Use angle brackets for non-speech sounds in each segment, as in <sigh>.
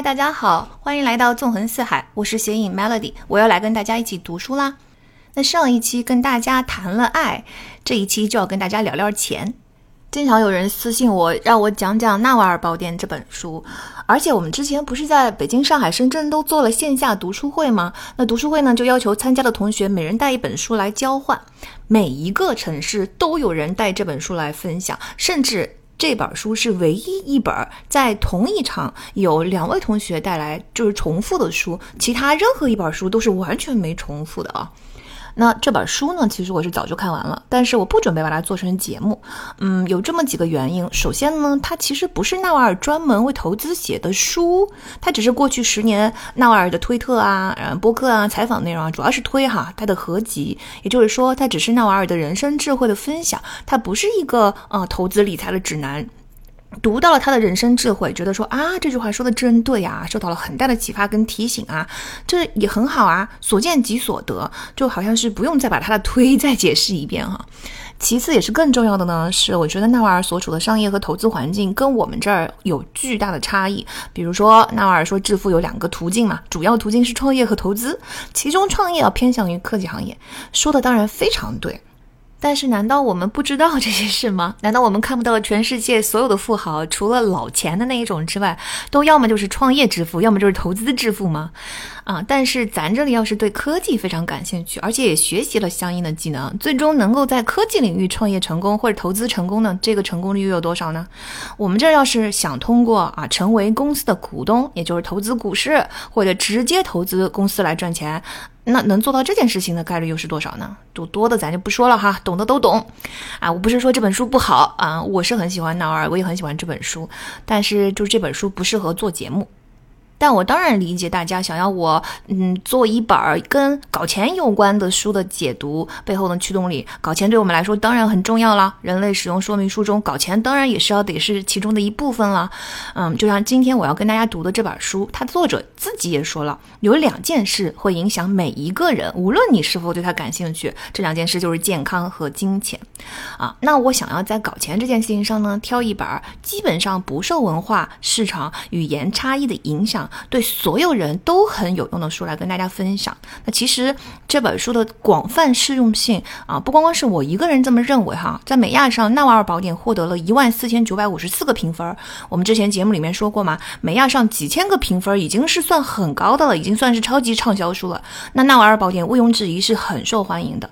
嗨，大家好，欢迎来到纵横四海，我是写影 Melody，我要来跟大家一起读书啦。那上一期跟大家谈了爱，这一期就要跟大家聊聊钱。经常有人私信我，让我讲讲《纳瓦尔宝典》这本书，而且我们之前不是在北京、上海、深圳都做了线下读书会吗？那读书会呢，就要求参加的同学每人带一本书来交换，每一个城市都有人带这本书来分享，甚至。这本书是唯一一本在同一场有两位同学带来就是重复的书，其他任何一本书都是完全没重复的啊。那这本书呢，其实我是早就看完了，但是我不准备把它做成节目。嗯，有这么几个原因。首先呢，它其实不是纳瓦尔专门为投资写的书，它只是过去十年纳瓦尔的推特啊、呃播客啊、采访内容啊，主要是推哈他的合集。也就是说，它只是纳瓦尔的人生智慧的分享，它不是一个呃投资理财的指南。读到了他的人生智慧，觉得说啊，这句话说的真对啊，受到了很大的启发跟提醒啊，这也很好啊，所见即所得，就好像是不用再把他的推再解释一遍哈。其次也是更重要的呢，是我觉得纳瓦尔所处的商业和投资环境跟我们这儿有巨大的差异。比如说，纳瓦尔说致富有两个途径嘛，主要途径是创业和投资，其中创业要偏向于科技行业，说的当然非常对。但是，难道我们不知道这些事吗？<laughs> 难道我们看不到全世界所有的富豪，除了老钱的那一种之外，都要么就是创业致富，要么就是投资致富吗？啊！但是咱这里要是对科技非常感兴趣，而且也学习了相应的技能，最终能够在科技领域创业成功或者投资成功呢？这个成功率又有多少呢？我们这要是想通过啊成为公司的股东，也就是投资股市或者直接投资公司来赚钱。那能做到这件事情的概率又是多少呢？就多的咱就不说了哈，懂的都懂。啊，我不是说这本书不好啊，我是很喜欢纳尔，我也很喜欢这本书，但是就是这本书不适合做节目。但我当然理解大家想要我，嗯，做一本跟搞钱有关的书的解读背后的驱动力。搞钱对我们来说当然很重要了，人类使用说明书中搞钱当然也是要得是其中的一部分了。嗯，就像今天我要跟大家读的这本书，它作者自己也说了，有两件事会影响每一个人，无论你是否对它感兴趣。这两件事就是健康和金钱。啊，那我想要在搞钱这件事情上呢，挑一本基本上不受文化、市场、语言差异的影响。对所有人都很有用的书来跟大家分享。那其实这本书的广泛适用性啊，不光光是我一个人这么认为哈。在美亚上，《纳瓦尔宝典》获得了一万四千九百五十四个评分。我们之前节目里面说过嘛，美亚上几千个评分已经是算很高的了，已经算是超级畅销书了。那《纳瓦尔宝典》毋庸置疑是很受欢迎的。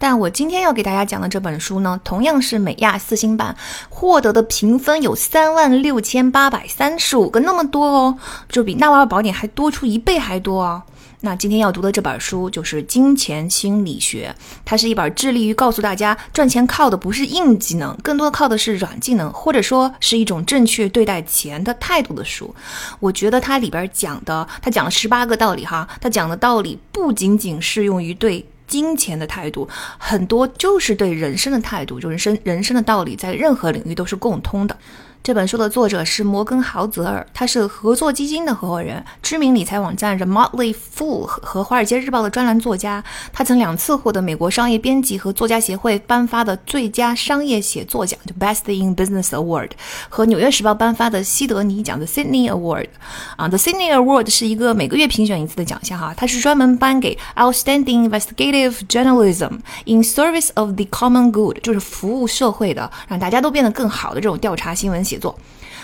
但我今天要给大家讲的这本书呢，同样是美亚四星版，获得的评分有三万六千八百三十五个，那么多哦，就比《纳瓦尔宝典》还多出一倍还多啊！那今天要读的这本书就是《金钱心理学》，它是一本致力于告诉大家赚钱靠的不是硬技能，更多靠的是软技能，或者说是一种正确对待钱的态度的书。我觉得它里边讲的，它讲了十八个道理哈，它讲的道理不仅仅适用于对。金钱的态度很多，就是对人生的态度，就人生人生的道理，在任何领域都是共通的。这本书的作者是摩根豪泽尔，他是合作基金的合伙人，知名理财网站 The Motley Fool 和华尔街日报的专栏作家。他曾两次获得美国商业编辑和作家协会颁发的最佳商业写作奖，就 Best in Business Award，和纽约时报颁发的西德尼奖的 Sydney Award。啊，The Sydney Award 是一个每个月评选一次的奖项哈，它是专门颁给 Outstanding Investigative Journalism in Service of the Common Good，就是服务社会的，让大家都变得更好的这种调查新闻。写作，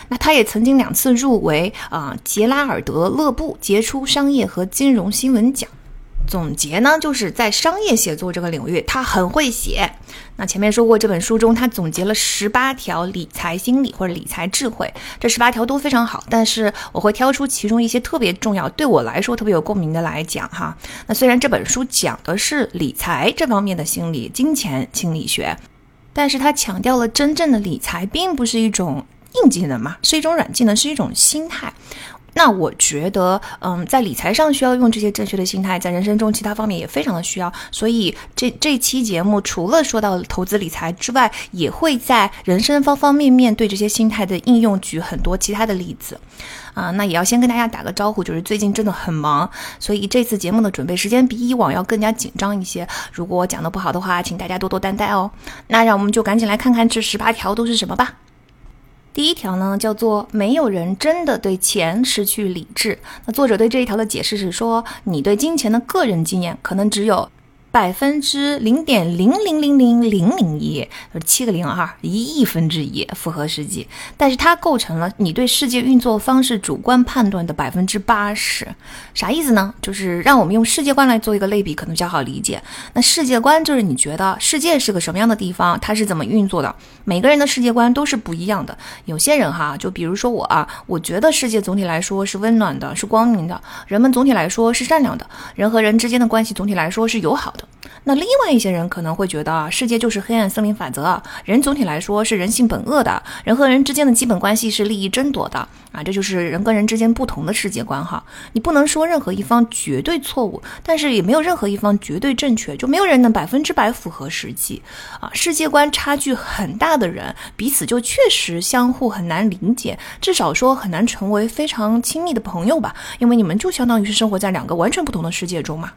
那他也曾经两次入围啊杰拉尔德勒布杰出商业和金融新闻奖。总结呢，就是在商业写作这个领域，他很会写。那前面说过，这本书中他总结了十八条理财心理或者理财智慧，这十八条都非常好。但是我会挑出其中一些特别重要，对我来说特别有共鸣的来讲哈。那虽然这本书讲的是理财这方面的心理、金钱心理学，但是他强调了真正的理财并不是一种。硬技能嘛，是一种软技能，是一种心态。那我觉得，嗯，在理财上需要用这些正确的心态，在人生中其他方面也非常的需要。所以这这期节目除了说到投资理财之外，也会在人生方方面面对这些心态的应用举很多其他的例子。啊，那也要先跟大家打个招呼，就是最近真的很忙，所以这次节目的准备时间比以往要更加紧张一些。如果我讲的不好的话，请大家多多担待哦。那让我们就赶紧来看看这十八条都是什么吧。第一条呢，叫做没有人真的对钱失去理智。那作者对这一条的解释是说，你对金钱的个人经验可能只有。百分之零点零零零零零零一，七个零二，一亿分之一符合实际，但是它构成了你对世界运作方式主观判断的百分之八十。啥意思呢？就是让我们用世界观来做一个类比，可能比较好理解。那世界观就是你觉得世界是个什么样的地方，它是怎么运作的？每个人的世界观都是不一样的。有些人哈，就比如说我啊，我觉得世界总体来说是温暖的，是光明的，人们总体来说是善良的，人和人之间的关系总体来说是友好的。那另外一些人可能会觉得啊，世界就是黑暗森林法则，人总体来说是人性本恶的，人和人之间的基本关系是利益争夺的啊，这就是人跟人之间不同的世界观哈。你不能说任何一方绝对错误，但是也没有任何一方绝对正确，就没有人能百分之百符合实际啊。世界观差距很大的人，彼此就确实相互很难理解，至少说很难成为非常亲密的朋友吧，因为你们就相当于是生活在两个完全不同的世界中嘛。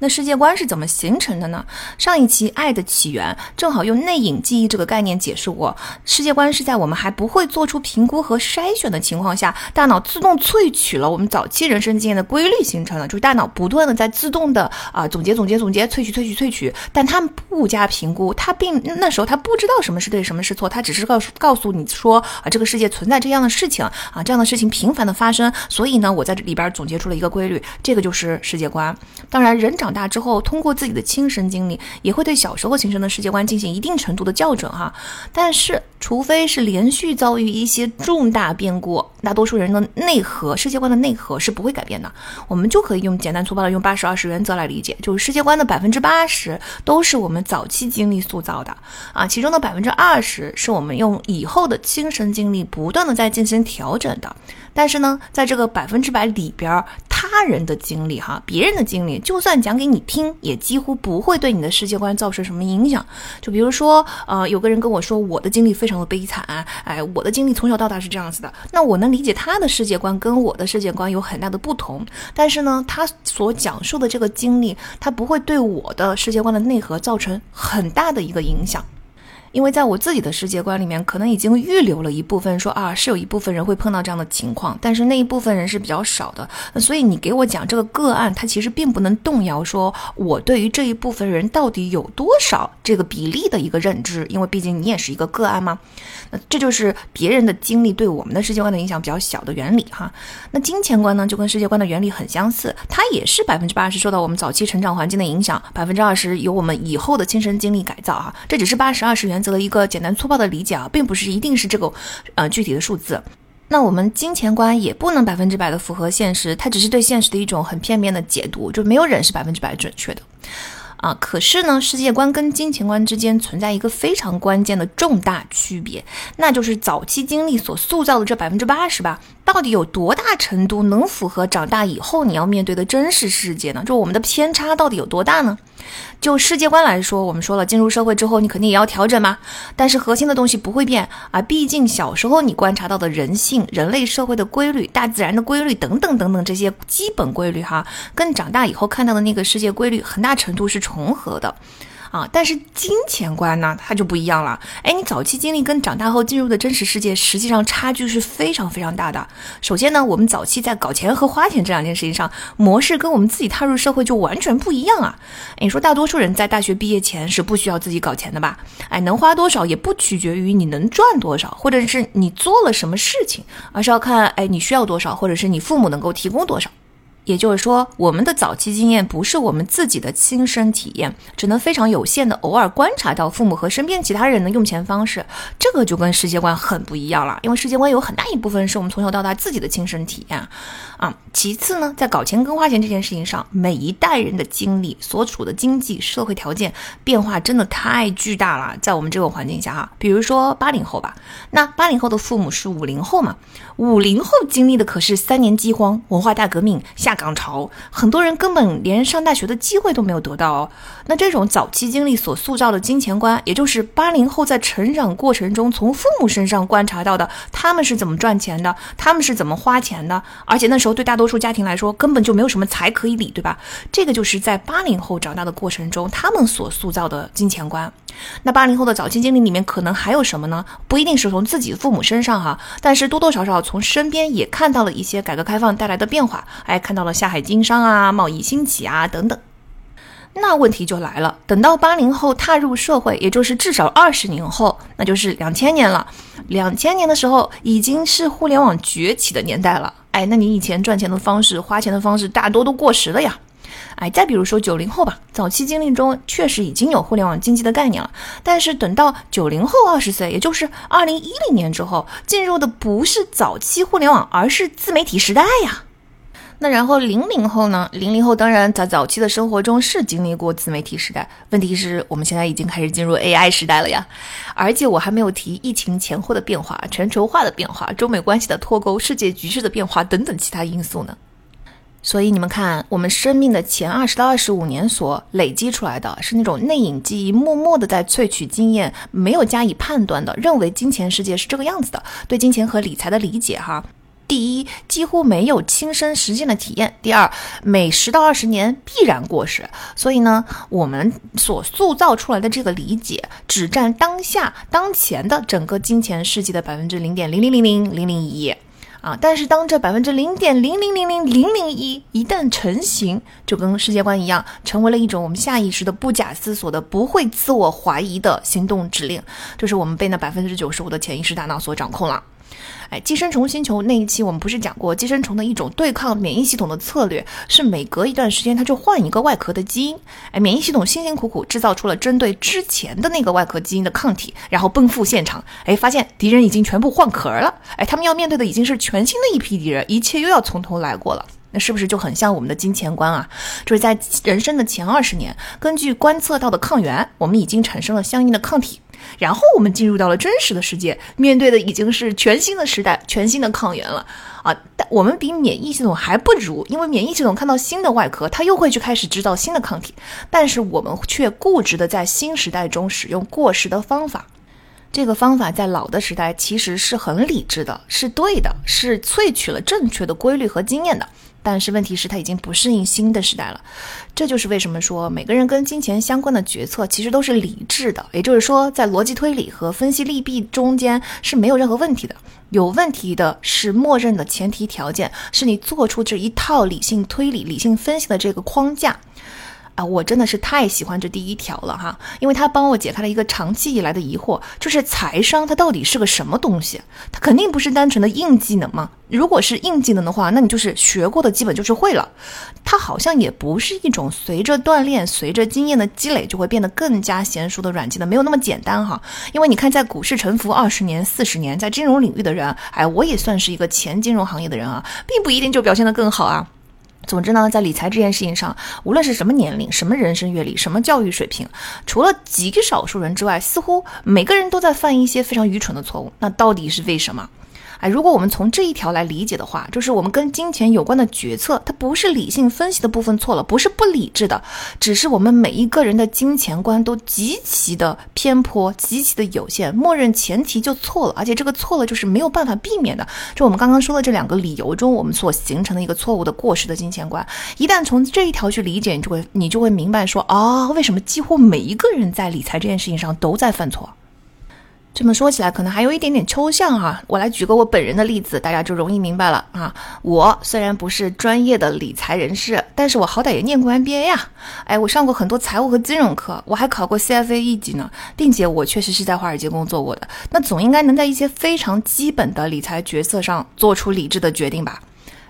那世界观是怎么形成的呢？上一期《爱的起源》正好用内隐记忆这个概念解释过，世界观是在我们还不会做出评估和筛选的情况下，大脑自动萃取了我们早期人生经验的规律形成的，就是大脑不断的在自动的啊总结总结总结萃取萃取萃取，但他们不加评估，他并那时候他不知道什么是对什么是错，他只是告诉告诉你说啊这个世界存在这样的事情啊这样的事情频繁的发生，所以呢我在这里边总结出了一个规律，这个就是世界观。当然人长。大之后，通过自己的亲身经历，也会对小时候形成的世界观进行一定程度的校准哈。但是，除非是连续遭遇一些重大变故，大多数人的内核世界观的内核是不会改变的。我们就可以用简单粗暴的用八十二十原则来理解，就是世界观的百分之八十都是我们早期经历塑造的啊，其中的百分之二十是我们用以后的亲身经历不断的在进行调整的。但是呢，在这个百分之百里边，他人的经历哈，别人的经历，就算讲给你听，也几乎不会对你的世界观造成什么影响。就比如说，呃，有个人跟我说，我的经历非常的悲惨，哎，我的经历从小到大是这样子的。那我能理解他的世界观跟我的世界观有很大的不同，但是呢，他所讲述的这个经历，他不会对我的世界观的内核造成很大的一个影响。因为在我自己的世界观里面，可能已经预留了一部分，说啊是有一部分人会碰到这样的情况，但是那一部分人是比较少的，所以你给我讲这个个案，它其实并不能动摇说我对于这一部分人到底有多少这个比例的一个认知，因为毕竟你也是一个个案嘛。那这就是别人的经历对我们的世界观的影响比较小的原理哈。那金钱观呢，就跟世界观的原理很相似，它也是百分之八十受到我们早期成长环境的影响，百分之二十由我们以后的亲身经历改造哈。这只是八十二十元。的一个简单粗暴的理解啊，并不是一定是这个呃具体的数字。那我们金钱观也不能百分之百的符合现实，它只是对现实的一种很片面的解读，就没有人是百分之百准确的啊。可是呢，世界观跟金钱观之间存在一个非常关键的重大区别，那就是早期经历所塑造的这百分之八十吧。到底有多大程度能符合长大以后你要面对的真实世界呢？就我们的偏差到底有多大呢？就世界观来说，我们说了，进入社会之后你肯定也要调整嘛。但是核心的东西不会变啊，毕竟小时候你观察到的人性、人类社会的规律、大自然的规律等等等等这些基本规律哈，跟长大以后看到的那个世界规律很大程度是重合的。啊，但是金钱观呢，它就不一样了。哎，你早期经历跟长大后进入的真实世界，实际上差距是非常非常大的。首先呢，我们早期在搞钱和花钱这两件事情上，模式跟我们自己踏入社会就完全不一样啊。你说大多数人在大学毕业前是不需要自己搞钱的吧？哎，能花多少也不取决于你能赚多少，或者是你做了什么事情，而是要看哎你需要多少，或者是你父母能够提供多少。也就是说，我们的早期经验不是我们自己的亲身体验，只能非常有限的偶尔观察到父母和身边其他人的用钱方式，这个就跟世界观很不一样了。因为世界观有很大一部分是我们从小到大自己的亲身体验啊。其次呢，在搞钱跟花钱这件事情上，每一代人的经历、所处的经济社会条件变化真的太巨大了。在我们这个环境下哈，比如说八零后吧，那八零后的父母是五零后嘛，五零后经历的可是三年饥荒、文化大革命、下。下岗潮，很多人根本连上大学的机会都没有得到哦。那这种早期经历所塑造的金钱观，也就是八零后在成长过程中从父母身上观察到的，他们是怎么赚钱的，他们是怎么花钱的，而且那时候对大多数家庭来说，根本就没有什么财可以理，对吧？这个就是在八零后长大的过程中，他们所塑造的金钱观。那八零后的早期经历里面，可能还有什么呢？不一定是从自己的父母身上哈，但是多多少少从身边也看到了一些改革开放带来的变化，哎，看到了下海经商啊、贸易兴起啊等等。那问题就来了，等到八零后踏入社会，也就是至少二十年后，那就是两千年了。两千年的时候，已经是互联网崛起的年代了。哎，那你以前赚钱的方式、花钱的方式，大多都过时了呀。哎，再比如说九零后吧，早期经历中确实已经有互联网经济的概念了，但是等到九零后二十岁，也就是二零一零年之后，进入的不是早期互联网，而是自媒体时代呀。那然后零零后呢？零零后当然在早期的生活中是经历过自媒体时代，问题是我们现在已经开始进入 AI 时代了呀。而且我还没有提疫情前后的变化、全球化的变化、中美关系的脱钩、世界局势的变化等等其他因素呢。所以你们看，我们生命的前二十到二十五年所累积出来的是那种内隐记忆，默默的在萃取经验，没有加以判断的，认为金钱世界是这个样子的，对金钱和理财的理解哈。第一，几乎没有亲身实践的体验；第二，每十到二十年必然过时。所以呢，我们所塑造出来的这个理解，只占当下当前的整个金钱世界的百分之零点零零零零零零一。啊！但是当这百分之零点零零零零零零一一旦成型，就跟世界观一样，成为了一种我们下意识的、不假思索的、不会自我怀疑的行动指令，就是我们被那百分之九十五的潜意识大脑所掌控了。哎，寄生虫星球那一期我们不是讲过，寄生虫的一种对抗免疫系统的策略是每隔一段时间它就换一个外壳的基因。哎，免疫系统辛辛苦苦制造出了针对之前的那个外壳基因的抗体，然后奔赴现场，哎，发现敌人已经全部换壳了。哎，他们要面对的已经是全新的一批敌人，一切又要从头来过了。那是不是就很像我们的金钱观啊？就是在人生的前二十年，根据观测到的抗原，我们已经产生了相应的抗体。然后我们进入到了真实的世界，面对的已经是全新的时代，全新的抗原了啊！但我们比免疫系统还不如，因为免疫系统看到新的外壳，它又会去开始制造新的抗体，但是我们却固执的在新时代中使用过时的方法。这个方法在老的时代其实是很理智的，是对的，是萃取了正确的规律和经验的。但是问题是，它已经不适应新的时代了。这就是为什么说每个人跟金钱相关的决策其实都是理智的，也就是说，在逻辑推理和分析利弊中间是没有任何问题的。有问题的是默认的前提条件，是你做出这一套理性推理、理性分析的这个框架。啊，我真的是太喜欢这第一条了哈，因为它帮我解开了一个长期以来的疑惑，就是财商它到底是个什么东西？它肯定不是单纯的硬技能嘛。如果是硬技能的话，那你就是学过的基本就是会了。它好像也不是一种随着锻炼、随着经验的积累就会变得更加娴熟的软技能，没有那么简单哈。因为你看，在股市沉浮二十年、四十年，在金融领域的人，哎，我也算是一个前金融行业的人啊，并不一定就表现得更好啊。总之呢，在理财这件事情上，无论是什么年龄、什么人生阅历、什么教育水平，除了极少数人之外，似乎每个人都在犯一些非常愚蠢的错误。那到底是为什么？哎，如果我们从这一条来理解的话，就是我们跟金钱有关的决策，它不是理性分析的部分错了，不是不理智的，只是我们每一个人的金钱观都极其的偏颇，极其的有限，默认前提就错了，而且这个错了就是没有办法避免的。就我们刚刚说的这两个理由中，我们所形成的一个错误的过时的金钱观，一旦从这一条去理解，你就会你就会明白说啊，为什么几乎每一个人在理财这件事情上都在犯错。这么说起来，可能还有一点点抽象哈。我来举个我本人的例子，大家就容易明白了啊。我虽然不是专业的理财人士，但是我好歹也念过 MBA 呀。哎，我上过很多财务和金融课，我还考过 CFA 一级呢，并且我确实是在华尔街工作过的。那总应该能在一些非常基本的理财决策上做出理智的决定吧。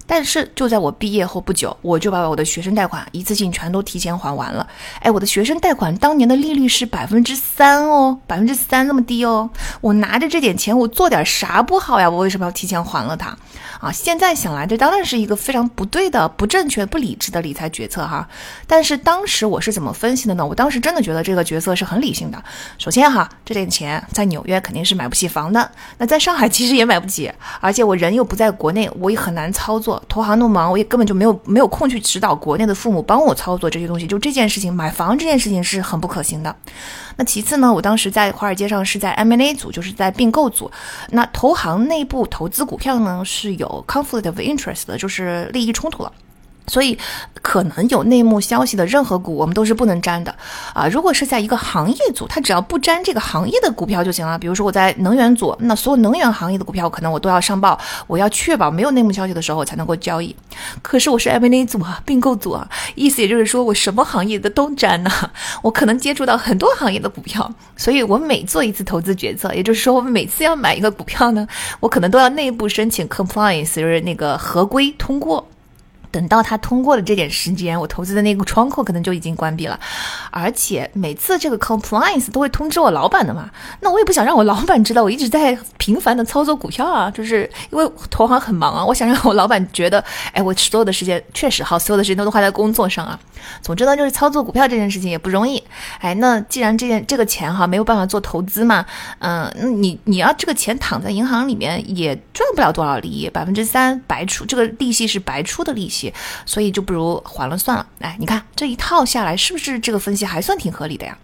但是就在我毕业后不久，我就把我的学生贷款一次性全都提前还完了。哎，我的学生贷款当年的利率是百分之三哦，百分之三那么低哦。我拿着这点钱，我做点啥不好呀？我为什么要提前还了它？啊，现在想来，这当然是一个非常不对的、不正确、不理智的理财决策哈。但是当时我是怎么分析的呢？我当时真的觉得这个决策是很理性的。首先哈，这点钱在纽约肯定是买不起房的，那在上海其实也买不起，而且我人又不在国内，我也很难操作。投行那么忙，我也根本就没有没有空去指导国内的父母帮我操作这些东西。就这件事情，买房这件事情是很不可行的。那其次呢，我当时在华尔街上是在 M&A 组，就是在并购组。那投行内部投资股票呢是有 conflict of interest 的，就是利益冲突了。所以，可能有内幕消息的任何股，我们都是不能沾的啊！如果是在一个行业组，它只要不沾这个行业的股票就行了。比如说我在能源组，那所有能源行业的股票，可能我都要上报，我要确保没有内幕消息的时候才能够交易。可是我是 M&A 组啊，并购组啊，意思也就是说我什么行业的都沾呢，<laughs> 我可能接触到很多行业的股票，所以我每做一次投资决策，也就是说我每次要买一个股票呢，我可能都要内部申请 compliance，就是那个合规通过。等到他通过了这点时间，我投资的那个窗口可能就已经关闭了，而且每次这个 compliance 都会通知我老板的嘛，那我也不想让我老板知道我一直在频繁的操作股票啊，就是因为投行很忙啊，我想让我老板觉得，哎，我所有的时间确实好，所有的时间都花在工作上啊。总之呢，就是操作股票这件事情也不容易，哎，那既然这件这个钱哈没有办法做投资嘛，嗯，那你你要这个钱躺在银行里面也赚不了多少利益，百分之三白出，这个利息是白出的利息。所以就不如还了算了。哎，你看这一套下来，是不是这个分析还算挺合理的呀？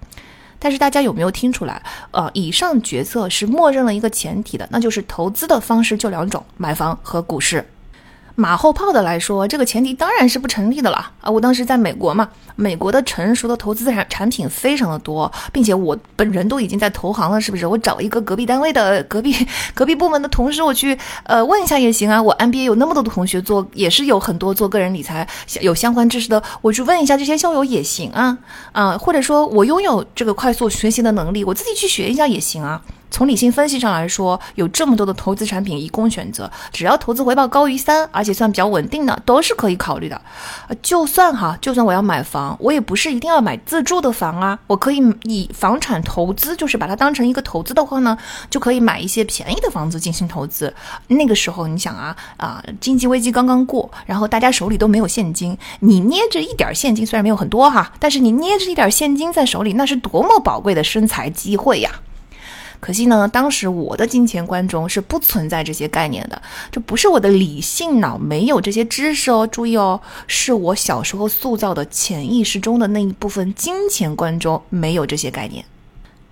但是大家有没有听出来？呃，以上决策是默认了一个前提的，那就是投资的方式就两种：买房和股市。马后炮的来说，这个前提当然是不成立的了啊！我当时在美国嘛，美国的成熟的投资产产品非常的多，并且我本人都已经在投行了，是不是？我找一个隔壁单位的隔壁 <laughs> 隔壁部门的同事，我去呃问一下也行啊。我 MBA 有那么多的同学做，也是有很多做个人理财有相关知识的，我去问一下这些校友也行啊啊，或者说我拥有这个快速学习的能力，我自己去学一下也行啊。从理性分析上来说，有这么多的投资产品以供选择，只要投资回报高于三，而且算比较稳定的，都是可以考虑的。就算哈，就算我要买房，我也不是一定要买自住的房啊，我可以以房产投资，就是把它当成一个投资的话呢，就可以买一些便宜的房子进行投资。那个时候你想啊啊，经济危机刚刚过，然后大家手里都没有现金，你捏着一点现金，虽然没有很多哈，但是你捏着一点现金在手里，那是多么宝贵的生财机会呀！可惜呢，当时我的金钱观中是不存在这些概念的，这不是我的理性脑没有这些知识哦，注意哦，是我小时候塑造的潜意识中的那一部分金钱观中没有这些概念。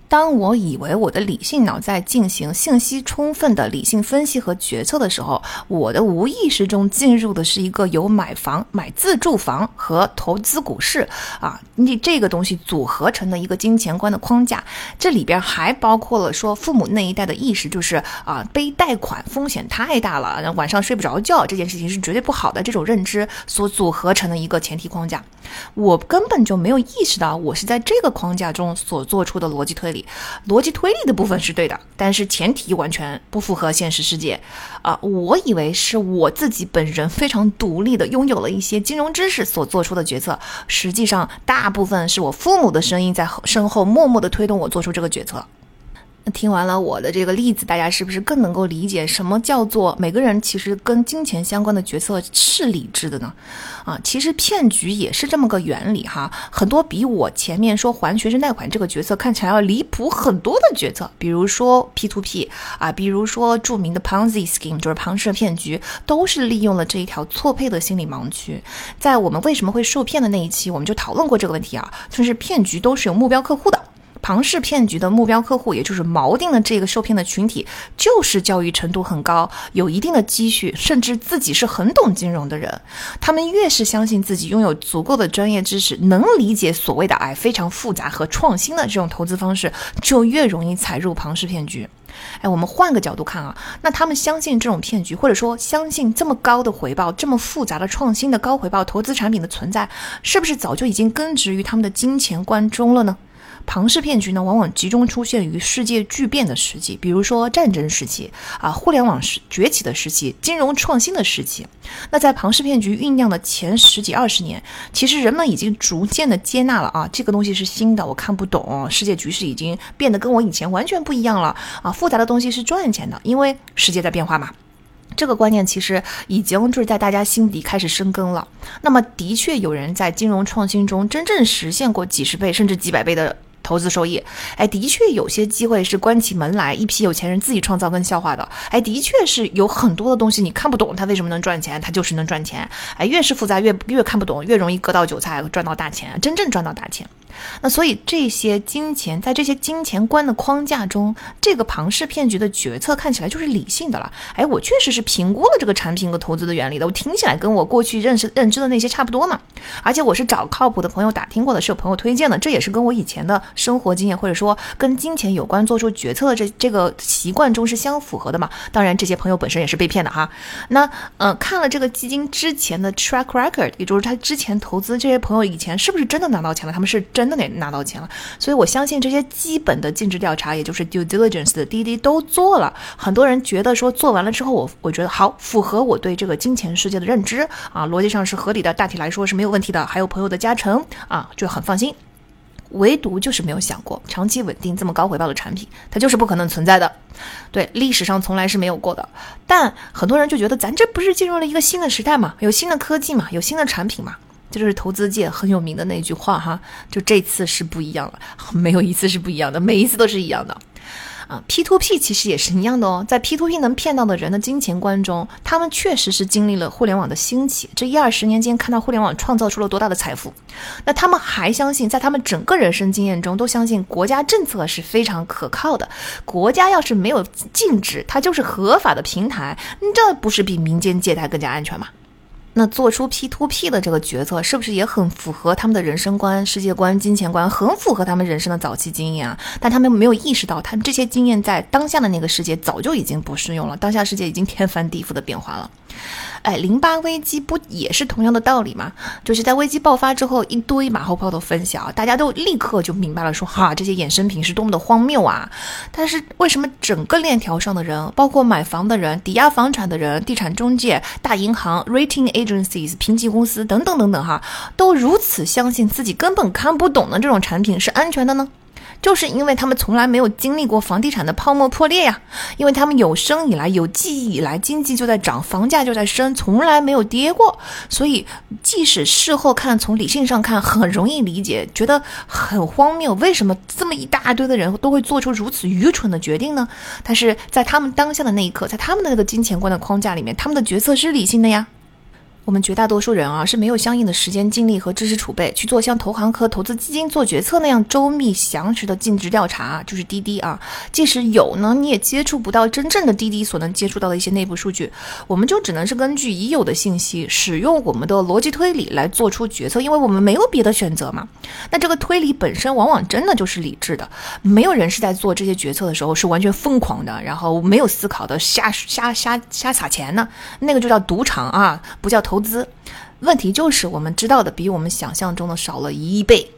当我以为我的理性脑在进行信息充分的理性分析和决策的时候，我的无意识中进入的是一个由买房、买自住房和投资股市啊，你这个东西组合成的一个金钱观的框架。这里边还包括了说父母那一代的意识，就是啊，背贷款风险太大了，晚上睡不着觉这件事情是绝对不好的这种认知所组合成的一个前提框架。我根本就没有意识到我是在这个框架中所做出的逻辑推理。逻辑推理的部分是对的，但是前提完全不符合现实世界啊！我以为是我自己本人非常独立的，拥有了一些金融知识所做出的决策，实际上大部分是我父母的声音在身后默默的推动我做出这个决策。听完了我的这个例子，大家是不是更能够理解什么叫做每个人其实跟金钱相关的决策是理智的呢？啊，其实骗局也是这么个原理哈。很多比我前面说还学生贷款这个决策看起来要离谱很多的决策，比如说 P to P 啊，比如说著名的 Ponzi scheme，就是庞氏骗局，都是利用了这一条错配的心理盲区。在我们为什么会受骗的那一期，我们就讨论过这个问题啊，就是骗局都是有目标客户的。庞氏骗局的目标客户，也就是锚定的这个受骗的群体，就是教育程度很高、有一定的积蓄，甚至自己是很懂金融的人。他们越是相信自己拥有足够的专业知识，能理解所谓的“哎非常复杂和创新的这种投资方式”，就越容易踩入庞氏骗局。哎，我们换个角度看啊，那他们相信这种骗局，或者说相信这么高的回报、这么复杂的创新的高回报投资产品的存在，是不是早就已经根植于他们的金钱观中了呢？庞氏骗局呢，往往集中出现于世界巨变的时期，比如说战争时期啊，互联网时崛起的时期，金融创新的时期。那在庞氏骗局酝酿的前十几二十年，其实人们已经逐渐的接纳了啊，这个东西是新的，我看不懂，世界局势已经变得跟我以前完全不一样了啊，复杂的东西是赚钱的，因为世界在变化嘛。这个观念其实已经就是在大家心底开始生根了。那么，的确有人在金融创新中真正实现过几十倍甚至几百倍的。投资收益。哎，的确有些机会是关起门来，一批有钱人自己创造跟消化的。哎，的确是有很多的东西你看不懂，它为什么能赚钱，它就是能赚钱。哎，越是复杂越越看不懂，越容易割到韭菜，赚到大钱，真正赚到大钱。那所以这些金钱在这些金钱观的框架中，这个庞氏骗局的决策看起来就是理性的了。哎，我确实是评估了这个产品和投资的原理的，我听起来跟我过去认识认知的那些差不多嘛。而且我是找靠谱的朋友打听过的，是有朋友推荐的，这也是跟我以前的生活经验或者说跟金钱有关做出决策的这这个习惯中是相符合的嘛。当然，这些朋友本身也是被骗的哈。那呃，看了这个基金之前的 track record，也就是他之前投资这些朋友以前是不是真的拿到钱了？他们是。真的得拿到钱了，所以我相信这些基本的尽职调查，也就是 due diligence 的滴滴都做了。很多人觉得说做完了之后，我我觉得好符合我对这个金钱世界的认知啊，逻辑上是合理的，大体来说是没有问题的。还有朋友的加成啊，就很放心。唯独就是没有想过长期稳定这么高回报的产品，它就是不可能存在的。对，历史上从来是没有过的。但很多人就觉得咱这不是进入了一个新的时代嘛，有新的科技嘛，有新的产品嘛。就是投资界很有名的那句话哈，就这次是不一样了，<laughs> 没有一次是不一样的，每一次都是一样的，啊，P to P 其实也是一样的哦，在 P to P 能骗到的人的金钱观中，他们确实是经历了互联网的兴起，这一二十年间看到互联网创造出了多大的财富，那他们还相信，在他们整个人生经验中都相信国家政策是非常可靠的，国家要是没有禁止，它就是合法的平台，这不是比民间借贷更加安全吗？那做出 P to P 的这个决策，是不是也很符合他们的人生观、世界观、金钱观，很符合他们人生的早期经验啊？但他们没有意识到，他们这些经验在当下的那个世界早就已经不适用了，当下世界已经天翻地覆的变化了。哎，零八危机不也是同样的道理吗？就是在危机爆发之后，一堆马后炮的分享，大家都立刻就明白了，说哈，这些衍生品是多么的荒谬啊！但是为什么整个链条上的人，包括买房的人、抵押房产的人、地产中介、大银行、rating agencies、评级公司等等等等哈，都如此相信自己根本看不懂的这种产品是安全的呢？就是因为他们从来没有经历过房地产的泡沫破裂呀，因为他们有生以来、有记忆以来，经济就在涨，房价就在升，从来没有跌过。所以，即使事后看，从理性上看，很容易理解，觉得很荒谬。为什么这么一大堆的人都会做出如此愚蠢的决定呢？但是在他们当下的那一刻，在他们的那个金钱观的框架里面，他们的决策是理性的呀。我们绝大多数人啊是没有相应的时间、精力和知识储备去做像投行和投资基金做决策那样周密详实的尽职调查，就是滴滴啊。即使有呢，你也接触不到真正的滴滴所能接触到的一些内部数据。我们就只能是根据已有的信息，使用我们的逻辑推理来做出决策，因为我们没有别的选择嘛。那这个推理本身往往真的就是理智的，没有人是在做这些决策的时候是完全疯狂的，然后没有思考的瞎瞎瞎瞎撒钱呢。那个就叫赌场啊，不叫投。资问题就是我们知道的比我们想象中的少了一亿倍，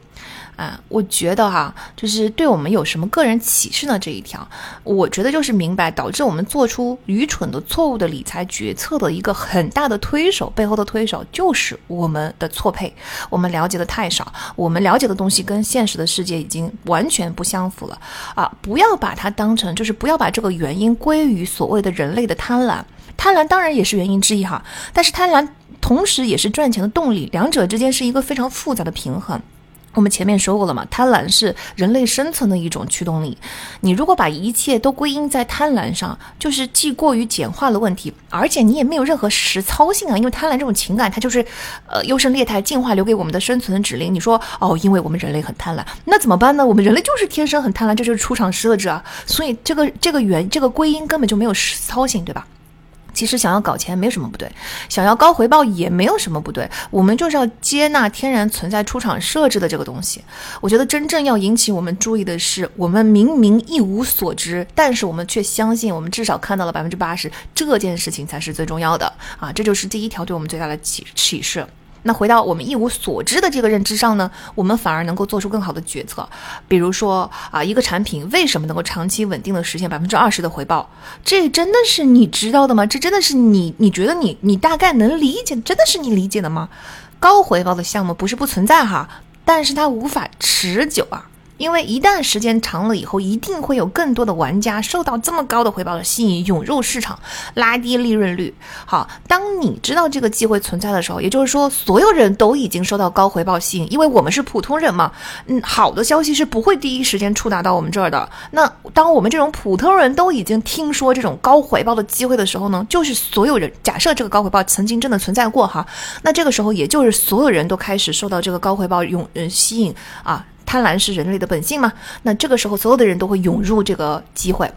啊，我觉得哈，就是对我们有什么个人启示呢？这一条，我觉得就是明白导致我们做出愚蠢的、错误的理财决策的一个很大的推手，背后的推手就是我们的错配，我们了解的太少，我们了解的东西跟现实的世界已经完全不相符了啊！不要把它当成，就是不要把这个原因归于所谓的人类的贪婪，贪婪当然也是原因之一哈，但是贪婪。同时，也是赚钱的动力，两者之间是一个非常复杂的平衡。我们前面说过了嘛，贪婪是人类生存的一种驱动力。你如果把一切都归因在贪婪上，就是既过于简化了问题，而且你也没有任何实操性啊。因为贪婪这种情感，它就是呃优胜劣汰，进化留给我们的生存指令。你说哦，因为我们人类很贪婪，那怎么办呢？我们人类就是天生很贪婪，这就是出厂设置啊。所以这个这个原这个归因根本就没有实操性，对吧？其实想要搞钱没有什么不对，想要高回报也没有什么不对。我们就是要接纳天然存在出厂设置的这个东西。我觉得真正要引起我们注意的是，我们明明一无所知，但是我们却相信我们至少看到了百分之八十，这件事情才是最重要的啊！这就是第一条对我们最大的启启示。那回到我们一无所知的这个认知上呢，我们反而能够做出更好的决策。比如说啊，一个产品为什么能够长期稳定的实现百分之二十的回报？这真的是你知道的吗？这真的是你你觉得你你大概能理解？真的是你理解的吗？高回报的项目不是不存在哈，但是它无法持久啊。因为一旦时间长了以后，一定会有更多的玩家受到这么高的回报的吸引，涌入市场，拉低利润率。好，当你知道这个机会存在的时候，也就是说，所有人都已经受到高回报吸引，因为我们是普通人嘛。嗯，好的消息是不会第一时间触达到我们这儿的。那当我们这种普通人都已经听说这种高回报的机会的时候呢，就是所有人假设这个高回报曾经真的存在过哈，那这个时候也就是所有人都开始受到这个高回报涌嗯吸引啊。贪婪是人类的本性吗？那这个时候，所有的人都会涌入这个机会，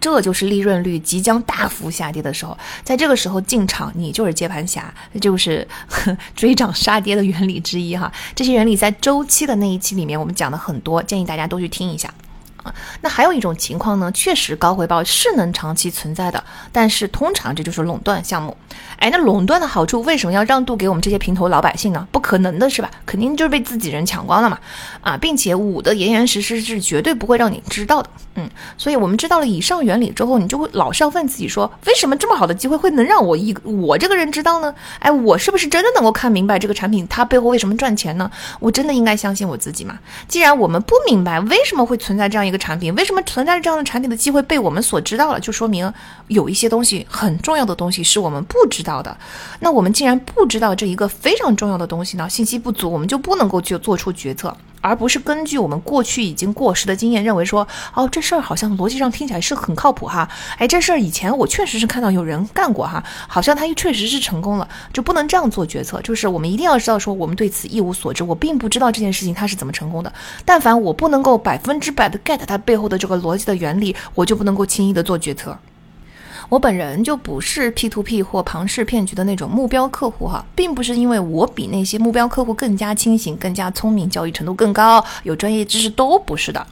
这就是利润率即将大幅下跌的时候。在这个时候进场，你就是接盘侠，就是 <laughs> 追涨杀跌的原理之一哈。这些原理在周期的那一期里面我们讲的很多，建议大家都去听一下。那还有一种情况呢，确实高回报是能长期存在的，但是通常这就是垄断项目。哎，那垄断的好处为什么要让渡给我们这些平头老百姓呢？不可能的是吧？肯定就是被自己人抢光了嘛！啊，并且捂得严严实实是绝对不会让你知道的。嗯，所以我们知道了以上原理之后，你就会老是要问自己说，为什么这么好的机会会能让我一我这个人知道呢？哎，我是不是真的能够看明白这个产品它背后为什么赚钱呢？我真的应该相信我自己吗？既然我们不明白为什么会存在这样一个产品，为什么存在着这样的产品的机会被我们所知道了，就说明有一些东西很重要的东西是我们不知道的。那我们既然不知道这一个非常重要的东西呢，信息不足，我们就不能够去做出决策，而不是根据我们过去已经过时的经验，认为说，哦，这事儿好像逻辑上听起来是很靠谱哈，哎，这事儿以前我确实是看到有人干过哈，好像他又确实是成功了，就不能这样做决策。就是我们一定要知道说，我们对此一无所知，我并不知道这件事情它是怎么成功的。但凡我不能够百分之百的 get 它背后的这个逻辑的原理，我就不能够轻易的做决策。我本人就不是 P to P 或庞氏骗局的那种目标客户哈，并不是因为我比那些目标客户更加清醒、更加聪明、交易程度更高、有专业知识，都不是的。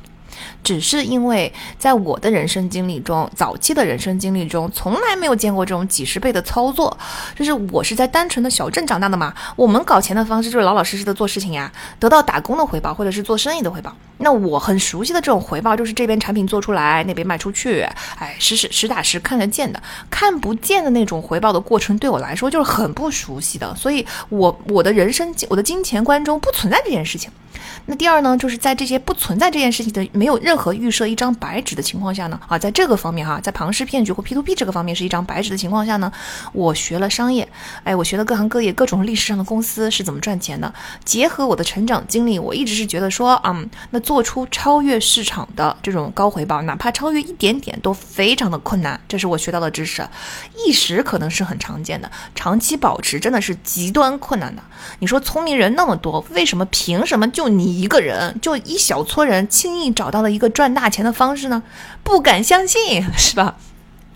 只是因为在我的人生经历中，早期的人生经历中，从来没有见过这种几十倍的操作。就是我是在单纯的小镇长大的嘛，我们搞钱的方式就是老老实实的做事情呀，得到打工的回报或者是做生意的回报。那我很熟悉的这种回报，就是这边产品做出来，那边卖出去，哎，实实实打实看得见的，看不见的那种回报的过程，对我来说就是很不熟悉的。所以，我我的人生我的金钱观中不存在这件事情。那第二呢，就是在这些不存在这件事情的没有任何预设一张白纸的情况下呢，啊，在这个方面哈，在庞氏骗局或 P to P 这个方面是一张白纸的情况下呢，我学了商业，哎，我学了各行各业各种历史上的公司是怎么赚钱的，结合我的成长经历，我一直是觉得说，嗯，那做出超越市场的这种高回报，哪怕超越一点点都非常的困难，这是我学到的知识，一时可能是很常见的，长期保持真的是极端困难的。你说聪明人那么多，为什么凭什么就就你一个人，就一小撮人轻易找到了一个赚大钱的方式呢？不敢相信，是吧？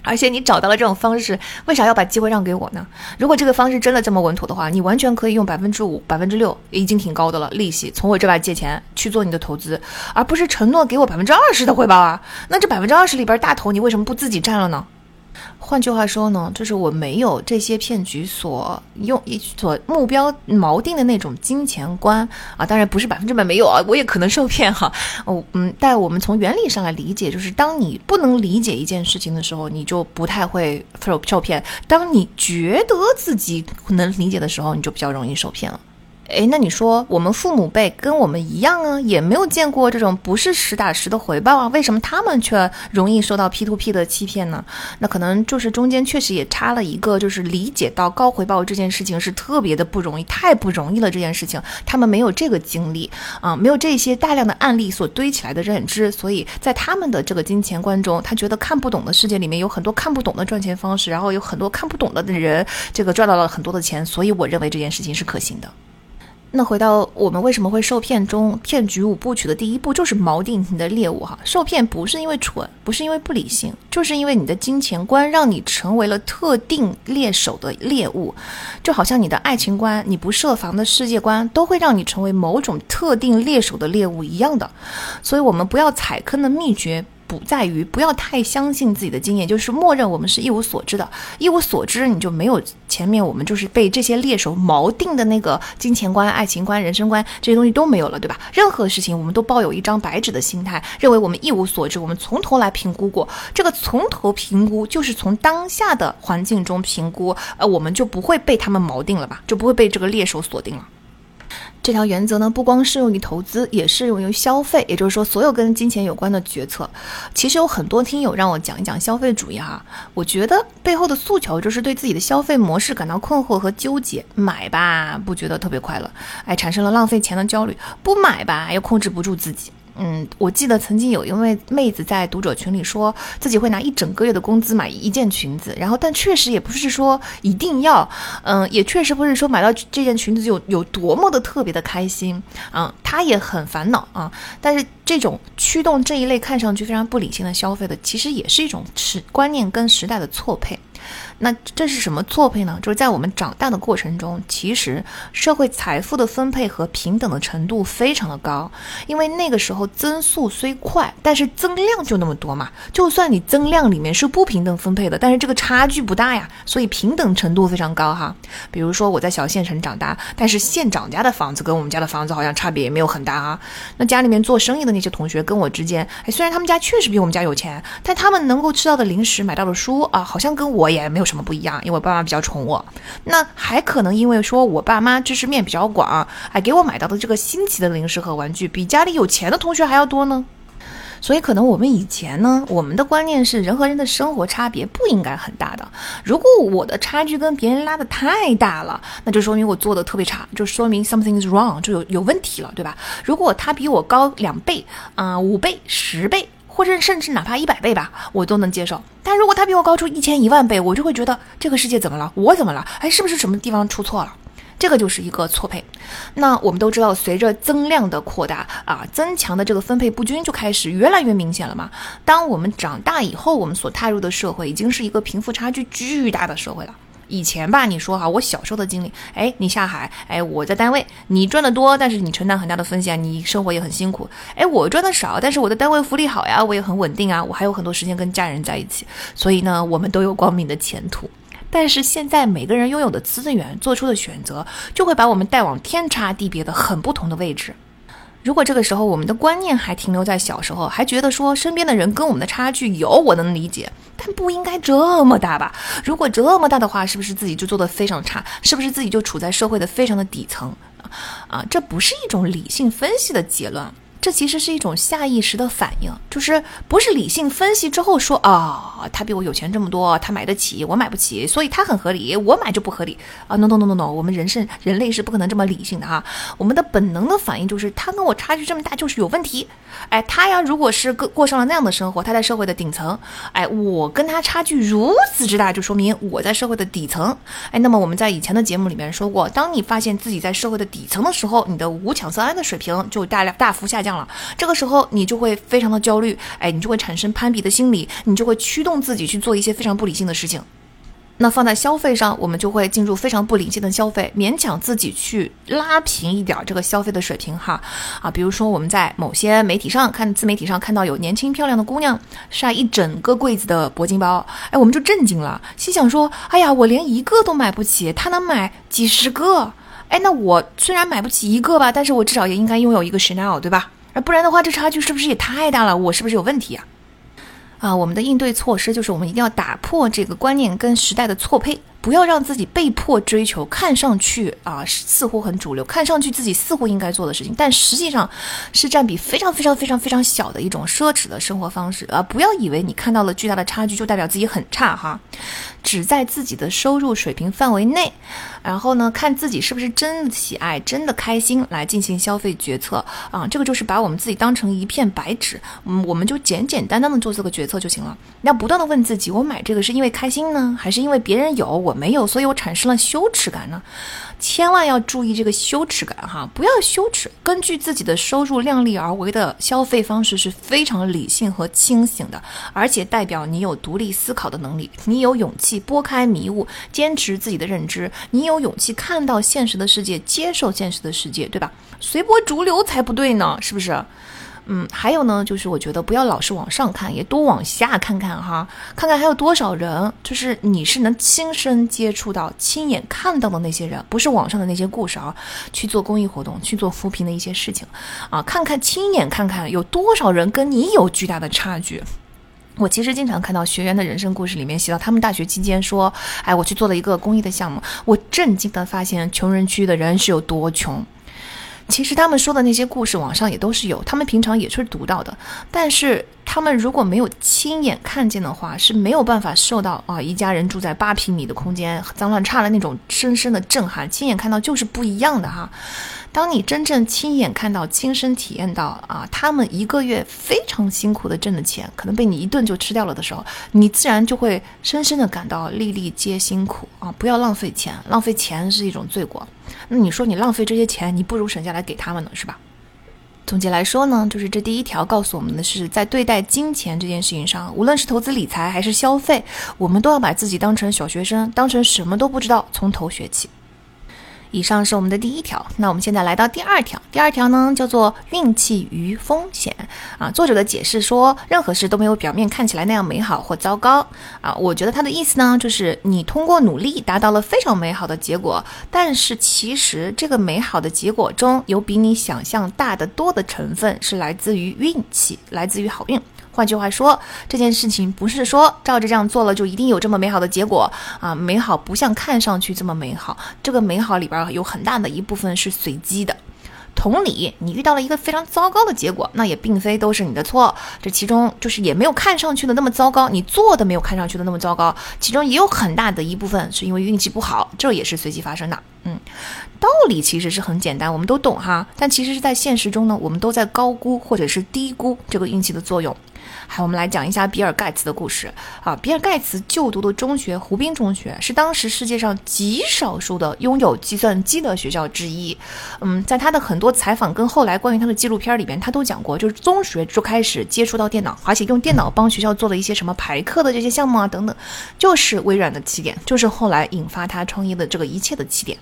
而且你找到了这种方式，为啥要把机会让给我呢？如果这个方式真的这么稳妥的话，你完全可以用百分之五、百分之六，已经挺高的了，利息从我这边借钱去做你的投资，而不是承诺给我百分之二十的回报啊！那这百分之二十里边大头，你为什么不自己占了呢？换句话说呢，就是我没有这些骗局所用所目标锚定的那种金钱观啊，当然不是百分之百没有啊，我也可能受骗哈。哦，嗯，但我们从原理上来理解，就是当你不能理解一件事情的时候，你就不太会受受骗；当你觉得自己能理解的时候，你就比较容易受骗了。哎，那你说我们父母辈跟我们一样啊，也没有见过这种不是实打实的回报啊，为什么他们却容易受到 P to P 的欺骗呢？那可能就是中间确实也差了一个，就是理解到高回报这件事情是特别的不容易，太不容易了这件事情，他们没有这个经历啊，没有这些大量的案例所堆起来的认知，所以在他们的这个金钱观中，他觉得看不懂的世界里面有很多看不懂的赚钱方式，然后有很多看不懂的人，这个赚到了很多的钱，所以我认为这件事情是可行的。那回到我们为什么会受骗中，骗局五部曲的第一步就是锚定你的猎物哈。受骗不是因为蠢，不是因为不理性，就是因为你的金钱观让你成为了特定猎手的猎物，就好像你的爱情观、你不设防的世界观都会让你成为某种特定猎手的猎物一样的。所以，我们不要踩坑的秘诀。不在于不要太相信自己的经验，就是默认我们是一无所知的，一无所知，你就没有前面我们就是被这些猎手锚定的那个金钱观、爱情观、人生观这些东西都没有了，对吧？<laughs> 任何事情我们都抱有一张白纸的心态，认为我们一无所知，我们从头来评估过，这个从头评估就是从当下的环境中评估，呃，我们就不会被他们锚定了吧，就不会被这个猎手锁定了。这条原则呢，不光适用于投资，也适用于消费。也就是说，所有跟金钱有关的决策。其实有很多听友让我讲一讲消费主义哈，我觉得背后的诉求就是对自己的消费模式感到困惑和纠结。买吧，不觉得特别快乐，哎，产生了浪费钱的焦虑；不买吧，又控制不住自己。嗯，我记得曾经有一位妹子在读者群里说自己会拿一整个月的工资买一件裙子，然后但确实也不是说一定要，嗯，也确实不是说买到这件裙子就有多么的特别的开心啊，她也很烦恼啊。但是这种驱动这一类看上去非常不理性的消费的，其实也是一种时观念跟时代的错配。那这是什么错配呢？就是在我们长大的过程中，其实社会财富的分配和平等的程度非常的高，因为那个时候增速虽快，但是增量就那么多嘛。就算你增量里面是不平等分配的，但是这个差距不大呀，所以平等程度非常高哈。比如说我在小县城长大，但是县长家的房子跟我们家的房子好像差别也没有很大啊。那家里面做生意的那些同学跟我之间，哎，虽然他们家确实比我们家有钱，但他们能够吃到的零食、买到的书啊，好像跟我也没有。什么不一样？因为我爸妈比较宠我，那还可能因为说我爸妈知识面比较广，哎，给我买到的这个新奇的零食和玩具比家里有钱的同学还要多呢。所以可能我们以前呢，我们的观念是人和人的生活差别不应该很大的。如果我的差距跟别人拉的太大了，那就说明我做的特别差，就说明 something is wrong，就有有问题了，对吧？如果他比我高两倍，啊，五倍、十倍。或者甚至哪怕一百倍吧，我都能接受。但如果他比我高出一千一万倍，我就会觉得这个世界怎么了？我怎么了？哎，是不是什么地方出错了？这个就是一个错配。那我们都知道，随着增量的扩大啊，增强的这个分配不均就开始越来越明显了嘛。当我们长大以后，我们所踏入的社会已经是一个贫富差距巨大的社会了。以前吧，你说哈，我小时候的经历，哎，你下海，哎，我在单位，你赚的多，但是你承担很大的风险，你生活也很辛苦，哎，我赚的少，但是我的单位福利好呀，我也很稳定啊，我还有很多时间跟家人在一起，所以呢，我们都有光明的前途。但是现在每个人拥有的资源，做出的选择，就会把我们带往天差地别的很不同的位置。如果这个时候我们的观念还停留在小时候，还觉得说身边的人跟我们的差距有，我能理解，但不应该这么大吧？如果这么大的话，是不是自己就做的非常差？是不是自己就处在社会的非常的底层？啊，这不是一种理性分析的结论。这其实是一种下意识的反应，就是不是理性分析之后说啊，他比我有钱这么多，他买得起，我买不起，所以他很合理，我买就不合理啊！no no no no no，我们人是人类是不可能这么理性的哈，我们的本能的反应就是他跟我差距这么大就是有问题，哎，他呀如果是过过上了那样的生活，他在社会的顶层，哎，我跟他差距如此之大，就说明我在社会的底层，哎，那么我们在以前的节目里面说过，当你发现自己在社会的底层的时候，你的五羟色胺的水平就大量大幅下降。了，这个时候你就会非常的焦虑，哎，你就会产生攀比的心理，你就会驱动自己去做一些非常不理性的事情。那放在消费上，我们就会进入非常不理性的消费，勉强自己去拉平一点这个消费的水平哈啊，比如说我们在某些媒体上看自媒体上看到有年轻漂亮的姑娘晒一整个柜子的铂金包，哎，我们就震惊了，心想说，哎呀，我连一个都买不起，她能买几十个。哎，那我虽然买不起一个吧，但是我至少也应该拥有一个 Chanel，对吧？不然的话，这差距是不是也太大了？我是不是有问题啊？啊，我们的应对措施就是，我们一定要打破这个观念跟时代的错配。不要让自己被迫追求看上去啊似乎很主流，看上去自己似乎应该做的事情，但实际上是占比非常非常非常非常小的一种奢侈的生活方式啊！不要以为你看到了巨大的差距就代表自己很差哈，只在自己的收入水平范围内，然后呢，看自己是不是真的喜爱、真的开心来进行消费决策啊！这个就是把我们自己当成一片白纸，嗯，我们就简简单单的做这个决策就行了。要不断的问自己，我买这个是因为开心呢，还是因为别人有？我没有，所以我产生了羞耻感呢。千万要注意这个羞耻感哈，不要羞耻。根据自己的收入量力而为的消费方式是非常理性和清醒的，而且代表你有独立思考的能力，你有勇气拨开迷雾，坚持自己的认知，你有勇气看到现实的世界，接受现实的世界，对吧？随波逐流才不对呢，是不是？嗯，还有呢，就是我觉得不要老是往上看，也多往下看看哈，看看还有多少人，就是你是能亲身接触到、亲眼看到的那些人，不是网上的那些故事啊，去做公益活动、去做扶贫的一些事情啊，看看亲眼看看有多少人跟你有巨大的差距。我其实经常看到学员的人生故事里面写到他们大学期间说，哎，我去做了一个公益的项目，我震惊的发现穷人区的人是有多穷。其实他们说的那些故事，网上也都是有，他们平常也是读到的。但是他们如果没有亲眼看见的话，是没有办法受到啊一家人住在八平米的空间脏乱差的那种深深的震撼。亲眼看到就是不一样的哈。当你真正亲眼看到、亲身体验到啊，他们一个月非常辛苦的挣的钱，可能被你一顿就吃掉了的时候，你自然就会深深的感到粒粒皆辛苦啊！不要浪费钱，浪费钱是一种罪过。那你说你浪费这些钱，你不如省下来给他们呢，是吧？总结来说呢，就是这第一条告诉我们的是，在对待金钱这件事情上，无论是投资理财还是消费，我们都要把自己当成小学生，当成什么都不知道，从头学起。以上是我们的第一条，那我们现在来到第二条。第二条呢，叫做运气与风险啊。作者的解释说，任何事都没有表面看起来那样美好或糟糕啊。我觉得他的意思呢，就是你通过努力达到了非常美好的结果，但是其实这个美好的结果中有比你想象大得多的成分是来自于运气，来自于好运。换句话说，这件事情不是说照着这样做了就一定有这么美好的结果啊！美好不像看上去这么美好，这个美好里边有很大的一部分是随机的。同理，你遇到了一个非常糟糕的结果，那也并非都是你的错，这其中就是也没有看上去的那么糟糕，你做的没有看上去的那么糟糕，其中也有很大的一部分是因为运气不好，这也是随机发生的。嗯，道理其实是很简单，我们都懂哈，但其实是在现实中呢，我们都在高估或者是低估这个运气的作用。好，我们来讲一下比尔盖茨的故事啊。比尔盖茨就读的中学湖滨中学是当时世界上极少数的拥有计算机的学校之一。嗯，在他的很多采访跟后来关于他的纪录片里边，他都讲过，就是中学就开始接触到电脑，而且用电脑帮学校做了一些什么排课的这些项目啊等等，就是微软的起点，就是后来引发他创业的这个一切的起点。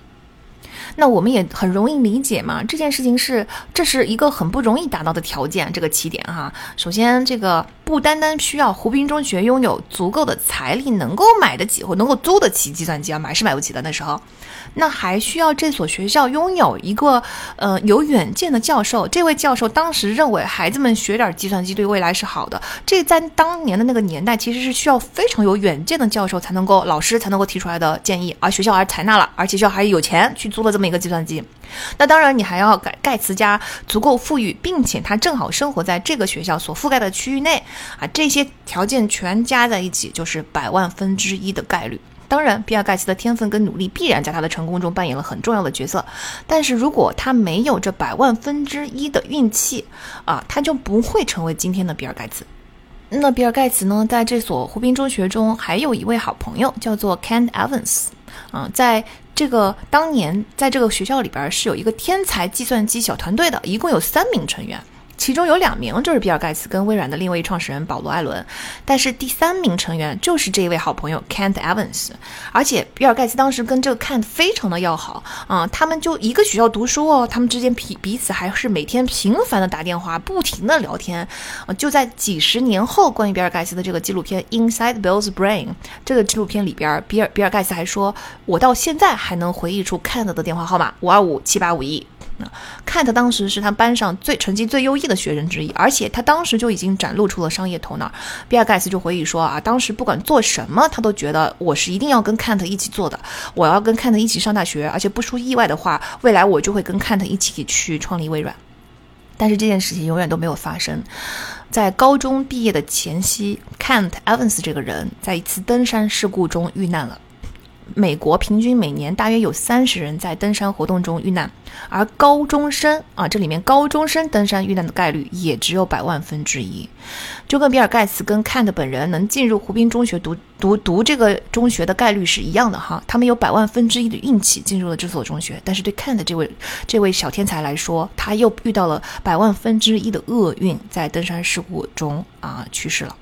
那我们也很容易理解嘛，这件事情是这是一个很不容易达到的条件，这个起点哈。首先，这个不单单需要湖滨中学拥有足够的财力，能够买得起或能够租得起计算机啊，买是买不起的那时候。那还需要这所学校拥有一个呃有远见的教授。这位教授当时认为孩子们学点计算机对未来是好的。这在当年的那个年代，其实是需要非常有远见的教授才能够老师才能够提出来的建议，而学校还采纳了，而且学校还有钱去租了这么一个计算机。那当然，你还要盖盖茨家足够富裕，并且他正好生活在这个学校所覆盖的区域内啊，这些条件全加在一起，就是百万分之一的概率。当然，比尔盖茨的天分跟努力必然在他的成功中扮演了很重要的角色。但是如果他没有这百万分之一的运气啊，他就不会成为今天的比尔盖茨。那比尔盖茨呢，在这所湖滨中学中还有一位好朋友，叫做 Ken Evans。嗯，在这个当年，在这个学校里边是有一个天才计算机小团队的，一共有三名成员。其中有两名就是比尔盖茨跟微软的另一位创始人保罗艾伦，但是第三名成员就是这一位好朋友 Kent Evans，而且比尔盖茨当时跟这个 Kent 非常的要好啊，他们就一个学校读书哦，他们之间彼彼此还是每天频繁的打电话，不停的聊天。就在几十年后，关于比尔盖茨的这个纪录片 Inside Bill's Brain 这个纪录片里边，比尔比尔盖茨还说，我到现在还能回忆出 Kent 的电话号码五二五七八五一。Kent 当时是他班上最成绩最优异的学生之一，而且他当时就已经展露出了商业头脑。比尔盖茨就回忆说啊，当时不管做什么，他都觉得我是一定要跟 kant 一起做的，我要跟 kant 一起上大学，而且不出意外的话，未来我就会跟 kant 一起去创立微软。但是这件事情永远都没有发生。在高中毕业的前夕，Kent Evans 这个人在一次登山事故中遇难了。美国平均每年大约有三十人在登山活动中遇难，而高中生啊，这里面高中生登山遇难的概率也只有百万分之一，就跟比尔盖茨跟 Kent 本人能进入湖滨中学读读读这个中学的概率是一样的哈，他们有百万分之一的运气进入了这所中学，但是对 Kent 这位这位小天才来说，他又遇到了百万分之一的厄运，在登山事故中啊去世了。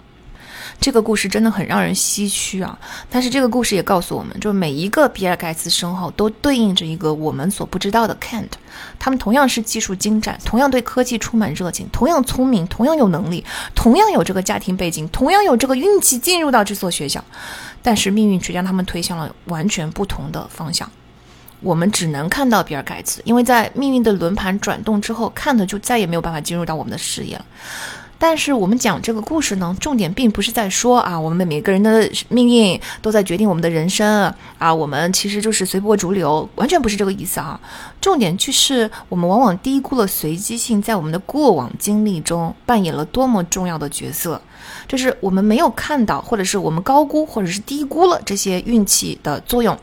这个故事真的很让人唏嘘啊！但是这个故事也告诉我们，就是每一个比尔盖茨身后都对应着一个我们所不知道的 Kent。他们同样是技术精湛，同样对科技充满热情，同样聪明，同样有能力，同样有这个家庭背景，同样有这个运气进入到这所学校。但是命运却将他们推向了完全不同的方向。我们只能看到比尔盖茨，因为在命运的轮盘转动之后，看的就再也没有办法进入到我们的视野了。但是我们讲这个故事呢，重点并不是在说啊，我们每个人的命运都在决定我们的人生啊，我们其实就是随波逐流，完全不是这个意思啊。重点就是我们往往低估了随机性在我们的过往经历中扮演了多么重要的角色，就是我们没有看到，或者是我们高估或者是低估了这些运气的作用。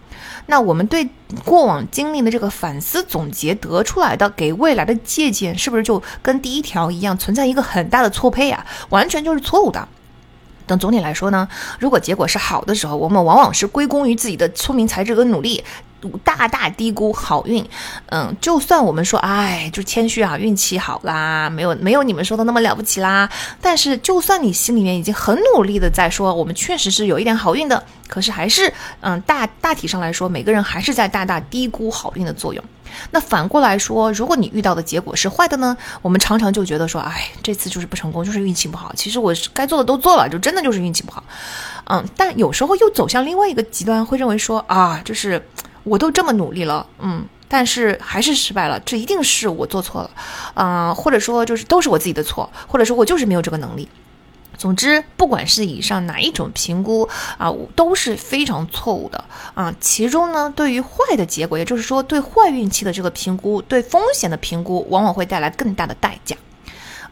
那我们对过往经历的这个反思总结得出来的给未来的借鉴，是不是就跟第一条一样，存在一个很大的错配啊？完全就是错误的。总体来说呢，如果结果是好的时候，我们往往是归功于自己的聪明才智和努力。大大低估好运，嗯，就算我们说，哎，就谦虚啊，运气好啦，没有没有你们说的那么了不起啦。但是，就算你心里面已经很努力的在说，我们确实是有一点好运的，可是还是，嗯，大大体上来说，每个人还是在大大低估好运的作用。那反过来说，如果你遇到的结果是坏的呢？我们常常就觉得说，哎，这次就是不成功，就是运气不好。其实我该做的都做了，就真的就是运气不好。嗯，但有时候又走向另外一个极端，会认为说，啊，就是。我都这么努力了，嗯，但是还是失败了，这一定是我做错了，嗯，或者说就是都是我自己的错，或者说我就是没有这个能力。总之，不管是以上哪一种评估啊，都是非常错误的啊。其中呢，对于坏的结果，也就是说对坏运气的这个评估，对风险的评估，往往会带来更大的代价。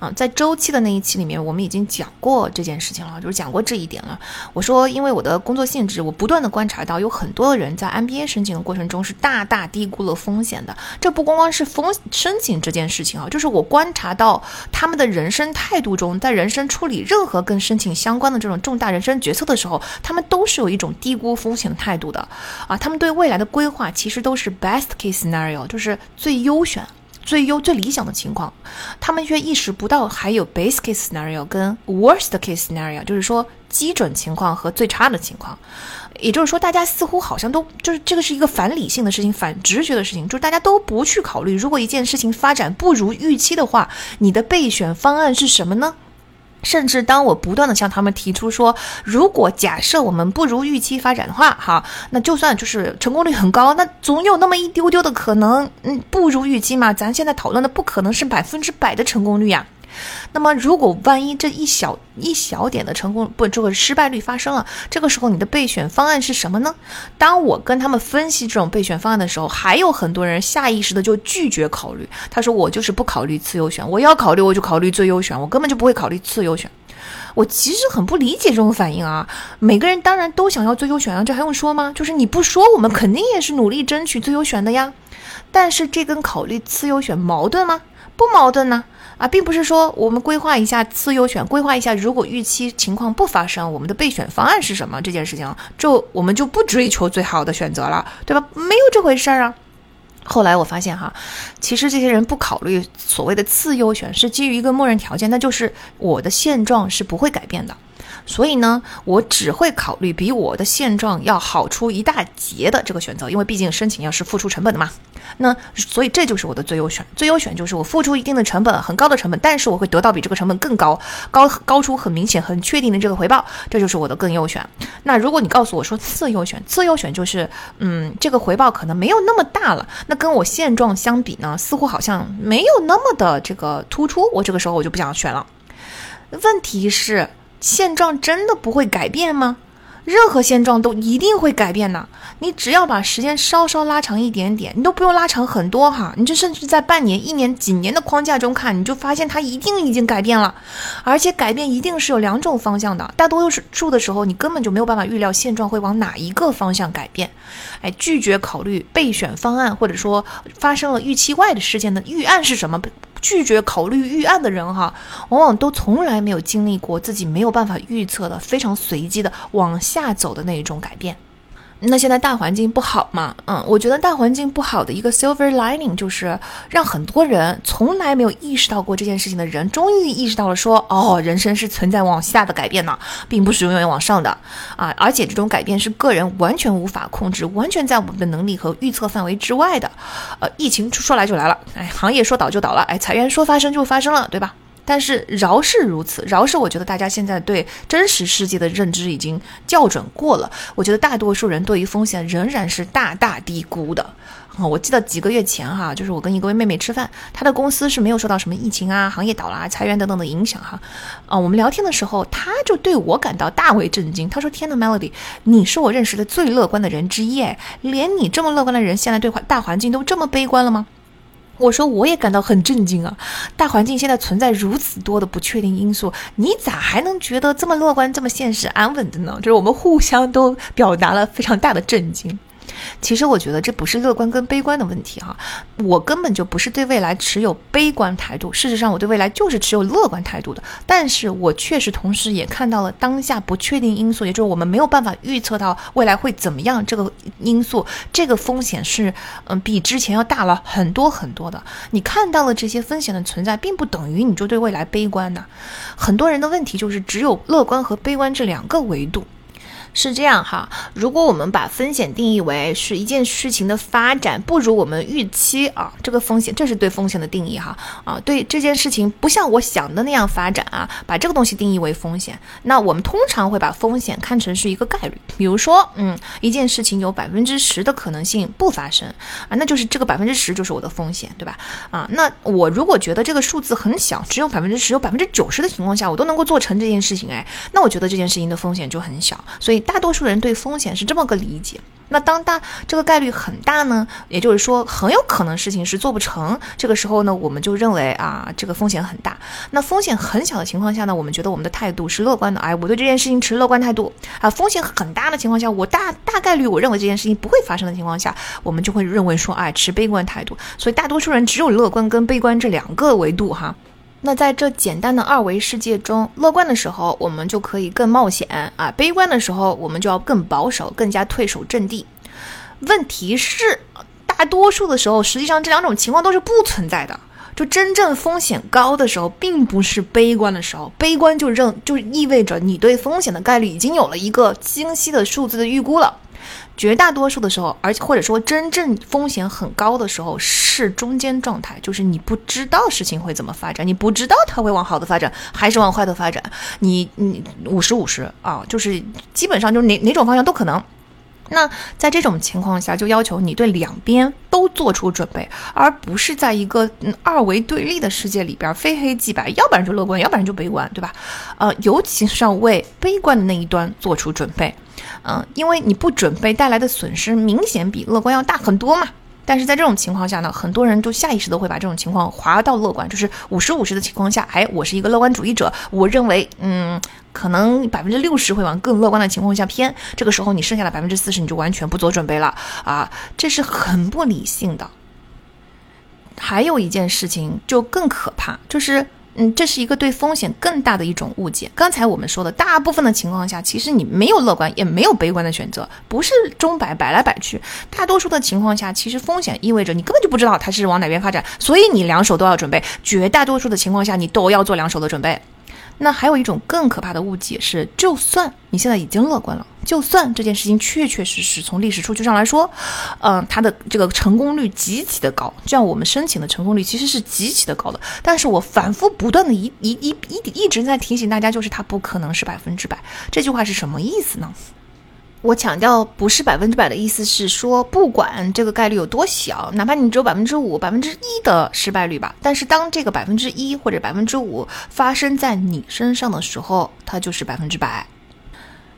啊，在周期的那一期里面，我们已经讲过这件事情了，就是讲过这一点了。我说，因为我的工作性质，我不断的观察到，有很多的人在 MBA 申请的过程中是大大低估了风险的。这不光光是风申请这件事情啊，就是我观察到他们的人生态度中，在人生处理任何跟申请相关的这种重大人生决策的时候，他们都是有一种低估风险的态度的。啊，他们对未来的规划其实都是 best case scenario，就是最优选。最优、最理想的情况，他们却意识不到还有 base case scenario 跟 worst case scenario，就是说基准情况和最差的情况。也就是说，大家似乎好像都就是这个是一个反理性的事情、反直觉的事情，就是大家都不去考虑，如果一件事情发展不如预期的话，你的备选方案是什么呢？甚至当我不断的向他们提出说，如果假设我们不如预期发展的话，哈，那就算就是成功率很高，那总有那么一丢丢的可能，嗯，不如预期嘛。咱现在讨论的不可能是百分之百的成功率呀。那么，如果万一这一小一小点的成功不这个失败率发生了，这个时候你的备选方案是什么呢？当我跟他们分析这种备选方案的时候，还有很多人下意识的就拒绝考虑。他说：“我就是不考虑次优选，我要考虑我就考虑最优选，我根本就不会考虑次优选。”我其实很不理解这种反应啊！每个人当然都想要最优选啊，这还用说吗？就是你不说，我们肯定也是努力争取最优选的呀。但是这跟考虑次优选矛盾吗？不矛盾呢。啊并不是说我们规划一下次优选，规划一下如果预期情况不发生，我们的备选方案是什么这件事情，就我们就不追求最好的选择了，对吧？没有这回事儿啊。后来我发现哈，其实这些人不考虑所谓的次优选，是基于一个默认条件，那就是我的现状是不会改变的。所以呢，我只会考虑比我的现状要好出一大截的这个选择，因为毕竟申请要是付出成本的嘛。那所以这就是我的最优选，最优选就是我付出一定的成本，很高的成本，但是我会得到比这个成本更高、高高出很明显、很确定的这个回报，这就是我的更优选。那如果你告诉我说次优选，次优选就是，嗯，这个回报可能没有那么大了，那跟我现状相比呢，似乎好像没有那么的这个突出，我这个时候我就不想选了。问题是。现状真的不会改变吗？任何现状都一定会改变的。你只要把时间稍稍拉长一点点，你都不用拉长很多哈。你就甚至在半年、一年、几年的框架中看，你就发现它一定已经改变了。而且改变一定是有两种方向的。大多数的时候，你根本就没有办法预料现状会往哪一个方向改变。哎，拒绝考虑备选方案，或者说发生了预期外的事件的预案是什么？拒绝考虑预案的人，哈，往往都从来没有经历过自己没有办法预测的、非常随机的往下走的那一种改变。那现在大环境不好嘛？嗯，我觉得大环境不好的一个 silver lining 就是让很多人从来没有意识到过这件事情的人，终于意识到了说，哦，人生是存在往下的改变呢，并不是永远往上的啊！而且这种改变是个人完全无法控制，完全在我们的能力和预测范围之外的。呃，疫情说来就来了，哎，行业说倒就倒了，哎，裁员说发生就发生了，对吧？但是饶是如此，饶是我觉得大家现在对真实世界的认知已经校准过了，我觉得大多数人对于风险仍然是大大低估的啊，我记得几个月前哈，就是我跟一个妹妹吃饭，她的公司是没有受到什么疫情啊、行业倒啦、裁员等等的影响哈。啊，我们聊天的时候，她就对我感到大为震惊。她说：“天呐 m e l o d y 你是我认识的最乐观的人之一哎，连你这么乐观的人，现在对环大环境都这么悲观了吗？”我说：“我也感到很震惊啊，大环境现在存在如此多的不确定因素，你咋还能觉得这么乐观、这么现实、安稳的呢？”就是我们互相都表达了非常大的震惊。其实我觉得这不是乐观跟悲观的问题哈，我根本就不是对未来持有悲观态度，事实上我对未来就是持有乐观态度的。但是我确实同时也看到了当下不确定因素，也就是我们没有办法预测到未来会怎么样这个因素，这个风险是嗯比之前要大了很多很多的。你看到了这些风险的存在，并不等于你就对未来悲观呐。很多人的问题就是只有乐观和悲观这两个维度。是这样哈，如果我们把风险定义为是一件事情的发展不如我们预期啊，这个风险，这是对风险的定义哈啊，对这件事情不像我想的那样发展啊，把这个东西定义为风险，那我们通常会把风险看成是一个概率，比如说，嗯，一件事情有百分之十的可能性不发生啊，那就是这个百分之十就是我的风险，对吧？啊，那我如果觉得这个数字很小，只有百分之十，有百分之九十的情况下我都能够做成这件事情，哎，那我觉得这件事情的风险就很小，所以。大多数人对风险是这么个理解，那当大这个概率很大呢，也就是说很有可能事情是做不成。这个时候呢，我们就认为啊，这个风险很大。那风险很小的情况下呢，我们觉得我们的态度是乐观的。哎，我对这件事情持乐观态度啊。风险很大的情况下，我大大概率我认为这件事情不会发生的情况下，我们就会认为说，哎，持悲观态度。所以大多数人只有乐观跟悲观这两个维度哈。那在这简单的二维世界中，乐观的时候我们就可以更冒险啊，悲观的时候我们就要更保守，更加退守阵地。问题是，大多数的时候，实际上这两种情况都是不存在的。就真正风险高的时候，并不是悲观的时候，悲观就认就意味着你对风险的概率已经有了一个清晰的数字的预估了。绝大多数的时候，而且或者说真正风险很高的时候，是中间状态，就是你不知道事情会怎么发展，你不知道它会往好的发展还是往坏的发展，你你五十五十啊，就是基本上就是哪哪种方向都可能。那在这种情况下，就要求你对两边都做出准备，而不是在一个嗯二维对立的世界里边非黑即白，要不然就乐观，要不然就悲观，对吧？呃，尤其是要为悲观的那一端做出准备，嗯，因为你不准备带来的损失明显比乐观要大很多嘛。但是在这种情况下呢，很多人都下意识的会把这种情况划到乐观，就是五十五十的情况下，哎，我是一个乐观主义者，我认为，嗯，可能百分之六十会往更乐观的情况下偏，这个时候你剩下的百分之四十你就完全不做准备了啊，这是很不理性的。还有一件事情就更可怕，就是。嗯，这是一个对风险更大的一种误解。刚才我们说的，大部分的情况下，其实你没有乐观，也没有悲观的选择，不是钟摆摆来摆去。大多数的情况下，其实风险意味着你根本就不知道它是往哪边发展，所以你两手都要准备。绝大多数的情况下，你都要做两手的准备。那还有一种更可怕的误解是，就算你现在已经乐观了，就算这件事情确确实实从历史数据上来说，嗯，它的这个成功率极其的高，这样我们申请的成功率其实是极其的高的。但是我反复不断的一一一一一直在提醒大家，就是它不可能是百分之百。这句话是什么意思呢？我强调不是百分之百的意思是说，不管这个概率有多小，哪怕你只有百分之五、百分之一的失败率吧，但是当这个百分之一或者百分之五发生在你身上的时候，它就是百分之百。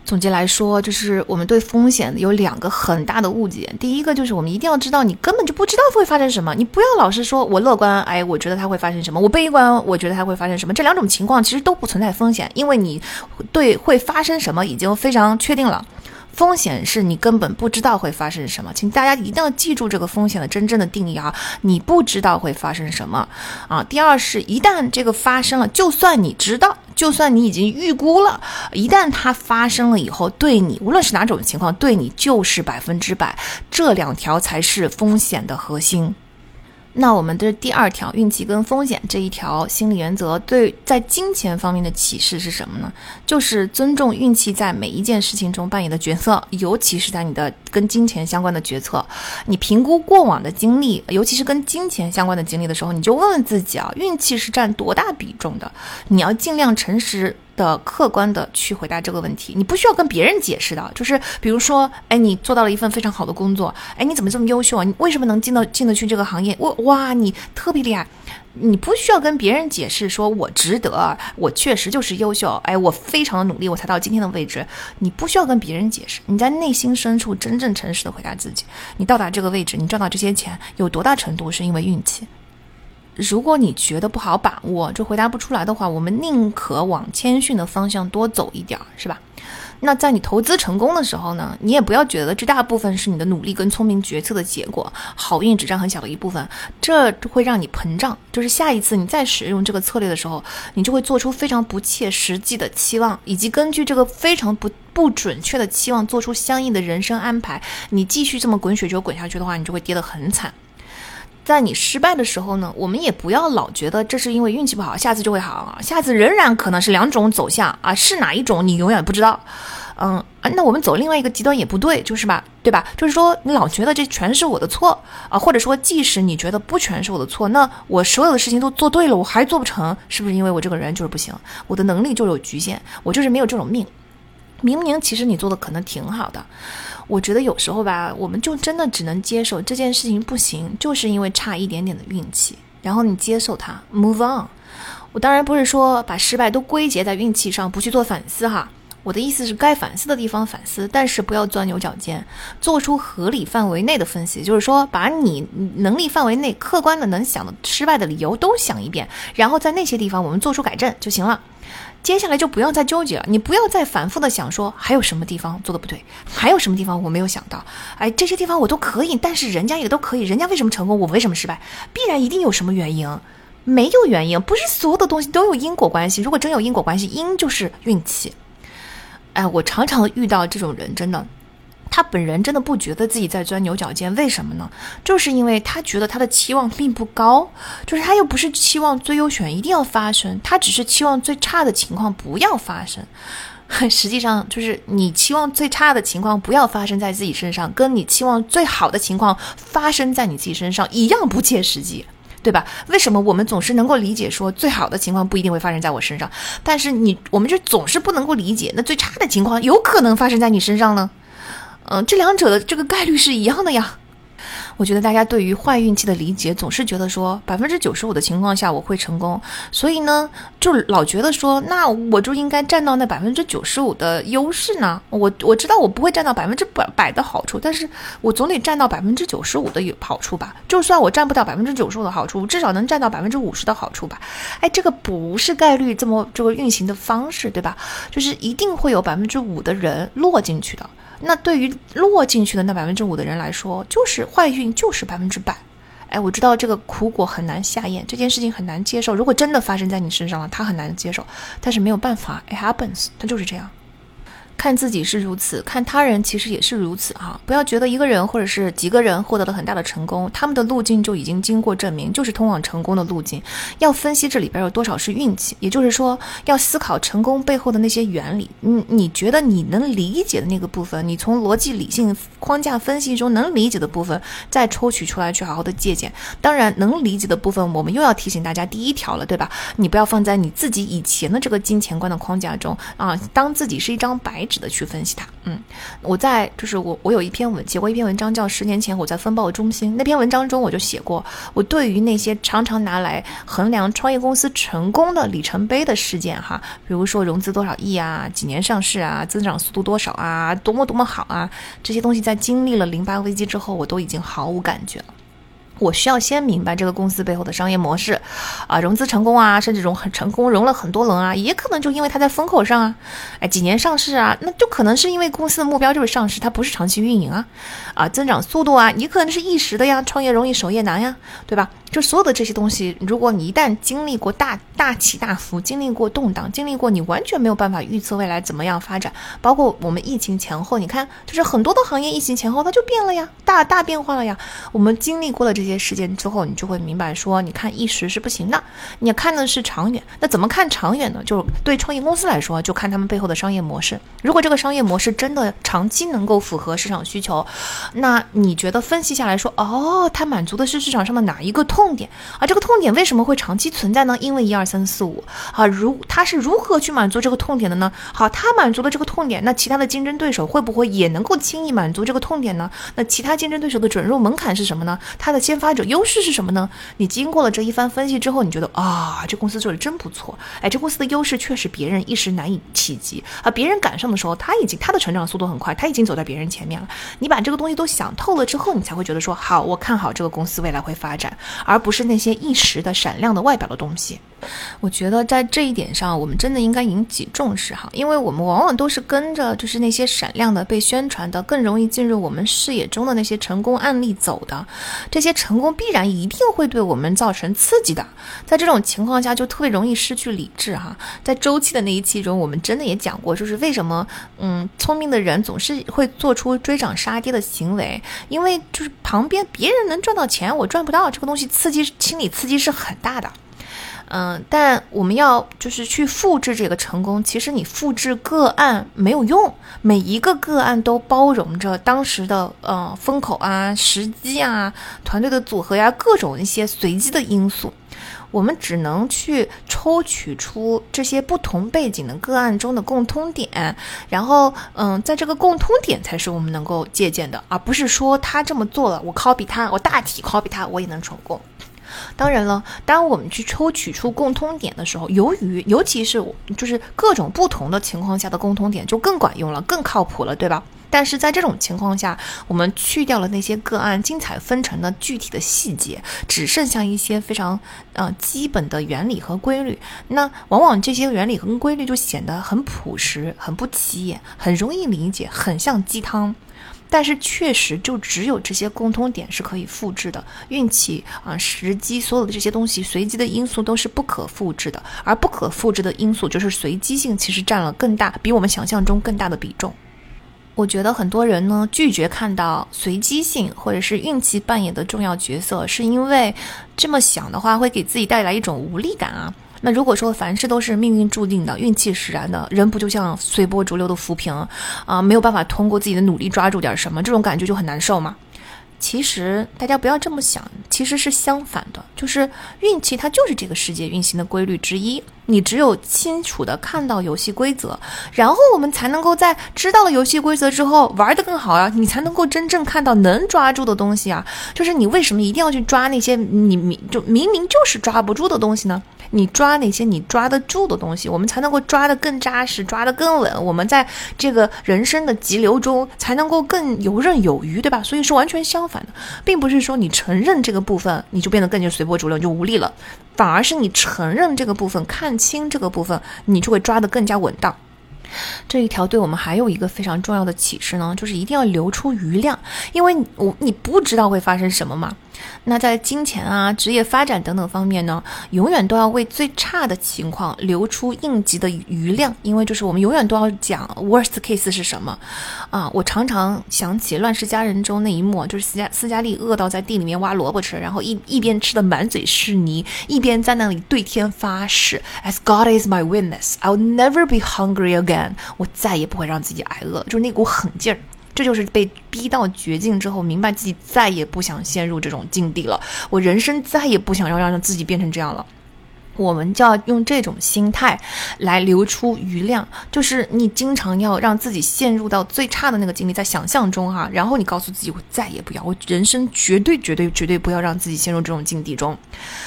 总结来说，就是我们对风险有两个很大的误解。第一个就是我们一定要知道，你根本就不知道会发生什么，你不要老是说我乐观，哎，我觉得它会发生什么；我悲观，我觉得它会发生什么。这两种情况其实都不存在风险，因为你对会发生什么已经非常确定了。风险是你根本不知道会发生什么，请大家一定要记住这个风险的真正的定义啊！你不知道会发生什么啊。第二是，一旦这个发生了，就算你知道，就算你已经预估了，一旦它发生了以后，对你无论是哪种情况，对你就是百分之百。这两条才是风险的核心。那我们的第二条运气跟风险这一条心理原则，对在金钱方面的启示是什么呢？就是尊重运气在每一件事情中扮演的角色，尤其是在你的跟金钱相关的决策。你评估过往的经历，尤其是跟金钱相关的经历的时候，你就问问自己啊，运气是占多大比重的？你要尽量诚实。的客观的去回答这个问题，你不需要跟别人解释的。就是比如说，哎，你做到了一份非常好的工作，哎，你怎么这么优秀啊？你为什么能进到进得去这个行业？哇哇，你特别厉害，你不需要跟别人解释，说我值得，我确实就是优秀，哎，我非常的努力，我才到今天的位置。你不需要跟别人解释，你在内心深处真正诚实的回答自己，你到达这个位置，你赚到这些钱，有多大程度是因为运气？如果你觉得不好把握，就回答不出来的话，我们宁可往谦逊的方向多走一点儿，是吧？那在你投资成功的时候呢，你也不要觉得这大部分是你的努力跟聪明决策的结果，好运只占很小的一部分，这会让你膨胀。就是下一次你再使用这个策略的时候，你就会做出非常不切实际的期望，以及根据这个非常不不准确的期望做出相应的人生安排。你继续这么滚雪球滚下去的话，你就会跌得很惨。在你失败的时候呢，我们也不要老觉得这是因为运气不好，下次就会好啊，下次仍然可能是两种走向啊，是哪一种你永远不知道。嗯啊，那我们走另外一个极端也不对，就是吧，对吧？就是说你老觉得这全是我的错啊，或者说即使你觉得不全是我的错，那我所有的事情都做对了，我还做不成，是不是因为我这个人就是不行，我的能力就有局限，我就是没有这种命。明明其实你做的可能挺好的。我觉得有时候吧，我们就真的只能接受这件事情不行，就是因为差一点点的运气，然后你接受它，move on。我当然不是说把失败都归结在运气上，不去做反思哈。我的意思是该反思的地方反思，但是不要钻牛角尖，做出合理范围内的分析，就是说把你能力范围内客观的能想的失败的理由都想一遍，然后在那些地方我们做出改正就行了。接下来就不要再纠结了，你不要再反复的想说还有什么地方做的不对，还有什么地方我没有想到，哎，这些地方我都可以，但是人家也都可以，人家为什么成功，我为什么失败？必然一定有什么原因，没有原因，不是所有的东西都有因果关系。如果真有因果关系，因就是运气。哎，我常常遇到这种人，真的。他本人真的不觉得自己在钻牛角尖，为什么呢？就是因为他觉得他的期望并不高，就是他又不是期望最优选一定要发生，他只是期望最差的情况不要发生。<laughs> 实际上，就是你期望最差的情况不要发生在自己身上，跟你期望最好的情况发生在你自己身上一样不切实际，对吧？为什么我们总是能够理解说最好的情况不一定会发生在我身上，但是你我们就总是不能够理解那最差的情况有可能发生在你身上呢？嗯，这两者的这个概率是一样的呀。我觉得大家对于坏运气的理解，总是觉得说百分之九十五的情况下我会成功，所以呢，就老觉得说那我就应该占到那百分之九十五的优势呢。我我知道我不会占到百分之百百的好处，但是我总得占到百分之九十五的有好处吧。就算我占不到百分之九十五的好处，我至少能占到百分之五十的好处吧。哎，这个不是概率这么这个运行的方式，对吧？就是一定会有百分之五的人落进去的。那对于落进去的那百分之五的人来说，就是坏运就是百分之百。哎，我知道这个苦果很难下咽，这件事情很难接受。如果真的发生在你身上了，他很难接受，但是没有办法，it happens，它就是这样。看自己是如此，看他人其实也是如此啊！不要觉得一个人或者是几个人获得了很大的成功，他们的路径就已经经过证明，就是通往成功的路径。要分析这里边有多少是运气，也就是说，要思考成功背后的那些原理。嗯，你觉得你能理解的那个部分，你从逻辑理性框架分析中能理解的部分，再抽取出来去好好的借鉴。当然，能理解的部分，我们又要提醒大家第一条了，对吧？你不要放在你自己以前的这个金钱观的框架中啊，当自己是一张白。的去分析它，嗯，我在就是我我有一篇文写过一篇文章，叫十年前我在风暴中心那篇文章中我就写过，我对于那些常常拿来衡量创业公司成功的里程碑的事件哈，比如说融资多少亿啊，几年上市啊，增长速度多少啊，多么多么好啊，这些东西在经历了零八危机之后，我都已经毫无感觉了。我需要先明白这个公司背后的商业模式，啊，融资成功啊，甚至融很成功，融了很多轮啊，也可能就因为它在风口上啊，哎，几年上市啊，那就可能是因为公司的目标就是上市，它不是长期运营啊，啊，增长速度啊，也可能是一时的呀，创业容易守业难呀，对吧？就所有的这些东西，如果你一旦经历过大大起大伏，经历过动荡，经历过你完全没有办法预测未来怎么样发展，包括我们疫情前后，你看，就是很多的行业疫情前后它就变了呀，大大变化了呀。我们经历过了这些事件之后，你就会明白说，你看一时是不行的，你看的是长远。那怎么看长远呢？就是对创业公司来说，就看他们背后的商业模式。如果这个商业模式真的长期能够符合市场需求，那你觉得分析下来说，哦，它满足的是市场上的哪一个痛？点啊。这个痛点为什么会长期存在呢？因为一二三四五啊，如他是如何去满足这个痛点的呢？好，他满足了这个痛点，那其他的竞争对手会不会也能够轻易满足这个痛点呢？那其他竞争对手的准入门槛是什么呢？它的先发者优势是什么呢？你经过了这一番分析之后，你觉得啊，这公司做的真不错，哎，这公司的优势确实别人一时难以企及啊，别人赶上的时候，他已经他的成长速度很快，他已经走在别人前面了。你把这个东西都想透了之后，你才会觉得说好，我看好这个公司未来会发展，而不是那些一时的闪亮的外表的东西。我觉得在这一点上，我们真的应该引起重视哈，因为我们往往都是跟着就是那些闪亮的、被宣传的、更容易进入我们视野中的那些成功案例走的。这些成成功必然一定会对我们造成刺激的，在这种情况下就特别容易失去理智哈。在周期的那一期中，我们真的也讲过，就是为什么嗯，聪明的人总是会做出追涨杀跌的行为，因为就是旁边别人能赚到钱，我赚不到，这个东西刺激心理刺激是很大的。嗯，但我们要就是去复制这个成功，其实你复制个案没有用，每一个个案都包容着当时的呃风口啊、时机啊、团队的组合呀，各种一些随机的因素，我们只能去抽取出这些不同背景的个案中的共通点，然后嗯，在这个共通点才是我们能够借鉴的，而不是说他这么做了，我 copy 他，我大体 copy 他，我也能成功。当然了，当我们去抽取出共通点的时候，由于尤其是就是各种不同的情况下的共通点就更管用了，更靠谱了，对吧？但是在这种情况下，我们去掉了那些个案精彩纷呈的具体的细节，只剩下一些非常呃基本的原理和规律。那往往这些原理和规律就显得很朴实、很不起眼、很容易理解、很像鸡汤。但是确实，就只有这些共通点是可以复制的。运气啊，时机，所有的这些东西，随机的因素都是不可复制的。而不可复制的因素就是随机性，其实占了更大，比我们想象中更大的比重。我觉得很多人呢拒绝看到随机性或者是运气扮演的重要角色，是因为这么想的话会给自己带来一种无力感啊。那如果说凡事都是命运注定的、运气使然的，人不就像随波逐流的浮萍啊？没有办法通过自己的努力抓住点什么，这种感觉就很难受吗？其实大家不要这么想，其实是相反的，就是运气它就是这个世界运行的规律之一。你只有清楚的看到游戏规则，然后我们才能够在知道了游戏规则之后玩得更好啊！你才能够真正看到能抓住的东西啊！就是你为什么一定要去抓那些你明就明明就是抓不住的东西呢？你抓哪些你抓得住的东西，我们才能够抓得更扎实，抓得更稳。我们在这个人生的急流中才能够更游刃有余，对吧？所以是完全相反的，并不是说你承认这个部分，你就变得更加随波逐流，就无力了，反而是你承认这个部分，看清这个部分，你就会抓得更加稳当。这一条对我们还有一个非常重要的启示呢，就是一定要留出余量，因为我你不知道会发生什么嘛。那在金钱啊、职业发展等等方面呢，永远都要为最差的情况留出应急的余量，因为就是我们永远都要讲 worst case 是什么啊。我常常想起《乱世佳人》中那一幕，就是斯嘉斯嘉丽饿到在地里面挖萝卜吃，然后一一边吃的满嘴是泥，一边在那里对天发誓，As God is my witness, I'll never be hungry again。我再也不会让自己挨饿，就是那股狠劲儿。这就是被逼到绝境之后，明白自己再也不想陷入这种境地了。我人生再也不想要让自己变成这样了。我们就要用这种心态来留出余量，就是你经常要让自己陷入到最差的那个境地，在想象中哈，然后你告诉自己，我再也不要，我人生绝对绝对绝对不要让自己陷入这种境地中。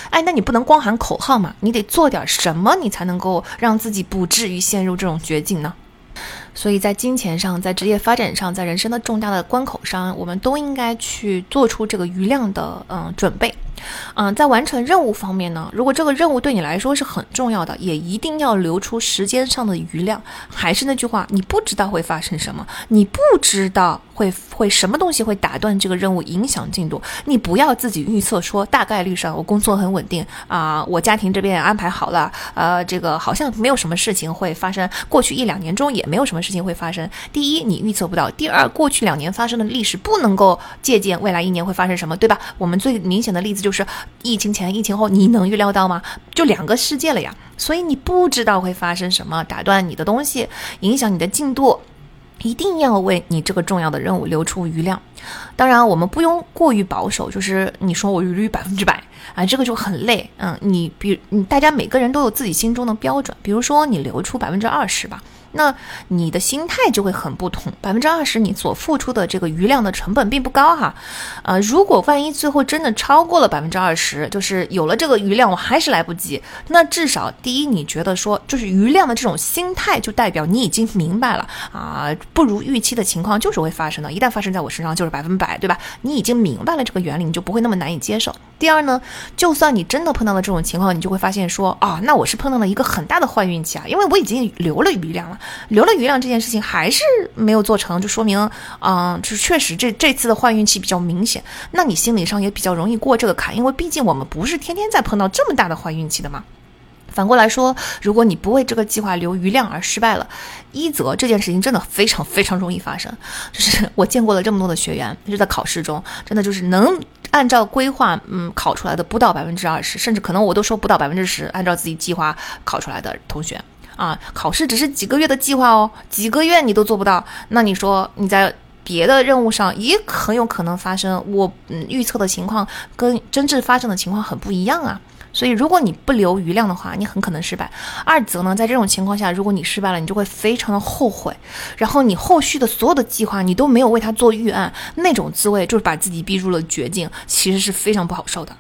哎，那你不能光喊口号嘛，你得做点什么，你才能够让自己不至于陷入这种绝境呢？所以在金钱上，在职业发展上，在人生的重大的关口上，我们都应该去做出这个余量的嗯准备。嗯，在完成任务方面呢，如果这个任务对你来说是很重要的，也一定要留出时间上的余量。还是那句话，你不知道会发生什么，你不知道会会什么东西会打断这个任务，影响进度。你不要自己预测说大概率上我工作很稳定啊，我家庭这边安排好了，呃，这个好像没有什么事情会发生。过去一两年中也没有什么事情会发生。第一，你预测不到；第二，过去两年发生的历史不能够借鉴未来一年会发生什么，对吧？我们最明显的例子就是。是疫情前、疫情后，你能预料到吗？就两个世界了呀，所以你不知道会发生什么，打断你的东西，影响你的进度，一定要为你这个重要的任务留出余量。当然，我们不用过于保守，就是你说我余率百分之百啊，这个就很累。嗯，你比你大家每个人都有自己心中的标准，比如说你留出百分之二十吧。那你的心态就会很不同，百分之二十你所付出的这个余量的成本并不高哈，呃，如果万一最后真的超过了百分之二十，就是有了这个余量我还是来不及，那至少第一你觉得说就是余量的这种心态就代表你已经明白了啊，不如预期的情况就是会发生的，一旦发生在我身上就是百分百，对吧？你已经明白了这个原理，你就不会那么难以接受。第二呢，就算你真的碰到了这种情况，你就会发现说啊，那我是碰到了一个很大的坏运气啊，因为我已经留了余量了。留了余量这件事情还是没有做成就说明，嗯，就是确实这这次的坏运气比较明显。那你心理上也比较容易过这个坎，因为毕竟我们不是天天在碰到这么大的坏运气的嘛。反过来说，如果你不为这个计划留余量而失败了，一则这件事情真的非常非常容易发生。就是我见过了这么多的学员，就在考试中，真的就是能按照规划，嗯，考出来的不到百分之二十，甚至可能我都说不到百分之十，按照自己计划考出来的同学。啊，考试只是几个月的计划哦，几个月你都做不到，那你说你在别的任务上也很有可能发生，我嗯预测的情况跟真正发生的情况很不一样啊。所以如果你不留余量的话，你很可能失败。二则呢，在这种情况下，如果你失败了，你就会非常的后悔，然后你后续的所有的计划你都没有为他做预案，那种滋味就是把自己逼入了绝境，其实是非常不好受的。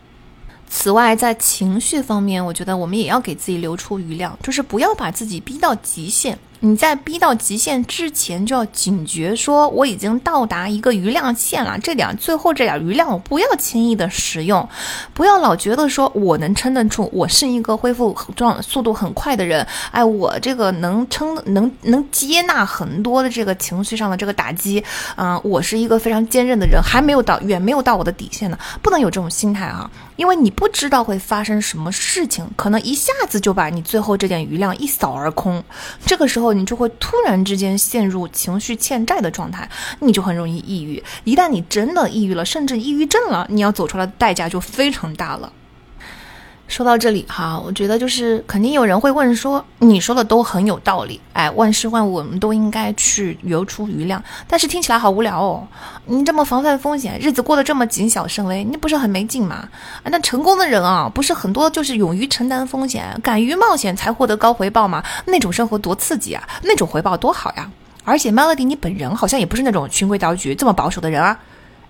此外，在情绪方面，我觉得我们也要给自己留出余量，就是不要把自己逼到极限。你在逼到极限之前，就要警觉，说我已经到达一个余量线了，这点最后这点余量，我不要轻易的使用，不要老觉得说我能撑得住，我是一个恢复状速度很快的人，哎，我这个能撑，能能接纳很多的这个情绪上的这个打击，嗯，我是一个非常坚韧的人，还没有到远没有到我的底线呢，不能有这种心态啊，因为你不知道会发生什么事情，可能一下子就把你最后这点余量一扫而空，这个时候。你就会突然之间陷入情绪欠债的状态，你就很容易抑郁。一旦你真的抑郁了，甚至抑郁症了，你要走出来的代价就非常大了。说到这里哈，我觉得就是肯定有人会问说，你说的都很有道理，哎，万事万物我们都应该去留出余量，但是听起来好无聊哦。你这么防范风险，日子过得这么谨小慎微，你不是很没劲吗？那成功的人啊，不是很多就是勇于承担风险、敢于冒险才获得高回报吗？那种生活多刺激啊，那种回报多好呀！而且 Melody，你本人好像也不是那种循规蹈矩这么保守的人啊。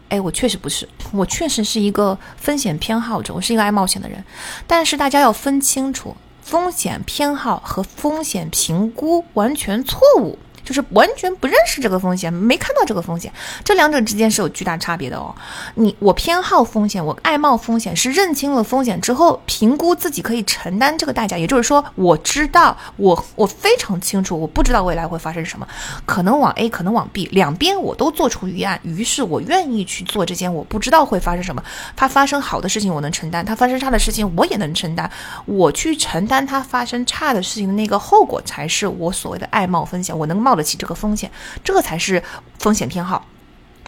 哎，我确实不是，我确实是一个风险偏好者，我是一个爱冒险的人。但是大家要分清楚，风险偏好和风险评估完全错误。就是完全不认识这个风险，没看到这个风险，这两者之间是有巨大差别的哦。你我偏好风险，我爱冒风险，是认清了风险之后，评估自己可以承担这个代价。也就是说，我知道我我非常清楚，我不知道未来会发生什么，可能往 A，可能往 B，两边我都做出预案，于是我愿意去做这件我不知道会发生什么。它发生好的事情我能承担，它发生差的事情我也能承担。我去承担它发生差的事情的那个后果，才是我所谓的爱冒风险，我能冒。得起这个风险，这才是风险偏好。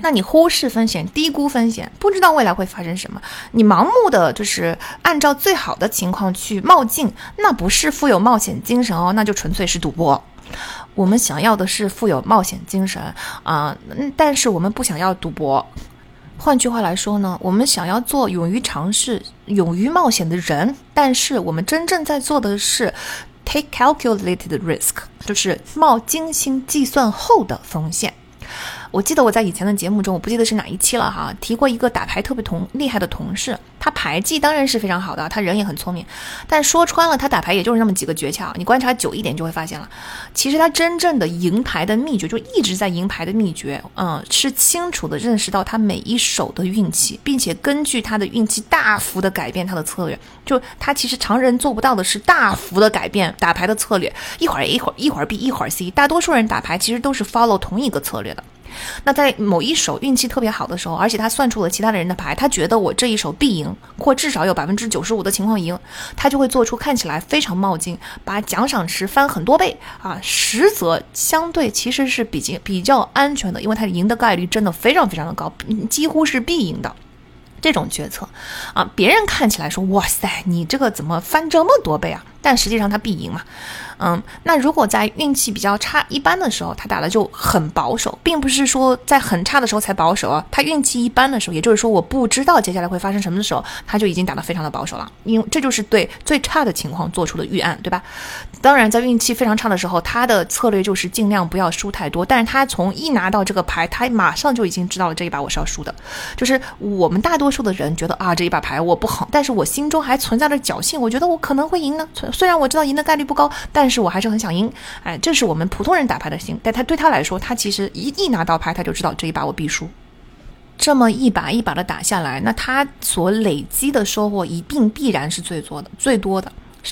那你忽视风险，低估风险，不知道未来会发生什么，你盲目的就是按照最好的情况去冒进，那不是富有冒险精神哦，那就纯粹是赌博。我们想要的是富有冒险精神啊，但是我们不想要赌博。换句话来说呢，我们想要做勇于尝试、勇于冒险的人，但是我们真正在做的是。Take calculated risk，就是冒精心计算后的风险。我记得我在以前的节目中，我不记得是哪一期了哈，提过一个打牌特别同厉害的同事，他牌技当然是非常好的，他人也很聪明，但说穿了，他打牌也就是那么几个诀窍。你观察久一点就会发现了，其实他真正的赢牌的秘诀，就一直在赢牌的秘诀，嗯，是清楚的认识到他每一手的运气，并且根据他的运气大幅的改变他的策略。就他其实常人做不到的是大幅的改变打牌的策略，一会儿 A 一会儿一会儿 B 一会儿 C，大多数人打牌其实都是 follow 同一个策略的。那在某一手运气特别好的时候，而且他算出了其他的人的牌，他觉得我这一手必赢，或至少有百分之九十五的情况赢，他就会做出看起来非常冒进，把奖赏池翻很多倍啊，实则相对其实是比较比较安全的，因为他赢的概率真的非常非常的高，几乎是必赢的。这种决策啊，别人看起来说哇塞，你这个怎么翻这么多倍啊？但实际上他必赢嘛。嗯，那如果在运气比较差、一般的时候，他打的就很保守，并不是说在很差的时候才保守啊。他运气一般的时候，也就是说我不知道接下来会发生什么的时候，他就已经打得非常的保守了，因为这就是对最差的情况做出的预案，对吧？当然，在运气非常差的时候，他的策略就是尽量不要输太多。但是他从一拿到这个牌，他马上就已经知道了这一把我是要输的。就是我们大多数的人觉得啊，这一把牌我不好，但是我心中还存在着侥幸，我觉得我可能会赢呢。虽然我知道赢的概率不高，但是我还是很想赢，哎，这是我们普通人打牌的心。但他对他来说，他其实一一拿到牌，他就知道这一把我必输。这么一把一把的打下来，那他所累积的收获一定必然是最多的、最多的。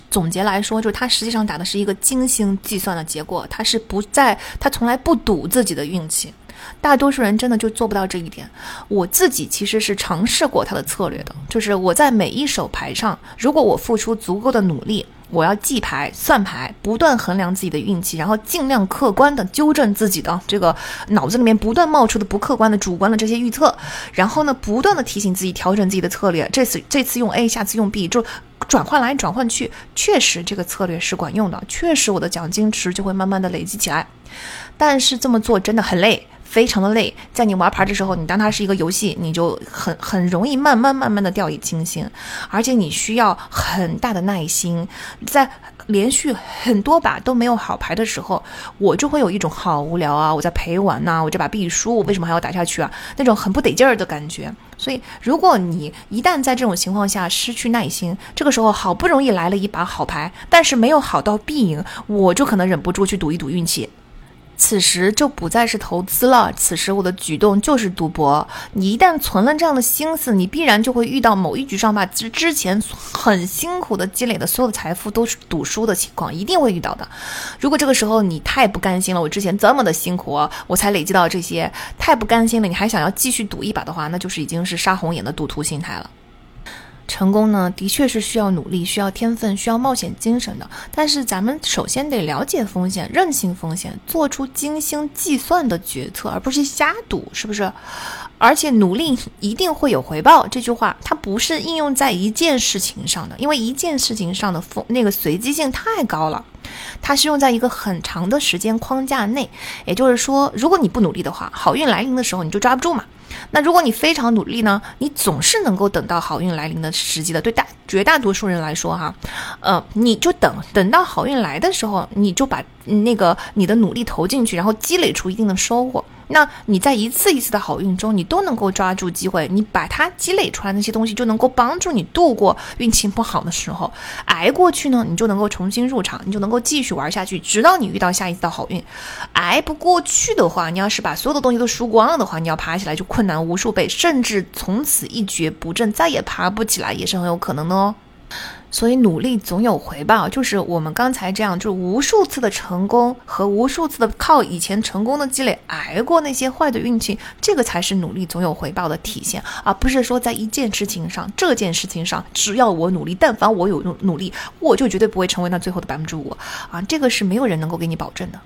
总结来说，就是他实际上打的是一个精心计算的结果，他是不在，他从来不赌自己的运气。大多数人真的就做不到这一点。我自己其实是尝试过他的策略的，就是我在每一手牌上，如果我付出足够的努力。我要记牌、算牌，不断衡量自己的运气，然后尽量客观的纠正自己的这个脑子里面不断冒出的不客观的、主观的这些预测，然后呢，不断的提醒自己调整自己的策略。这次这次用 A，下次用 B，就转换来转换去，确实这个策略是管用的，确实我的奖金池就会慢慢的累积起来。但是这么做真的很累。非常的累，在你玩牌的时候，你当它是一个游戏，你就很很容易慢慢慢慢的掉以轻心，而且你需要很大的耐心，在连续很多把都没有好牌的时候，我就会有一种好无聊啊，我在陪玩呐，我这把必输，我为什么还要打下去啊？那种很不得劲儿的感觉。所以，如果你一旦在这种情况下失去耐心，这个时候好不容易来了一把好牌，但是没有好到必赢，我就可能忍不住去赌一赌运气。此时就不再是投资了，此时我的举动就是赌博。你一旦存了这样的心思，你必然就会遇到某一局上把之之前很辛苦的积累的所有的财富都是赌输的情况，一定会遇到的。如果这个时候你太不甘心了，我之前这么的辛苦，我才累积到这些，太不甘心了，你还想要继续赌一把的话，那就是已经是杀红眼的赌徒心态了。成功呢，的确是需要努力、需要天分、需要冒险精神的。但是咱们首先得了解风险、认清风险，做出精心计算的决策，而不是瞎赌，是不是？而且努力一定会有回报，这句话它不是应用在一件事情上的，因为一件事情上的风那个随机性太高了，它是用在一个很长的时间框架内。也就是说，如果你不努力的话，好运来临的时候你就抓不住嘛。那如果你非常努力呢，你总是能够等到好运来临的时机的。对大绝大多数人来说，哈，呃，你就等等到好运来的时候，你就把那个你的努力投进去，然后积累出一定的收获。那你在一次一次的好运中，你都能够抓住机会，你把它积累出来那些东西，就能够帮助你度过运气不好的时候，挨过去呢，你就能够重新入场，你就能够继续玩下去，直到你遇到下一次的好运。挨不过去的话，你要是把所有的东西都输光了的话，你要爬起来就困难无数倍，甚至从此一蹶不振，再也爬不起来，也是很有可能的哦。所以努力总有回报，就是我们刚才这样，就是无数次的成功和无数次的靠以前成功的积累挨过那些坏的运气，这个才是努力总有回报的体现，而不是说在一件事情上，这件事情上，只要我努力，但凡我有努努力，我就绝对不会成为那最后的百分之五啊，这个是没有人能够给你保证的。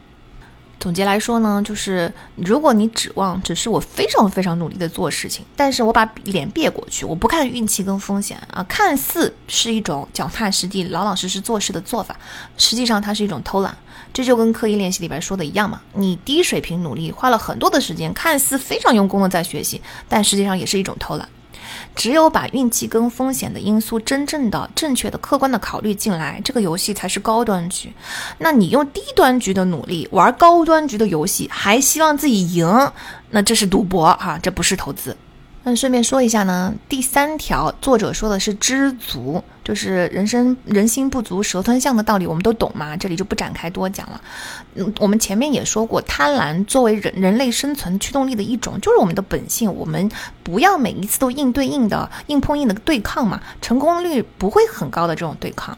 总结来说呢，就是如果你指望只是我非常非常努力的做事情，但是我把脸别过去，我不看运气跟风险啊，看似是一种脚踏实地、老老实实做事的做法，实际上它是一种偷懒。这就跟刻意练习里边说的一样嘛，你低水平努力，花了很多的时间，看似非常用功的在学习，但实际上也是一种偷懒。只有把运气跟风险的因素真正的、正确的、客观的考虑进来，这个游戏才是高端局。那你用低端局的努力玩高端局的游戏，还希望自己赢，那这是赌博哈，这不是投资。顺便说一下呢，第三条作者说的是知足，就是人生人心不足蛇吞象的道理，我们都懂嘛，这里就不展开多讲了。嗯，我们前面也说过，贪婪作为人人类生存驱动力的一种，就是我们的本性，我们不要每一次都硬对应的硬碰硬的对抗嘛，成功率不会很高的这种对抗。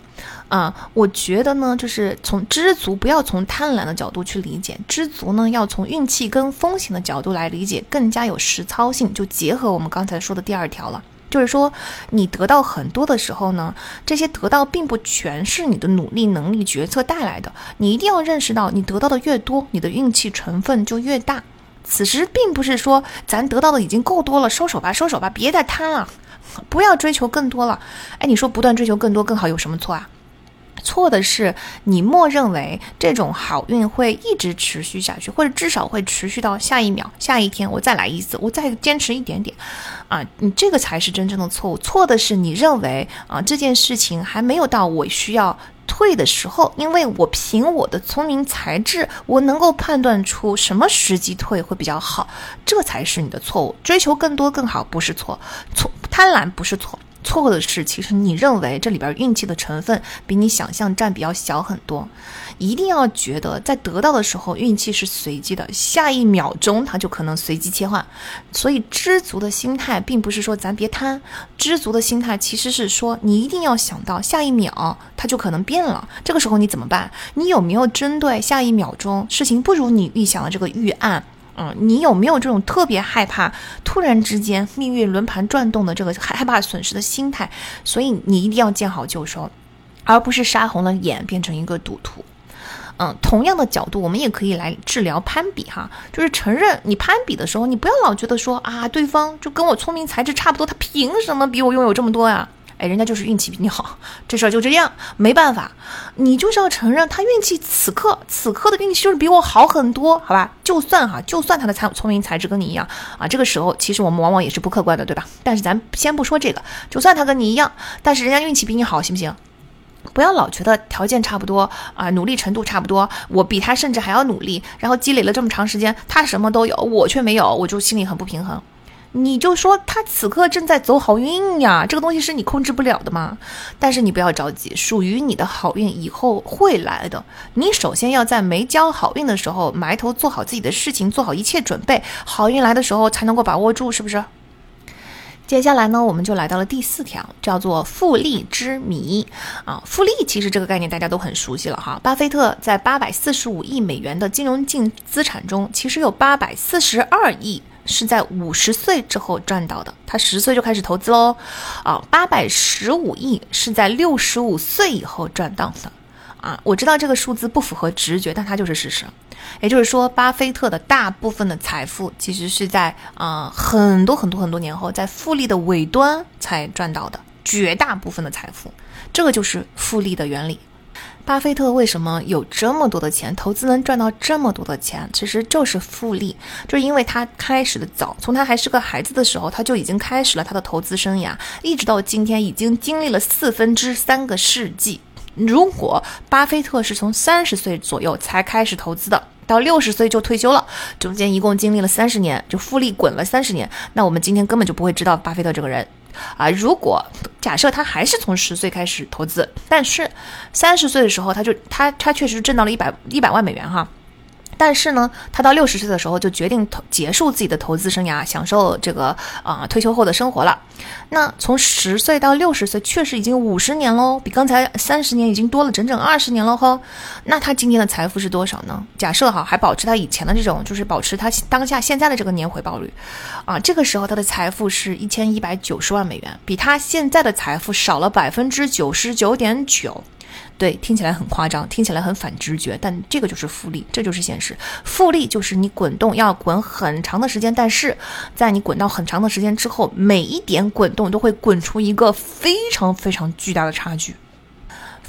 啊，我觉得呢，就是从知足，不要从贪婪的角度去理解知足呢，要从运气跟风险的角度来理解，更加有实操性。就结合我们刚才说的第二条了，就是说你得到很多的时候呢，这些得到并不全是你的努力、能力、决策带来的。你一定要认识到，你得到的越多，你的运气成分就越大。此时并不是说咱得到的已经够多了，收手吧，收手吧，别再贪了，不要追求更多了。哎，你说不断追求更多更好有什么错啊？错的是你默认为这种好运会一直持续下去，或者至少会持续到下一秒、下一天，我再来一次，我再坚持一点点，啊，你这个才是真正的错误。错的是你认为啊这件事情还没有到我需要退的时候，因为我凭我的聪明才智，我能够判断出什么时机退会比较好，这才是你的错误。追求更多更好不是错，错贪婪不是错。错的是，其实你认为这里边运气的成分比你想象占比要小很多。一定要觉得在得到的时候运气是随机的，下一秒钟它就可能随机切换。所以知足的心态并不是说咱别贪，知足的心态其实是说你一定要想到下一秒它就可能变了。这个时候你怎么办？你有没有针对下一秒钟事情不如你预想的这个预案？嗯，你有没有这种特别害怕突然之间命运轮盘转动的这个害怕损失的心态？所以你一定要见好就收，而不是杀红了眼变成一个赌徒。嗯，同样的角度，我们也可以来治疗攀比哈，就是承认你攀比的时候，你不要老觉得说啊，对方就跟我聪明才智差不多，他凭什么比我拥有这么多呀？哎，人家就是运气比你好，这事儿就这样，没办法，你就是要承认他运气此刻此刻的运气就是比我好很多，好吧？就算哈，就算他的才聪明才智跟你一样啊，这个时候其实我们往往也是不客观的，对吧？但是咱先不说这个，就算他跟你一样，但是人家运气比你好，行不行？不要老觉得条件差不多啊，努力程度差不多，我比他甚至还要努力，然后积累了这么长时间，他什么都有，我却没有，我就心里很不平衡。你就说他此刻正在走好运呀，这个东西是你控制不了的嘛。但是你不要着急，属于你的好运以后会来的。你首先要在没交好运的时候埋头做好自己的事情，做好一切准备，好运来的时候才能够把握住，是不是？接下来呢，我们就来到了第四条，叫做复利之谜啊。复利其实这个概念大家都很熟悉了哈。巴菲特在八百四十五亿美元的金融净资产中，其实有八百四十二亿。是在五十岁之后赚到的，他十岁就开始投资喽，啊，八百十五亿是在六十五岁以后赚到的，啊，我知道这个数字不符合直觉，但它就是事实。也就是说，巴菲特的大部分的财富其实是在啊很多很多很多年后，在复利的尾端才赚到的，绝大部分的财富，这个就是复利的原理。巴菲特为什么有这么多的钱，投资能赚到这么多的钱？其实就是复利，就是因为他开始的早，从他还是个孩子的时候，他就已经开始了他的投资生涯，一直到今天，已经经历了四分之三个世纪。如果巴菲特是从三十岁左右才开始投资的，到六十岁就退休了，中间一共经历了三十年，就复利滚了三十年，那我们今天根本就不会知道巴菲特这个人。啊，如果假设他还是从十岁开始投资，但是三十岁的时候他就他他确实挣到了一百一百万美元哈。但是呢，他到六十岁的时候就决定投结束自己的投资生涯，享受这个啊退休后的生活了。那从十岁到六十岁，确实已经五十年喽，比刚才三十年已经多了整整二十年了哈。那他今天的财富是多少呢？假设哈还保持他以前的这种，就是保持他当下现在的这个年回报率，啊，这个时候他的财富是一千一百九十万美元，比他现在的财富少了百分之九十九点九。对，听起来很夸张，听起来很反直觉，但这个就是复利，这就是现实。复利就是你滚动要滚很长的时间，但是在你滚到很长的时间之后，每一点滚动都会滚出一个非常非常巨大的差距。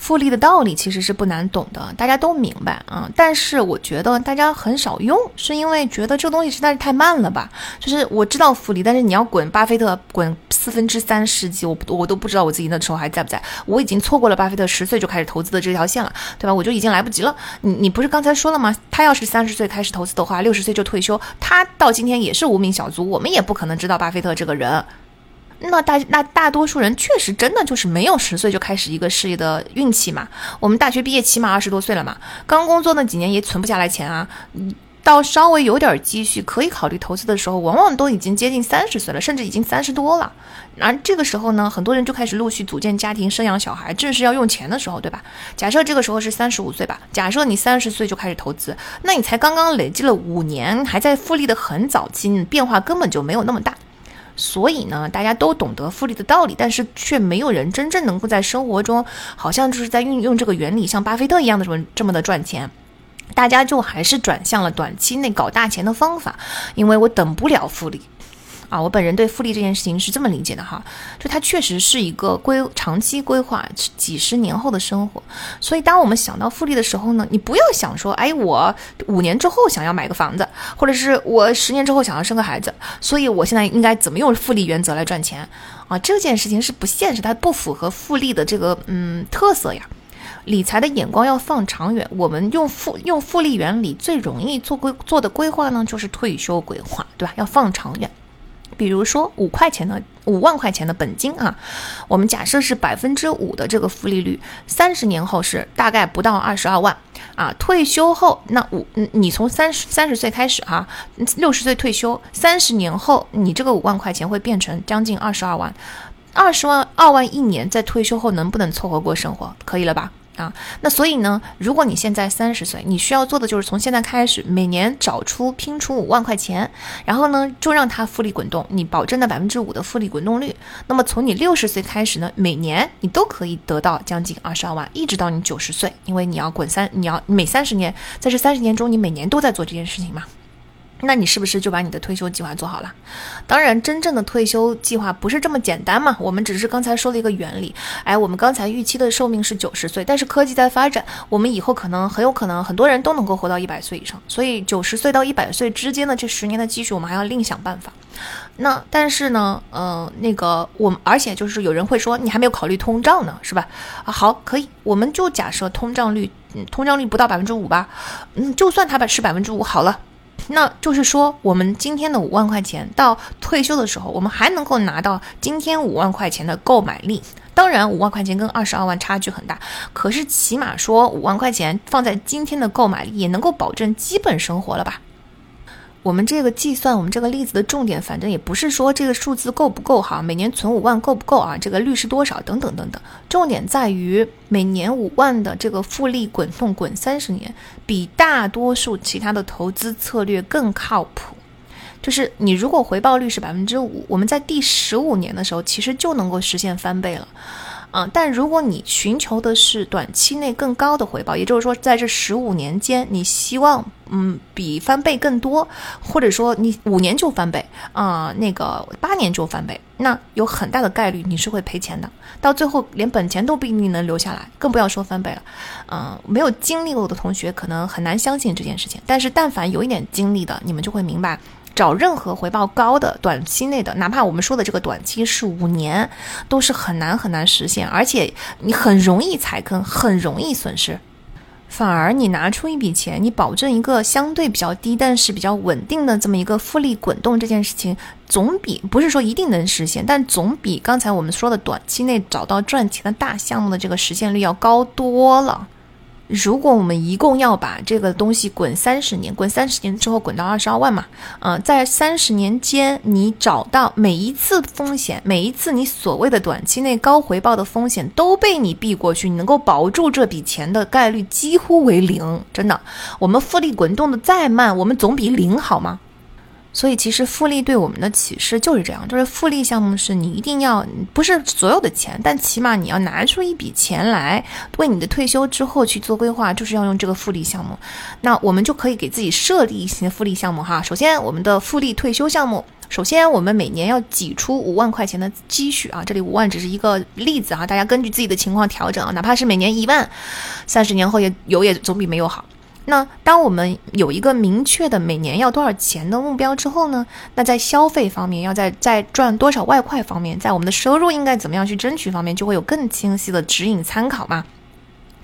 复利的道理其实是不难懂的，大家都明白啊。但是我觉得大家很少用，是因为觉得这东西实在是太慢了吧？就是我知道复利，但是你要滚巴菲特滚四分之三世纪，我我都不知道我自己那时候还在不在。我已经错过了巴菲特十岁就开始投资的这条线了，对吧？我就已经来不及了。你你不是刚才说了吗？他要是三十岁开始投资的话，六十岁就退休，他到今天也是无名小卒，我们也不可能知道巴菲特这个人。那大那大多数人确实真的就是没有十岁就开始一个事业的运气嘛。我们大学毕业起码二十多岁了嘛，刚工作那几年也存不下来钱啊。到稍微有点积蓄可以考虑投资的时候，往往都已经接近三十岁了，甚至已经三十多了。而这个时候呢，很多人就开始陆续组建家庭、生养小孩，正是要用钱的时候，对吧？假设这个时候是三十五岁吧，假设你三十岁就开始投资，那你才刚刚累积了五年，还在复利的很早期，变化根本就没有那么大。所以呢，大家都懂得复利的道理，但是却没有人真正能够在生活中，好像就是在运用这个原理，像巴菲特一样的这么这么的赚钱。大家就还是转向了短期内搞大钱的方法，因为我等不了复利。啊，我本人对复利这件事情是这么理解的哈，就它确实是一个规长期规划几十年后的生活。所以当我们想到复利的时候呢，你不要想说，哎，我五年之后想要买个房子，或者是我十年之后想要生个孩子，所以我现在应该怎么用复利原则来赚钱啊？这件事情是不现实，它不符合复利的这个嗯特色呀。理财的眼光要放长远，我们用复用复利原理最容易做规做的规划呢，就是退休规划，对吧？要放长远。比如说五块钱的五万块钱的本金啊，我们假设是百分之五的这个复利率，三十年后是大概不到二十二万啊。退休后那五，你从三十三十岁开始哈，六十岁退休，三十年后你这个五万块钱会变成将近二十二万，二十万二万一年，在退休后能不能凑合过生活？可以了吧？啊，那所以呢，如果你现在三十岁，你需要做的就是从现在开始，每年找出拼出五万块钱，然后呢，就让它复利滚动，你保证的百分之五的复利滚动率。那么从你六十岁开始呢，每年你都可以得到将近二十二万，一直到你九十岁，因为你要滚三，你要每三十年，在这三十年中，你每年都在做这件事情嘛。那你是不是就把你的退休计划做好了？当然，真正的退休计划不是这么简单嘛。我们只是刚才说了一个原理。哎，我们刚才预期的寿命是九十岁，但是科技在发展，我们以后可能很有可能很多人都能够活到一百岁以上。所以九十岁到一百岁之间的这十年的积蓄，我们还要另想办法。那但是呢，呃，那个我们而且就是有人会说，你还没有考虑通胀呢，是吧？啊，好，可以，我们就假设通胀率，嗯，通胀率不到百分之五吧。嗯，就算它百是百分之五好了。那就是说，我们今天的五万块钱到退休的时候，我们还能够拿到今天五万块钱的购买力。当然，五万块钱跟二十二万差距很大，可是起码说五万块钱放在今天的购买力，也能够保证基本生活了吧。我们这个计算，我们这个例子的重点，反正也不是说这个数字够不够哈，每年存五万够不够啊？这个率是多少？等等等等。重点在于每年五万的这个复利滚动滚三十年，比大多数其他的投资策略更靠谱。就是你如果回报率是百分之五，我们在第十五年的时候，其实就能够实现翻倍了。啊，但如果你寻求的是短期内更高的回报，也就是说，在这十五年间，你希望嗯比翻倍更多，或者说你五年就翻倍啊，那个八年就翻倍，那有很大的概率你是会赔钱的，到最后连本钱都不一定能留下来，更不要说翻倍了。嗯，没有经历过的同学可能很难相信这件事情，但是但凡有一点经历的，你们就会明白。找任何回报高的短期内的，哪怕我们说的这个短期是五年，都是很难很难实现，而且你很容易踩坑，很容易损失。反而你拿出一笔钱，你保证一个相对比较低，但是比较稳定的这么一个复利滚动，这件事情总比不是说一定能实现，但总比刚才我们说的短期内找到赚钱的大项目的这个实现率要高多了。如果我们一共要把这个东西滚三十年，滚三十年之后滚到二十二万嘛，嗯，在三十年间，你找到每一次风险，每一次你所谓的短期内高回报的风险都被你避过去，你能够保住这笔钱的概率几乎为零，真的。我们复利滚动的再慢，我们总比零好吗？所以，其实复利对我们的启示就是这样：，就是复利项目是你一定要不是所有的钱，但起码你要拿出一笔钱来为你的退休之后去做规划，就是要用这个复利项目。那我们就可以给自己设立一些复利项目哈。首先，我们的复利退休项目，首先我们每年要挤出五万块钱的积蓄啊，这里五万只是一个例子哈，大家根据自己的情况调整啊，哪怕是每年一万，三十年后也有也总比没有好。那当我们有一个明确的每年要多少钱的目标之后呢？那在消费方面，要在在赚多少外快方面，在我们的收入应该怎么样去争取方面，就会有更清晰的指引参考嘛。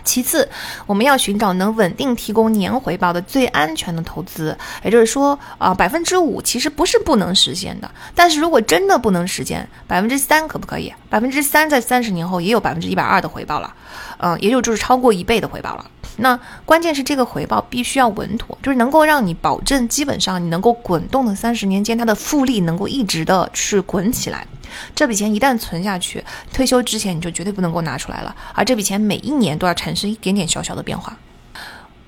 其次，我们要寻找能稳定提供年回报的最安全的投资，也就是说，啊，百分之五其实不是不能实现的，但是如果真的不能实现，百分之三可不可以？百分之三在三十年后也有百分之一百二的回报了，嗯，也有就是超过一倍的回报了。那关键是这个回报必须要稳妥，就是能够让你保证，基本上你能够滚动的三十年间，它的复利能够一直的去滚起来。这笔钱一旦存下去，退休之前你就绝对不能够拿出来了。而这笔钱每一年都要产生一点点小小的变化。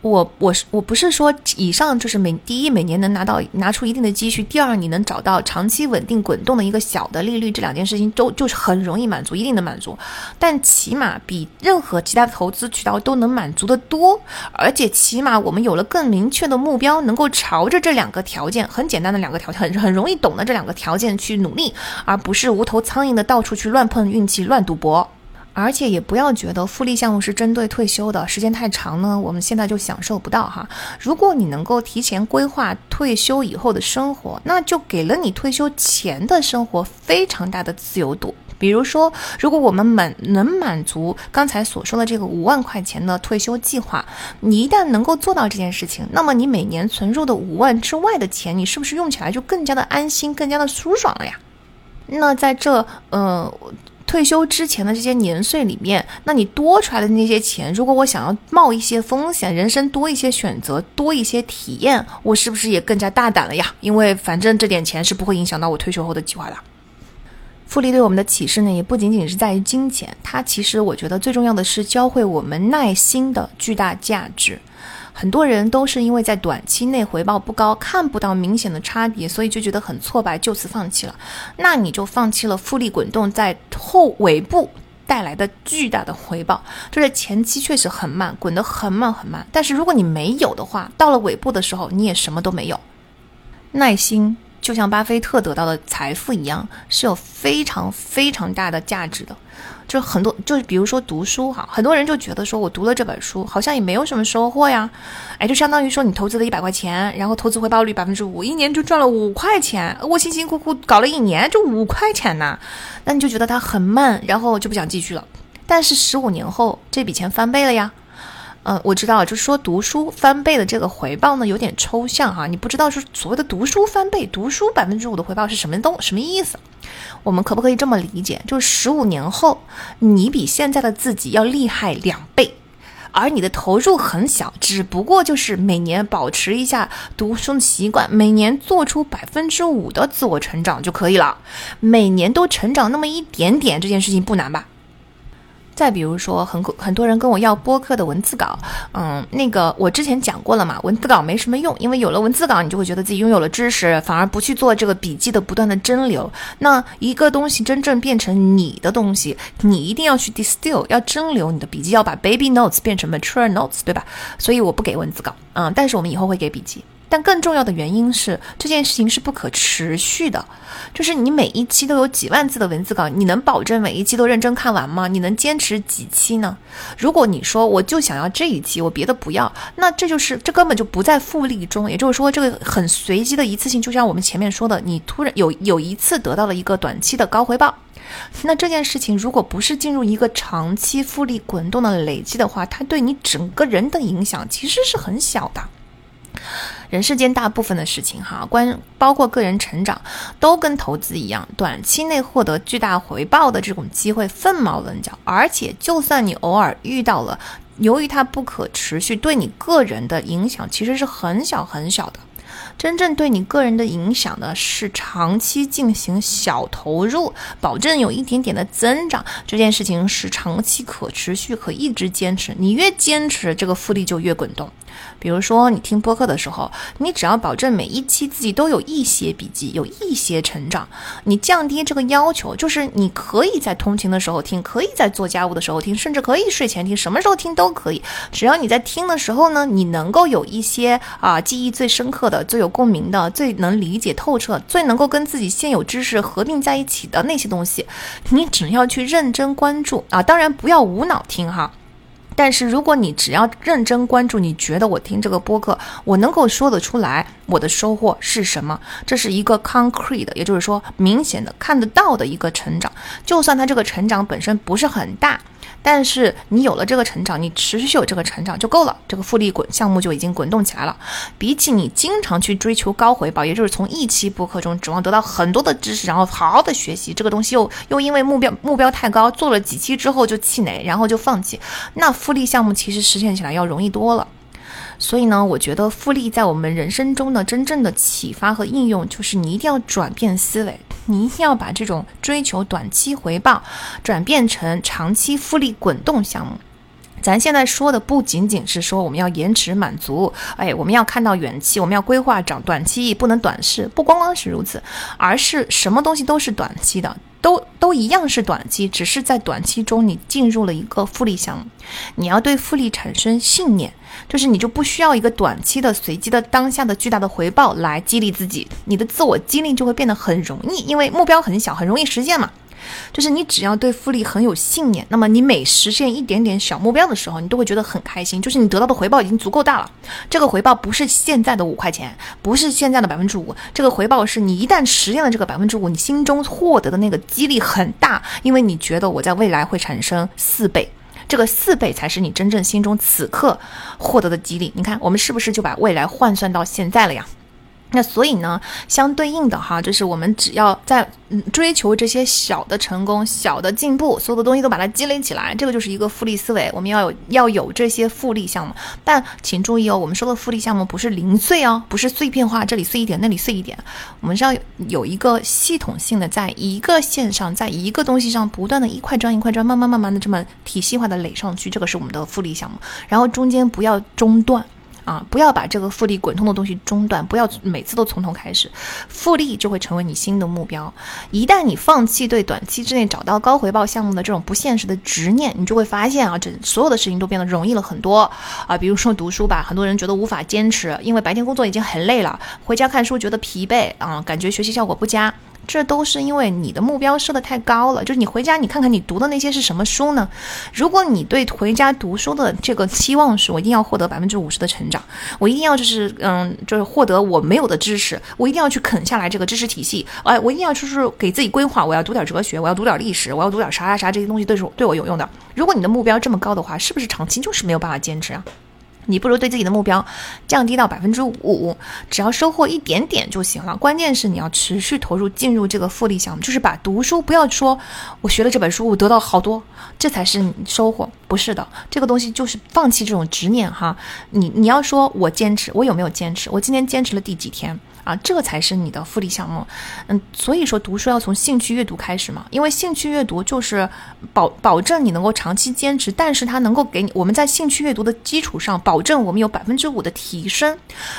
我我是我不是说以上就是每第一每年能拿到拿出一定的积蓄，第二你能找到长期稳定滚动的一个小的利率，这两件事情都就是很容易满足，一定的满足。但起码比任何其他投资渠道都能满足的多，而且起码我们有了更明确的目标，能够朝着这两个条件，很简单的两个条件，很很容易懂的这两个条件去努力，而不是无头苍蝇的到处去乱碰运气、乱赌博。而且也不要觉得复利项目是针对退休的，时间太长呢，我们现在就享受不到哈。如果你能够提前规划退休以后的生活，那就给了你退休前的生活非常大的自由度。比如说，如果我们满能满足刚才所说的这个五万块钱的退休计划，你一旦能够做到这件事情，那么你每年存入的五万之外的钱，你是不是用起来就更加的安心，更加的舒爽了呀？那在这，呃。退休之前的这些年岁里面，那你多出来的那些钱，如果我想要冒一些风险，人生多一些选择，多一些体验，我是不是也更加大胆了呀？因为反正这点钱是不会影响到我退休后的计划的。复利对我们的启示呢，也不仅仅是在于金钱，它其实我觉得最重要的是教会我们耐心的巨大价值。很多人都是因为在短期内回报不高，看不到明显的差别，所以就觉得很挫败，就此放弃了。那你就放弃了复利滚动在后尾部带来的巨大的回报。就是前期确实很慢，滚得很慢很慢。但是如果你没有的话，到了尾部的时候，你也什么都没有。耐心就像巴菲特得到的财富一样，是有非常非常大的价值的。就很多，就是比如说读书哈，很多人就觉得说我读了这本书，好像也没有什么收获呀，哎，就相当于说你投资了一百块钱，然后投资回报率百分之五，一年就赚了五块钱，我辛辛苦苦搞了一年就五块钱呐，那你就觉得它很慢，然后就不想继续了。但是十五年后这笔钱翻倍了呀。嗯，我知道，就是说读书翻倍的这个回报呢，有点抽象哈。你不知道是所谓的读书翻倍，读书百分之五的回报是什么东什么意思？我们可不可以这么理解？就是十五年后，你比现在的自己要厉害两倍，而你的投入很小，只不过就是每年保持一下读书的习惯，每年做出百分之五的自我成长就可以了。每年都成长那么一点点，这件事情不难吧？再比如说，很很多人跟我要播客的文字稿，嗯，那个我之前讲过了嘛，文字稿没什么用，因为有了文字稿，你就会觉得自己拥有了知识，反而不去做这个笔记的不断的蒸馏。那一个东西真正变成你的东西，你一定要去 distill，要蒸馏你的笔记，要把 baby notes 变成 mature notes，对吧？所以我不给文字稿，嗯，但是我们以后会给笔记。但更重要的原因是，这件事情是不可持续的。就是你每一期都有几万字的文字稿，你能保证每一期都认真看完吗？你能坚持几期呢？如果你说我就想要这一期，我别的不要，那这就是这根本就不在复利中。也就是说，这个很随机的一次性，就像我们前面说的，你突然有有一次得到了一个短期的高回报，那这件事情如果不是进入一个长期复利滚动的累积的话，它对你整个人的影响其实是很小的。人世间大部分的事情，哈，关包括个人成长，都跟投资一样，短期内获得巨大回报的这种机会凤毛麟角。而且，就算你偶尔遇到了，由于它不可持续，对你个人的影响其实是很小很小的。真正对你个人的影响呢，是长期进行小投入，保证有一点点的增长。这件事情是长期可持续，可一直坚持。你越坚持，这个复利就越滚动。比如说，你听播客的时候，你只要保证每一期自己都有一些笔记，有一些成长，你降低这个要求，就是你可以在通勤的时候听，可以在做家务的时候听，甚至可以睡前听，什么时候听都可以。只要你在听的时候呢，你能够有一些啊记忆最深刻的、最有共鸣的、最能理解透彻、最能够跟自己现有知识合并在一起的那些东西，你只要去认真关注啊，当然不要无脑听哈。但是如果你只要认真关注，你觉得我听这个播客，我能够说得出来我的收获是什么？这是一个 concrete 的，也就是说明显的看得到的一个成长，就算它这个成长本身不是很大。但是你有了这个成长，你持续有这个成长就够了，这个复利滚项目就已经滚动起来了。比起你经常去追求高回报，也就是从一期播客中指望得到很多的知识，然后好好的学习这个东西，又又因为目标目标太高，做了几期之后就气馁，然后就放弃，那复利项目其实实现起来要容易多了。所以呢，我觉得复利在我们人生中的真正的启发和应用，就是你一定要转变思维，你一定要把这种追求短期回报转变成长期复利滚动项目。咱现在说的不仅仅是说我们要延迟满足，哎，我们要看到远期，我们要规划长短期，不能短视。不光光是如此，而是什么东西都是短期的，都都一样是短期，只是在短期中你进入了一个复利项目，你要对复利产生信念，就是你就不需要一个短期的随机的当下的巨大的回报来激励自己，你的自我激励就会变得很容易，因为目标很小，很容易实现嘛。就是你只要对复利很有信念，那么你每实现一点点小目标的时候，你都会觉得很开心。就是你得到的回报已经足够大了。这个回报不是现在的五块钱，不是现在的百分之五，这个回报是你一旦实现了这个百分之五，你心中获得的那个激励很大，因为你觉得我在未来会产生四倍，这个四倍才是你真正心中此刻获得的激励。你看，我们是不是就把未来换算到现在了呀？那所以呢，相对应的哈，就是我们只要在嗯追求这些小的成功、小的进步，所有的东西都把它积累起来，这个就是一个复利思维。我们要有要有这些复利项目，但请注意哦，我们说的复利项目不是零碎哦，不是碎片化，这里碎一点，那里碎一点，我们是要有一个系统性的，在一个线上，在一个东西上不断的一块砖一块砖，慢慢慢慢的这么体系化的垒上去，这个是我们的复利项目，然后中间不要中断。啊，不要把这个复利滚动的东西中断，不要每次都从头开始，复利就会成为你新的目标。一旦你放弃对短期之内找到高回报项目的这种不现实的执念，你就会发现啊，这所有的事情都变得容易了很多啊。比如说读书吧，很多人觉得无法坚持，因为白天工作已经很累了，回家看书觉得疲惫啊，感觉学习效果不佳。这都是因为你的目标设的太高了，就是你回家你看看你读的那些是什么书呢？如果你对回家读书的这个期望是，我一定要获得百分之五十的成长，我一定要就是嗯，就是获得我没有的知识，我一定要去啃下来这个知识体系，哎，我一定要就是给自己规划，我要读点哲学，我要读点历史，我要读点啥啥啥这些东西都是对我有用的。如果你的目标这么高的话，是不是长期就是没有办法坚持啊？你不如对自己的目标降低到百分之五，只要收获一点点就行了。关键是你要持续投入进入这个复利项目，就是把读书不要说我学了这本书我得到好多，这才是收获。不是的，这个东西就是放弃这种执念哈。你你要说我坚持，我有没有坚持？我今天坚持了第几天？啊，这个才是你的复利项目，嗯，所以说读书要从兴趣阅读开始嘛，因为兴趣阅读就是保保证你能够长期坚持，但是它能够给你我们在兴趣阅读的基础上，保证我们有百分之五的提升。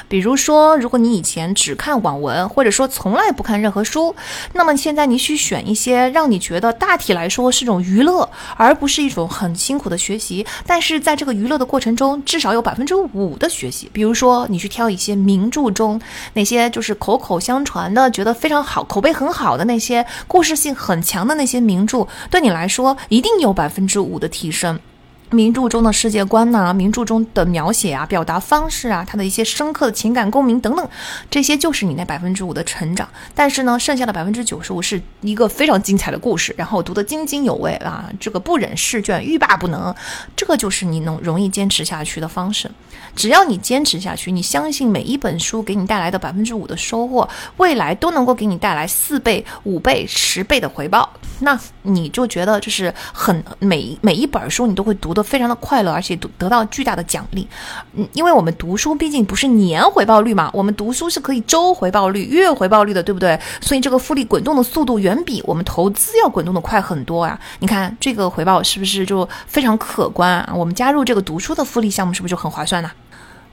比如说，如果你以前只看网文，或者说从来不看任何书，那么现在你去选一些让你觉得大体来说是种娱乐，而不是一种很辛苦的学习，但是在这个娱乐的过程中，至少有百分之五的学习。比如说，你去挑一些名著中那些。就是口口相传的，觉得非常好，口碑很好的那些故事性很强的那些名著，对你来说一定有百分之五的提升。名著中的世界观呐，名著中的描写啊，表达方式啊，它的一些深刻的情感共鸣等等，这些就是你那百分之五的成长。但是呢，剩下的百分之九十五是一个非常精彩的故事，然后读得津津有味啊，这个不忍释卷，欲罢不能，这个就是你能容易坚持下去的方式。只要你坚持下去，你相信每一本书给你带来的百分之五的收获，未来都能够给你带来四倍、五倍、十倍的回报，那你就觉得就是很每每一本书你都会读的非常的快乐，而且得得到巨大的奖励。嗯，因为我们读书毕竟不是年回报率嘛，我们读书是可以周回报率、月回报率的，对不对？所以这个复利滚动的速度远比我们投资要滚动的快很多啊。你看这个回报是不是就非常可观啊？我们加入这个读书的复利项目是不是就很划算呢？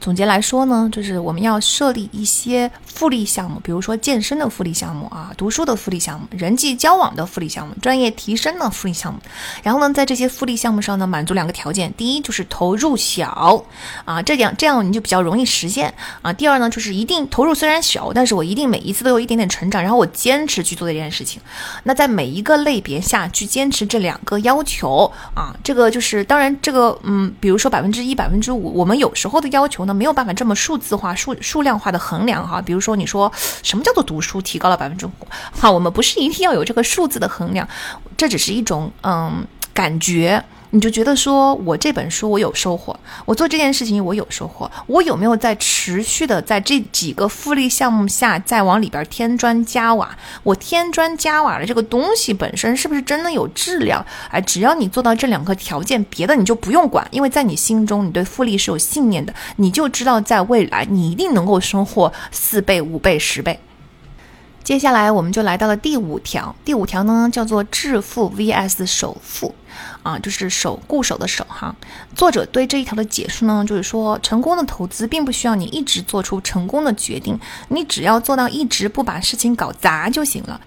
总结来说呢，就是我们要设立一些复利项目，比如说健身的复利项目啊，读书的复利项目，人际交往的复利项目，专业提升的复利项目。然后呢，在这些复利项目上呢，满足两个条件：第一就是投入小啊，这样这样你就比较容易实现啊；第二呢，就是一定投入虽然小，但是我一定每一次都有一点点成长，然后我坚持去做这件事情。那在每一个类别下去坚持这两个要求啊，这个就是当然这个嗯，比如说百分之一、百分之五，我们有时候的要求。那没有办法这么数字化、数数量化的衡量哈。比如说，你说什么叫做读书提高了百分之五？好，我们不是一定要有这个数字的衡量，这只是一种嗯感觉。你就觉得说，我这本书我有收获，我做这件事情我有收获，我有没有在持续的在这几个复利项目下再往里边添砖加瓦？我添砖加瓦的这个东西本身是不是真的有质量？哎，只要你做到这两个条件，别的你就不用管，因为在你心中你对复利是有信念的，你就知道在未来你一定能够收获四倍、五倍、十倍。接下来我们就来到了第五条，第五条呢叫做致富 vs 首富。啊，就是守固守的守哈。作者对这一条的解释呢，就是说，成功的投资并不需要你一直做出成功的决定，你只要做到一直不把事情搞砸就行了。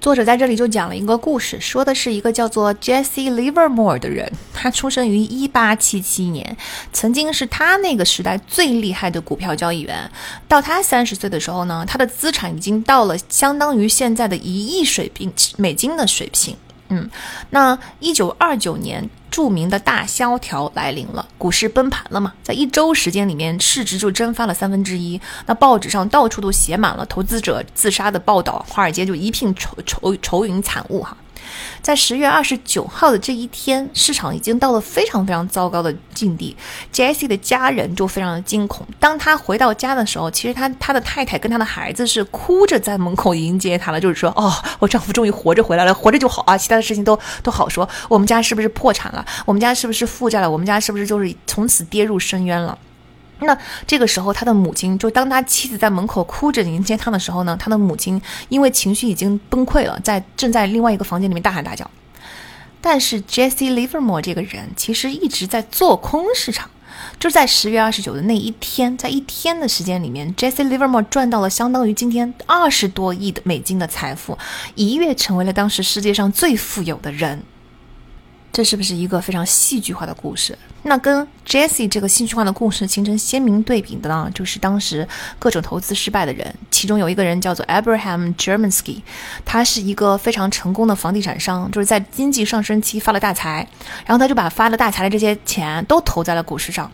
作者在这里就讲了一个故事，说的是一个叫做 Jesse Livermore 的人，他出生于一八七七年，曾经是他那个时代最厉害的股票交易员。到他三十岁的时候呢，他的资产已经到了相当于现在的一亿水平美金的水平。嗯，那一九二九年。著名的大萧条来临了，股市崩盘了嘛？在一周时间里面，市值就蒸发了三分之一。那报纸上到处都写满了投资者自杀的报道，华尔街就一片愁愁愁云惨雾哈。在十月二十九号的这一天，市场已经到了非常非常糟糕的境地。Jesse 的家人就非常的惊恐。当他回到家的时候，其实他他的太太跟他的孩子是哭着在门口迎接他了，就是说，哦，我丈夫终于活着回来了，活着就好啊，其他的事情都都好说。我们家是不是破产了？我们家是不是负债了？我们家是不是就是从此跌入深渊了？那这个时候，他的母亲就当他妻子在门口哭着迎接他的时候呢，他的母亲因为情绪已经崩溃了，在正在另外一个房间里面大喊大叫。但是 Jesse Livermore 这个人其实一直在做空市场，就在十月二十九的那一天，在一天的时间里面，Jesse Livermore 赚到了相当于今天二十多亿的美金的财富，一跃成为了当时世界上最富有的人。这是不是一个非常戏剧化的故事？那跟 Jesse 这个戏剧化的故事形成鲜明对比的呢，就是当时各种投资失败的人，其中有一个人叫做 Abraham Germansky，他是一个非常成功的房地产商，就是在经济上升期发了大财，然后他就把发了大财的这些钱都投在了股市上。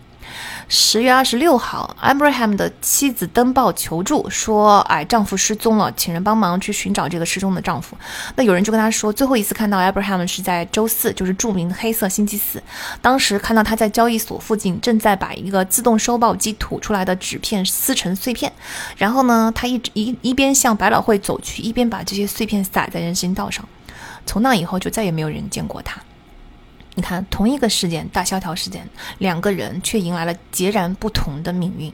十月二十六号，Abraham 的妻子登报求助，说：“哎，丈夫失踪了，请人帮忙去寻找这个失踪的丈夫。”那有人就跟他说，最后一次看到 Abraham 是在周四，就是著名的黑色星期四。当时看到他在交易所附近，正在把一个自动收报机吐出来的纸片撕成碎片。然后呢，他一直一一边向百老汇走去，一边把这些碎片撒在人行道上。从那以后，就再也没有人见过他。你看，同一个事件——大萧条事件，两个人却迎来了截然不同的命运。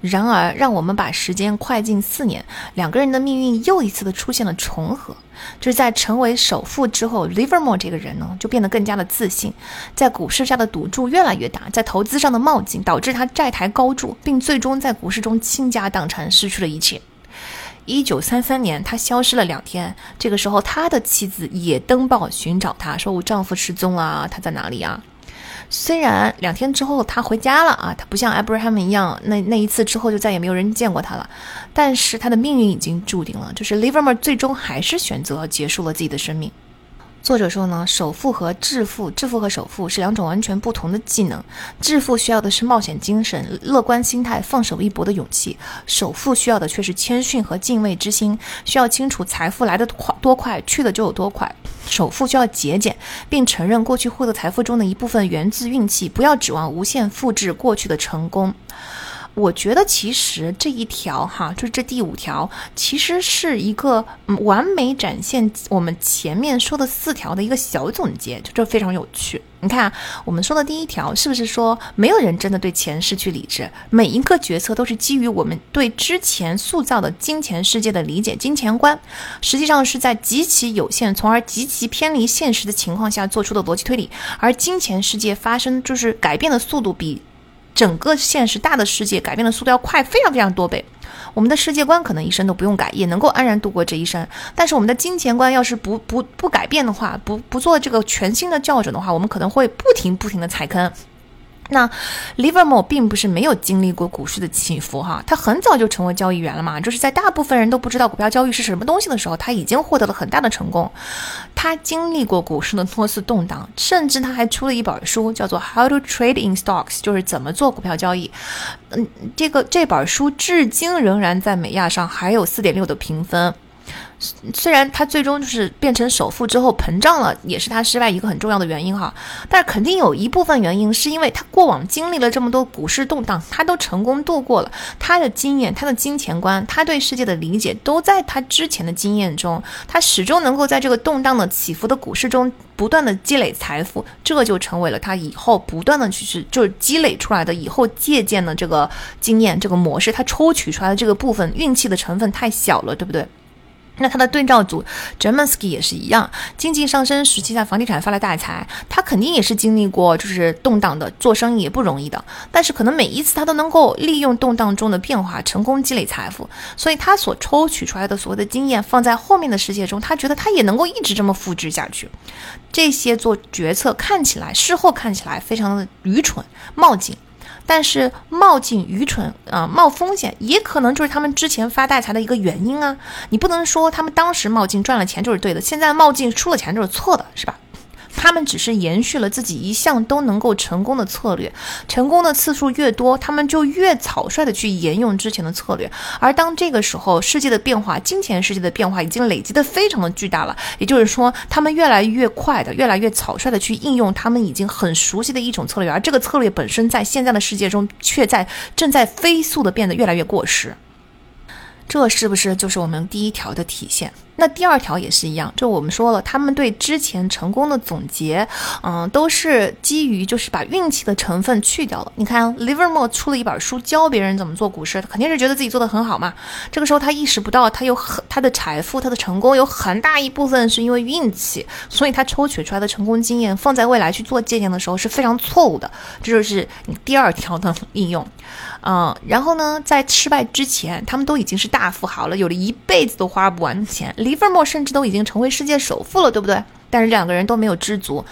然而，让我们把时间快进四年，两个人的命运又一次的出现了重合。就是在成为首富之后，Livermore 这个人呢，就变得更加的自信，在股市上的赌注越来越大，在投资上的冒进，导致他债台高筑，并最终在股市中倾家荡产，失去了一切。一九三三年，他消失了两天。这个时候，他的妻子也登报寻找他，说：“我丈夫失踪了，他在哪里啊？”虽然两天之后他回家了啊，他不像 Abraham 一样，那那一次之后就再也没有人见过他了。但是他的命运已经注定了，就是 Livermore 最终还是选择结束了自己的生命。作者说呢，首富和致富，致富和首富是两种完全不同的技能。致富需要的是冒险精神、乐观心态、放手一搏的勇气；首富需要的却是谦逊和敬畏之心，需要清楚财富来的快多快，去的就有多快。首富需要节俭，并承认过去获得财富中的一部分源自运气，不要指望无限复制过去的成功。我觉得其实这一条哈，就是这第五条，其实是一个完美展现我们前面说的四条的一个小总结，就这非常有趣。你看，我们说的第一条是不是说没有人真的对钱失去理智？每一个决策都是基于我们对之前塑造的金钱世界的理解，金钱观实际上是在极其有限，从而极其偏离现实的情况下做出的逻辑推理，而金钱世界发生就是改变的速度比。整个现实大的世界改变的速度要快非常非常多倍，我们的世界观可能一生都不用改，也能够安然度过这一生。但是我们的金钱观要是不不不改变的话，不不做这个全新的校准的话，我们可能会不停不停的踩坑。那 Livermore 并不是没有经历过股市的起伏哈，他很早就成为交易员了嘛，就是在大部分人都不知道股票交易是什么东西的时候，他已经获得了很大的成功。他经历过股市的多次动荡，甚至他还出了一本书，叫做《How to Trade in Stocks》，就是怎么做股票交易。嗯，这个这本书至今仍然在美亚上还有四点六的评分。虽然他最终就是变成首富之后膨胀了，也是他失败一个很重要的原因哈。但是肯定有一部分原因是因为他过往经历了这么多股市动荡，他都成功度过了。他的经验、他的金钱观、他对世界的理解都在他之前的经验中，他始终能够在这个动荡的起伏的股市中不断的积累财富，这就成为了他以后不断的去是就是积累出来的以后借鉴的这个经验这个模式，他抽取出来的这个部分运气的成分太小了，对不对？那它的对照组 g e m a n s k y 也是一样，经济上升时期在房地产发了大财，他肯定也是经历过就是动荡的，做生意也不容易的。但是可能每一次他都能够利用动荡中的变化，成功积累财富，所以他所抽取出来的所谓的经验，放在后面的世界中，他觉得他也能够一直这么复制下去。这些做决策看起来，事后看起来非常的愚蠢冒进。但是冒进、愚蠢啊，冒风险也可能就是他们之前发大财的一个原因啊！你不能说他们当时冒进赚了钱就是对的，现在冒进输了钱就是错的，是吧？他们只是延续了自己一向都能够成功的策略，成功的次数越多，他们就越草率的去沿用之前的策略。而当这个时候，世界的变化，金钱世界的变化已经累积的非常的巨大了，也就是说，他们越来越快的，越来越草率的去应用他们已经很熟悉的一种策略，而这个策略本身在现在的世界中，却在正在飞速的变得越来越过时。这是不是就是我们第一条的体现？那第二条也是一样，就我们说了，他们对之前成功的总结，嗯，都是基于就是把运气的成分去掉了。你看，Livermore 出了一本书，教别人怎么做股市，肯定是觉得自己做的很好嘛。这个时候他意识不到，他有很他的财富，他的成功有很大一部分是因为运气，所以他抽取出来的成功经验放在未来去做借鉴的时候是非常错误的。这就是你第二条的应用，嗯，然后呢，在失败之前，他们都已经是大富豪了，有了一辈子都花不完的钱。李沃莫甚至都已经成为世界首富了，对不对？但是两个人都没有知足，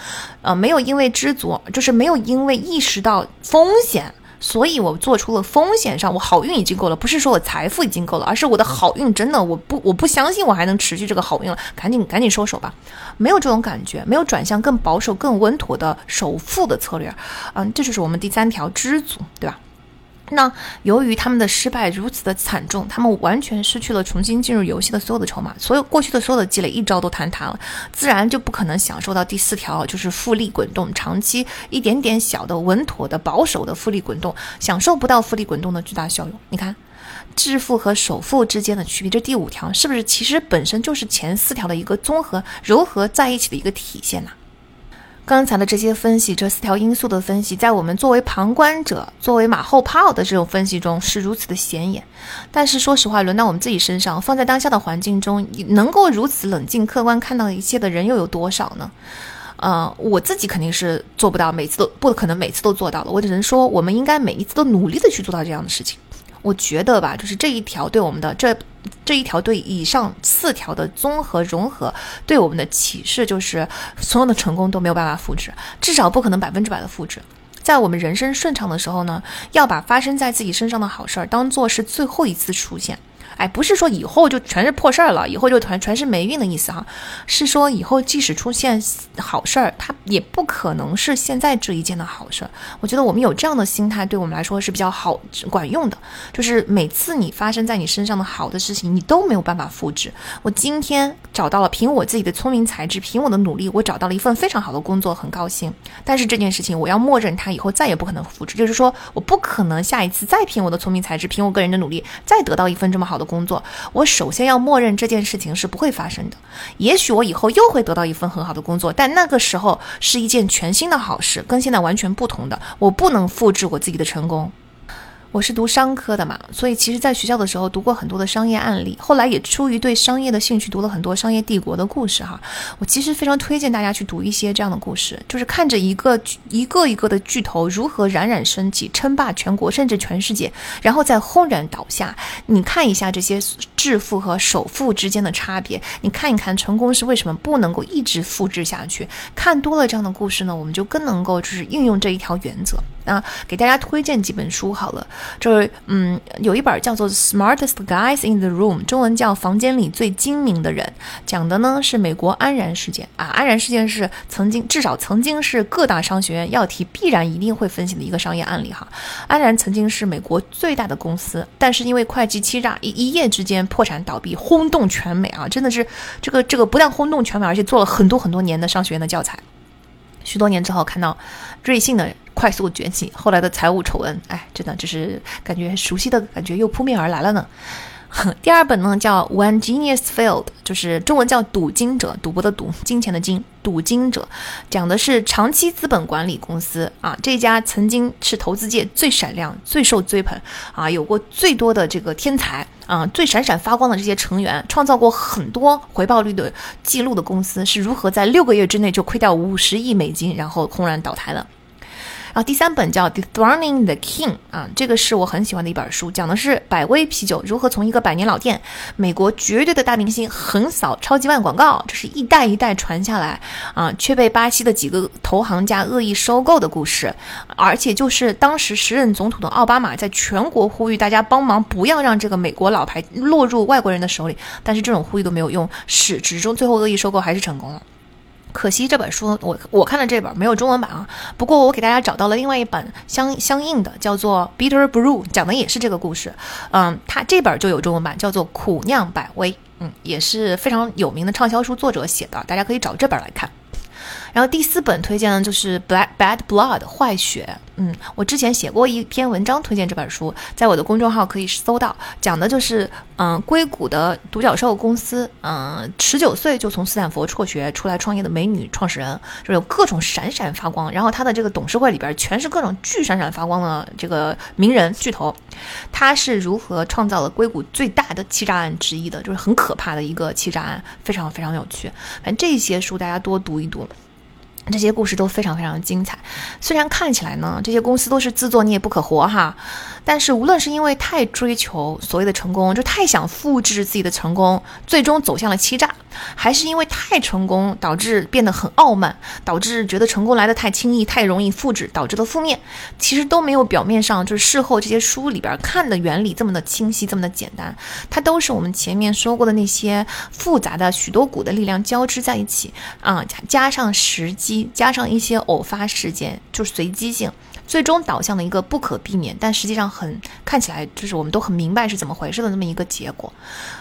呃，没有因为知足，就是没有因为意识到风险，所以我做出了风险上，我好运已经够了，不是说我财富已经够了，而是我的好运真的，我不，我不相信我还能持续这个好运了，赶紧赶紧收手吧，没有这种感觉，没有转向更保守、更稳妥的首富的策略，嗯，这就是我们第三条知足，对吧？那由于他们的失败如此的惨重，他们完全失去了重新进入游戏的所有的筹码，所有过去的所有的积累一招都坍塌了，自然就不可能享受到第四条，就是复利滚动，长期一点点小的稳妥的保守的复利滚动，享受不到复利滚动的巨大效用。你看，致富和首富之间的区别，这第五条是不是其实本身就是前四条的一个综合糅合在一起的一个体现呢？刚才的这些分析，这四条因素的分析，在我们作为旁观者、作为马后炮的这种分析中是如此的显眼。但是说实话，轮到我们自己身上，放在当下的环境中，能够如此冷静客观看到一切的人又有多少呢？呃，我自己肯定是做不到，每次都不可能每次都做到了。我只能说，我们应该每一次都努力的去做到这样的事情。我觉得吧，就是这一条对我们的这这一条对以上四条的综合融合，对我们的启示就是，所有的成功都没有办法复制，至少不可能百分之百的复制。在我们人生顺畅的时候呢，要把发生在自己身上的好事儿当做是最后一次出现。哎，不是说以后就全是破事儿了，以后就全全是霉运的意思哈，是说以后即使出现好事儿，它也不可能是现在这一件的好事儿。我觉得我们有这样的心态，对我们来说是比较好管用的。就是每次你发生在你身上的好的事情，你都没有办法复制。我今天找到了，凭我自己的聪明才智，凭我的努力，我找到了一份非常好的工作，很高兴。但是这件事情，我要默认它以后再也不可能复制。就是说，我不可能下一次再凭我的聪明才智，凭我个人的努力，再得到一份这么好的。工作，我首先要默认这件事情是不会发生的。也许我以后又会得到一份很好的工作，但那个时候是一件全新的好事，跟现在完全不同的。我不能复制我自己的成功。我是读商科的嘛，所以其实在学校的时候读过很多的商业案例，后来也出于对商业的兴趣，读了很多商业帝国的故事哈。我其实非常推荐大家去读一些这样的故事，就是看着一个一个一个的巨头如何冉冉升起，称霸全国甚至全世界，然后再轰然倒下。你看一下这些致富和首富之间的差别，你看一看成功是为什么不能够一直复制下去。看多了这样的故事呢，我们就更能够就是应用这一条原则。啊，给大家推荐几本书好了，就是嗯，有一本叫做《Smartest Guys in the Room》，中文叫《房间里最精明的人》，讲的呢是美国安然事件啊。安然事件是曾经至少曾经是各大商学院要题必然一定会分析的一个商业案例哈。安然曾经是美国最大的公司，但是因为会计欺诈，一一夜之间破产倒闭，轰动全美啊！真的是这个这个不但轰动全美，而且做了很多很多年的商学院的教材。许多年之后看到瑞幸的。快速崛起，后来的财务丑闻，哎，真的就是感觉熟悉的感觉又扑面而来了呢。<laughs> 第二本呢叫 When Genius Failed，就是中文叫赌金者，赌博的赌，金钱的金，赌金者，讲的是长期资本管理公司啊，这家曾经是投资界最闪亮、最受追捧啊，有过最多的这个天才啊，最闪闪发光的这些成员，创造过很多回报率的记录的公司，是如何在六个月之内就亏掉五十亿美金，然后轰然倒台的？然后第三本叫《Dethroning the King》啊，这个是我很喜欢的一本书，讲的是百威啤酒如何从一个百年老店、美国绝对的大明星横扫超级万广告，这是一代一代传下来啊，却被巴西的几个投行家恶意收购的故事。而且就是当时时任总统的奥巴马在全国呼吁大家帮忙，不要让这个美国老牌落入外国人的手里，但是这种呼吁都没有用，始至终最后恶意收购还是成功了。可惜这本书我我看了这本没有中文版啊，不过我给大家找到了另外一本相相应的，叫做《Bitter Brew》，讲的也是这个故事。嗯，它这本就有中文版，叫做《苦酿百威》，嗯，也是非常有名的畅销书作者写的，大家可以找这本来看。然后第四本推荐呢就是《Black Bad Blood》坏血。嗯，我之前写过一篇文章推荐这本书，在我的公众号可以搜到，讲的就是嗯，硅谷的独角兽公司，嗯，十九岁就从斯坦福辍学出来创业的美女创始人，就有各种闪闪发光。然后她的这个董事会里边全是各种巨闪闪发光的这个名人巨头。她是如何创造了硅谷最大的欺诈案之一的，就是很可怕的一个欺诈案，非常非常有趣。反正这些书大家多读一读。这些故事都非常非常精彩，虽然看起来呢，这些公司都是自作孽不可活哈。但是，无论是因为太追求所谓的成功，就太想复制自己的成功，最终走向了欺诈，还是因为太成功导致变得很傲慢，导致觉得成功来得太轻易、太容易复制，导致的负面，其实都没有表面上就是事后这些书里边看的原理这么的清晰、这么的简单。它都是我们前面说过的那些复杂的许多股的力量交织在一起啊，加上时机，加上一些偶发事件，就是随机性。最终导向的一个不可避免，但实际上很看起来就是我们都很明白是怎么回事的那么一个结果，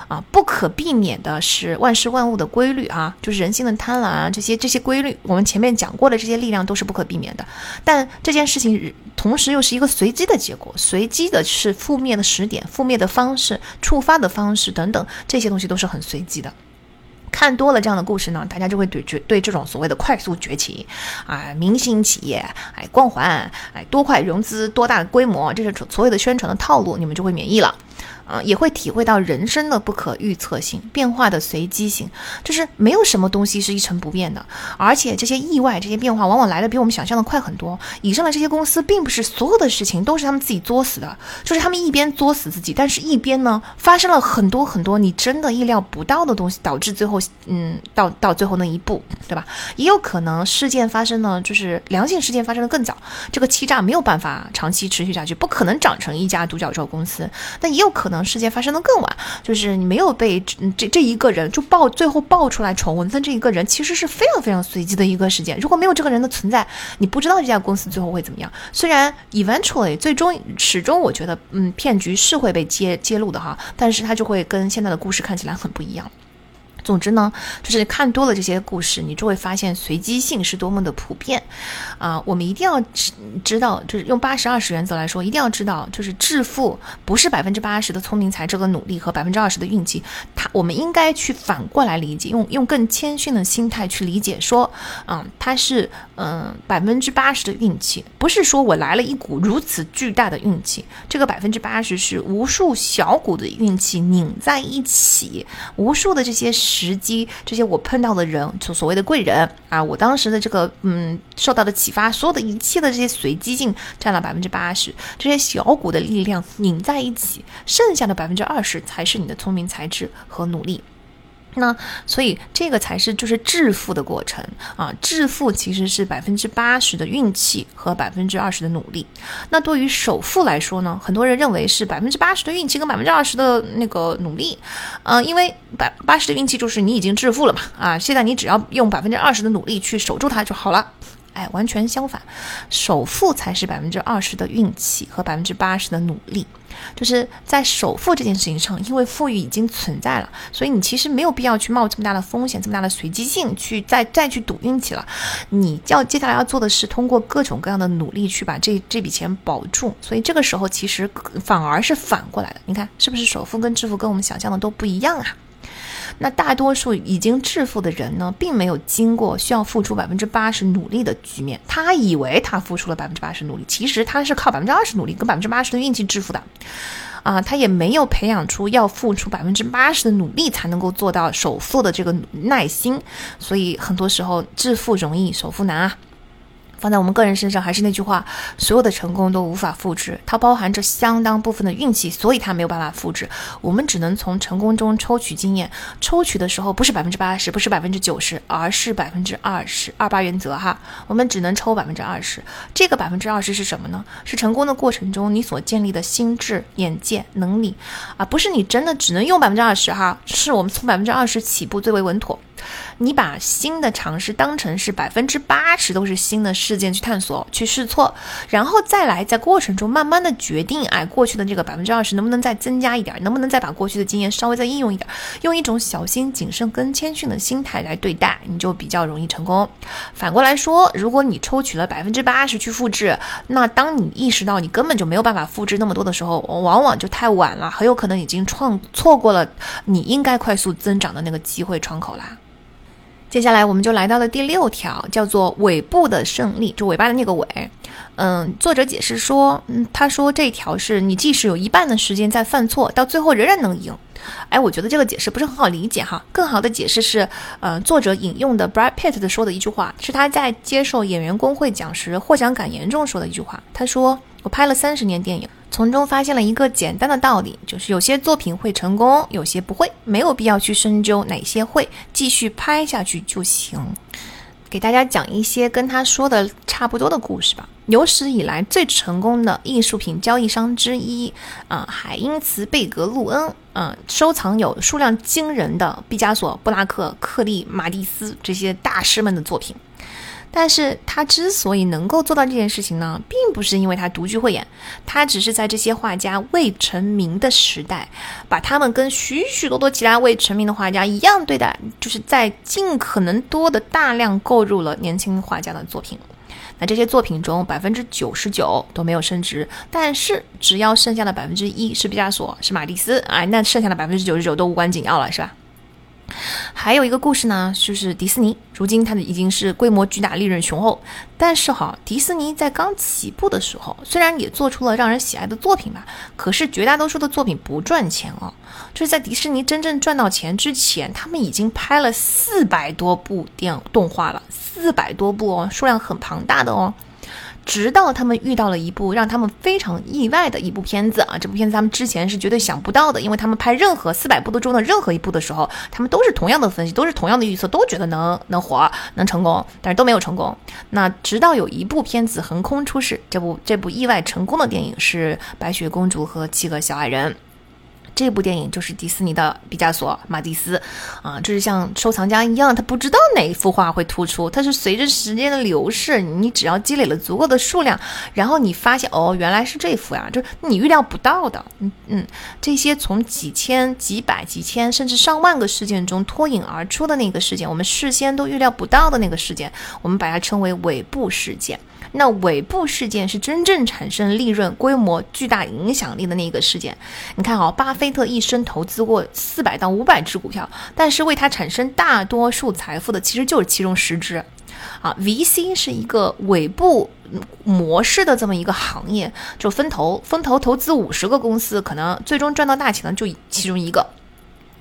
啊，不可避免的是万事万物的规律啊，就是人性的贪婪啊，这些这些规律，我们前面讲过的这些力量都是不可避免的，但这件事情同时又是一个随机的结果，随机的是覆灭的时点、覆灭的方式、触发的方式等等，这些东西都是很随机的。看多了这样的故事呢，大家就会对觉对这种所谓的快速崛起，啊，明星企业，哎，光环，哎，多快融资，多大规模，这是所有的宣传的套路，你们就会免疫了。啊，也会体会到人生的不可预测性、变化的随机性，就是没有什么东西是一成不变的，而且这些意外、这些变化往往来的比我们想象的快很多。以上的这些公司，并不是所有的事情都是他们自己作死的，就是他们一边作死自己，但是一边呢，发生了很多很多你真的意料不到的东西，导致最后，嗯，到到最后那一步，对吧？也有可能事件发生呢，就是良性事件发生的更早，这个欺诈没有办法长期持续下去，不可能长成一家独角兽公司，但也有可能。能事件发生的更晚，就是你没有被这这一个人就爆，最后爆出来丑闻的这一个人，其实是非常非常随机的一个事件。如果没有这个人的存在，你不知道这家公司最后会怎么样。虽然 eventually 最终始终，我觉得嗯，骗局是会被揭揭露的哈，但是它就会跟现在的故事看起来很不一样。总之呢，就是看多了这些故事，你就会发现随机性是多么的普遍，啊，我们一定要知知道，就是用八十二十原则来说，一定要知道，就是致富不是百分之八十的聪明才智和努力和百分之二十的运气，它我们应该去反过来理解，用用更谦逊的心态去理解，说，嗯，它是嗯百分之八十的运气，不是说我来了一股如此巨大的运气，这个百分之八十是无数小股的运气拧在一起，无数的这些。时机，这些我碰到的人，所所谓的贵人啊，我当时的这个嗯受到的启发，所有的一切的这些随机性占了百分之八十，这些小股的力量拧在一起，剩下的百分之二十才是你的聪明才智和努力。那所以这个才是就是致富的过程啊！致富其实是百分之八十的运气和百分之二十的努力。那对于首富来说呢，很多人认为是百分之八十的运气跟百分之二十的那个努力，呃，因为百八十的运气就是你已经致富了嘛啊！现在你只要用百分之二十的努力去守住它就好了。哎，完全相反，首付才是百分之二十的运气和百分之八十的努力。就是在首付这件事情上，因为富裕已经存在了，所以你其实没有必要去冒这么大的风险、这么大的随机性去再再去赌运气了。你要接下来要做的是通过各种各样的努力去把这这笔钱保住。所以这个时候其实反而是反过来的。你看是不是首付跟致富跟我们想象的都不一样啊？那大多数已经致富的人呢，并没有经过需要付出百分之八十努力的局面。他以为他付出了百分之八十努力，其实他是靠百分之二十努力跟百分之八十的运气致富的。啊，他也没有培养出要付出百分之八十的努力才能够做到首付的这个耐心。所以很多时候致富容易，首付难啊。放在我们个人身上，还是那句话，所有的成功都无法复制，它包含着相当部分的运气，所以它没有办法复制。我们只能从成功中抽取经验，抽取的时候不是百分之八十，不是百分之九十，而是百分之二十二八原则哈。我们只能抽百分之二十，这个百分之二十是什么呢？是成功的过程中你所建立的心智、眼界、能力啊，不是你真的只能用百分之二十哈，是我们从百分之二十起步最为稳妥。你把新的尝试当成是百分之八十都是新的事件去探索、去试错，然后再来在过程中慢慢的决定，哎，过去的这个百分之二十能不能再增加一点，能不能再把过去的经验稍微再应用一点，用一种小心谨慎跟谦逊的心态来对待，你就比较容易成功。反过来说，如果你抽取了百分之八十去复制，那当你意识到你根本就没有办法复制那么多的时候，往往就太晚了，很有可能已经创错过了你应该快速增长的那个机会窗口啦。接下来我们就来到了第六条，叫做尾部的胜利，就尾巴的那个尾。嗯，作者解释说，嗯，他说这条是你即使有一半的时间在犯错，到最后仍然能赢。哎，我觉得这个解释不是很好理解哈。更好的解释是，呃，作者引用的 Brad Pitt 的说的一句话，是他在接受演员工会讲时获奖感言中说的一句话。他说：“我拍了三十年电影。”从中发现了一个简单的道理，就是有些作品会成功，有些不会，没有必要去深究哪些会，继续拍下去就行。给大家讲一些跟他说的差不多的故事吧。有史以来最成功的艺术品交易商之一啊，海因茨贝格路恩，嗯，收藏有数量惊人的毕加索、布拉克、克利、马蒂斯这些大师们的作品。但是他之所以能够做到这件事情呢，并不是因为他独具慧眼，他只是在这些画家未成名的时代，把他们跟许许多多其他未成名的画家一样对待，就是在尽可能多的大量购入了年轻画家的作品。那这些作品中百分之九十九都没有升值，但是只要剩下的百分之一是毕加索，是马蒂斯，哎，那剩下的百分之九十九都无关紧要了，是吧？还有一个故事呢，就是迪士尼，如今它的已经是规模巨大、利润雄厚。但是哈，迪士尼在刚起步的时候，虽然也做出了让人喜爱的作品吧，可是绝大多数的作品不赚钱哦。就是在迪士尼真正赚到钱之前，他们已经拍了四百多部电动画了，四百多部哦，数量很庞大的哦。直到他们遇到了一部让他们非常意外的一部片子啊！这部片子他们之前是绝对想不到的，因为他们拍任何四百部的中的任何一部的时候，他们都是同样的分析，都是同样的预测，都觉得能能火，能成功，但是都没有成功。那直到有一部片子横空出世，这部这部意外成功的电影是《白雪公主和七个小矮人》。这部电影就是迪士尼的毕加索、马蒂斯，啊，就是像收藏家一样，他不知道哪一幅画会突出，它是随着时间的流逝，你只要积累了足够的数量，然后你发现哦，原来是这幅呀，就是你预料不到的，嗯嗯，这些从几千、几百、几千甚至上万个事件中脱颖而出的那个事件，我们事先都预料不到的那个事件，我们把它称为尾部事件。那尾部事件是真正产生利润、规模巨大、影响力的那个事件。你看啊，巴菲特一生投资过四百到五百只股票，但是为他产生大多数财富的其实就是其中十只。啊，VC 是一个尾部模式的这么一个行业，就分投，分投投资五十个公司，可能最终赚到大钱的就其中一个。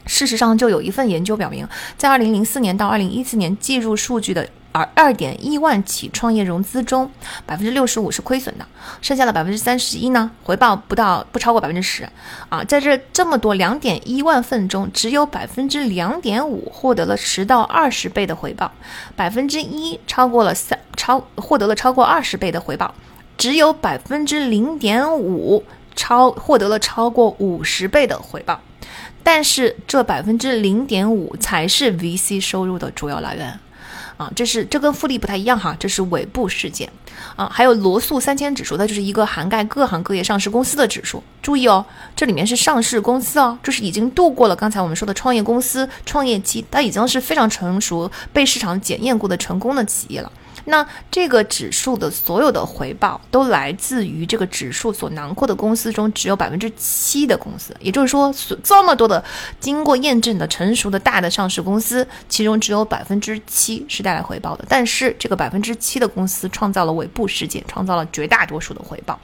事实上，就有一份研究表明，在二零零四年到二零一四年计入数据的。而二点一万起创业融资中，百分之六十五是亏损的，剩下的百分之三十一呢，回报不到不超过百分之十啊，在这这么多两点一万份中，只有百分之两点五获得了十到二十倍的回报，百分之一超过了三超获得了超过二十倍的回报，只有百分之零点五超获得了超过五十倍的回报，但是这百分之零点五才是 VC 收入的主要来源。啊，这是这跟复利不太一样哈，这是尾部事件啊。还有罗素三千指数，它就是一个涵盖各行各业上市公司的指数。注意哦，这里面是上市公司哦，就是已经度过了刚才我们说的创业公司创业期，它已经是非常成熟、被市场检验过的成功的企业了。那这个指数的所有的回报都来自于这个指数所囊括的公司中只有百分之七的公司，也就是说，所这么多的经过验证的成熟的大的上市公司，其中只有百分之七是带来回报的。但是这个百分之七的公司创造了尾部事件，创造了绝大多数的回报。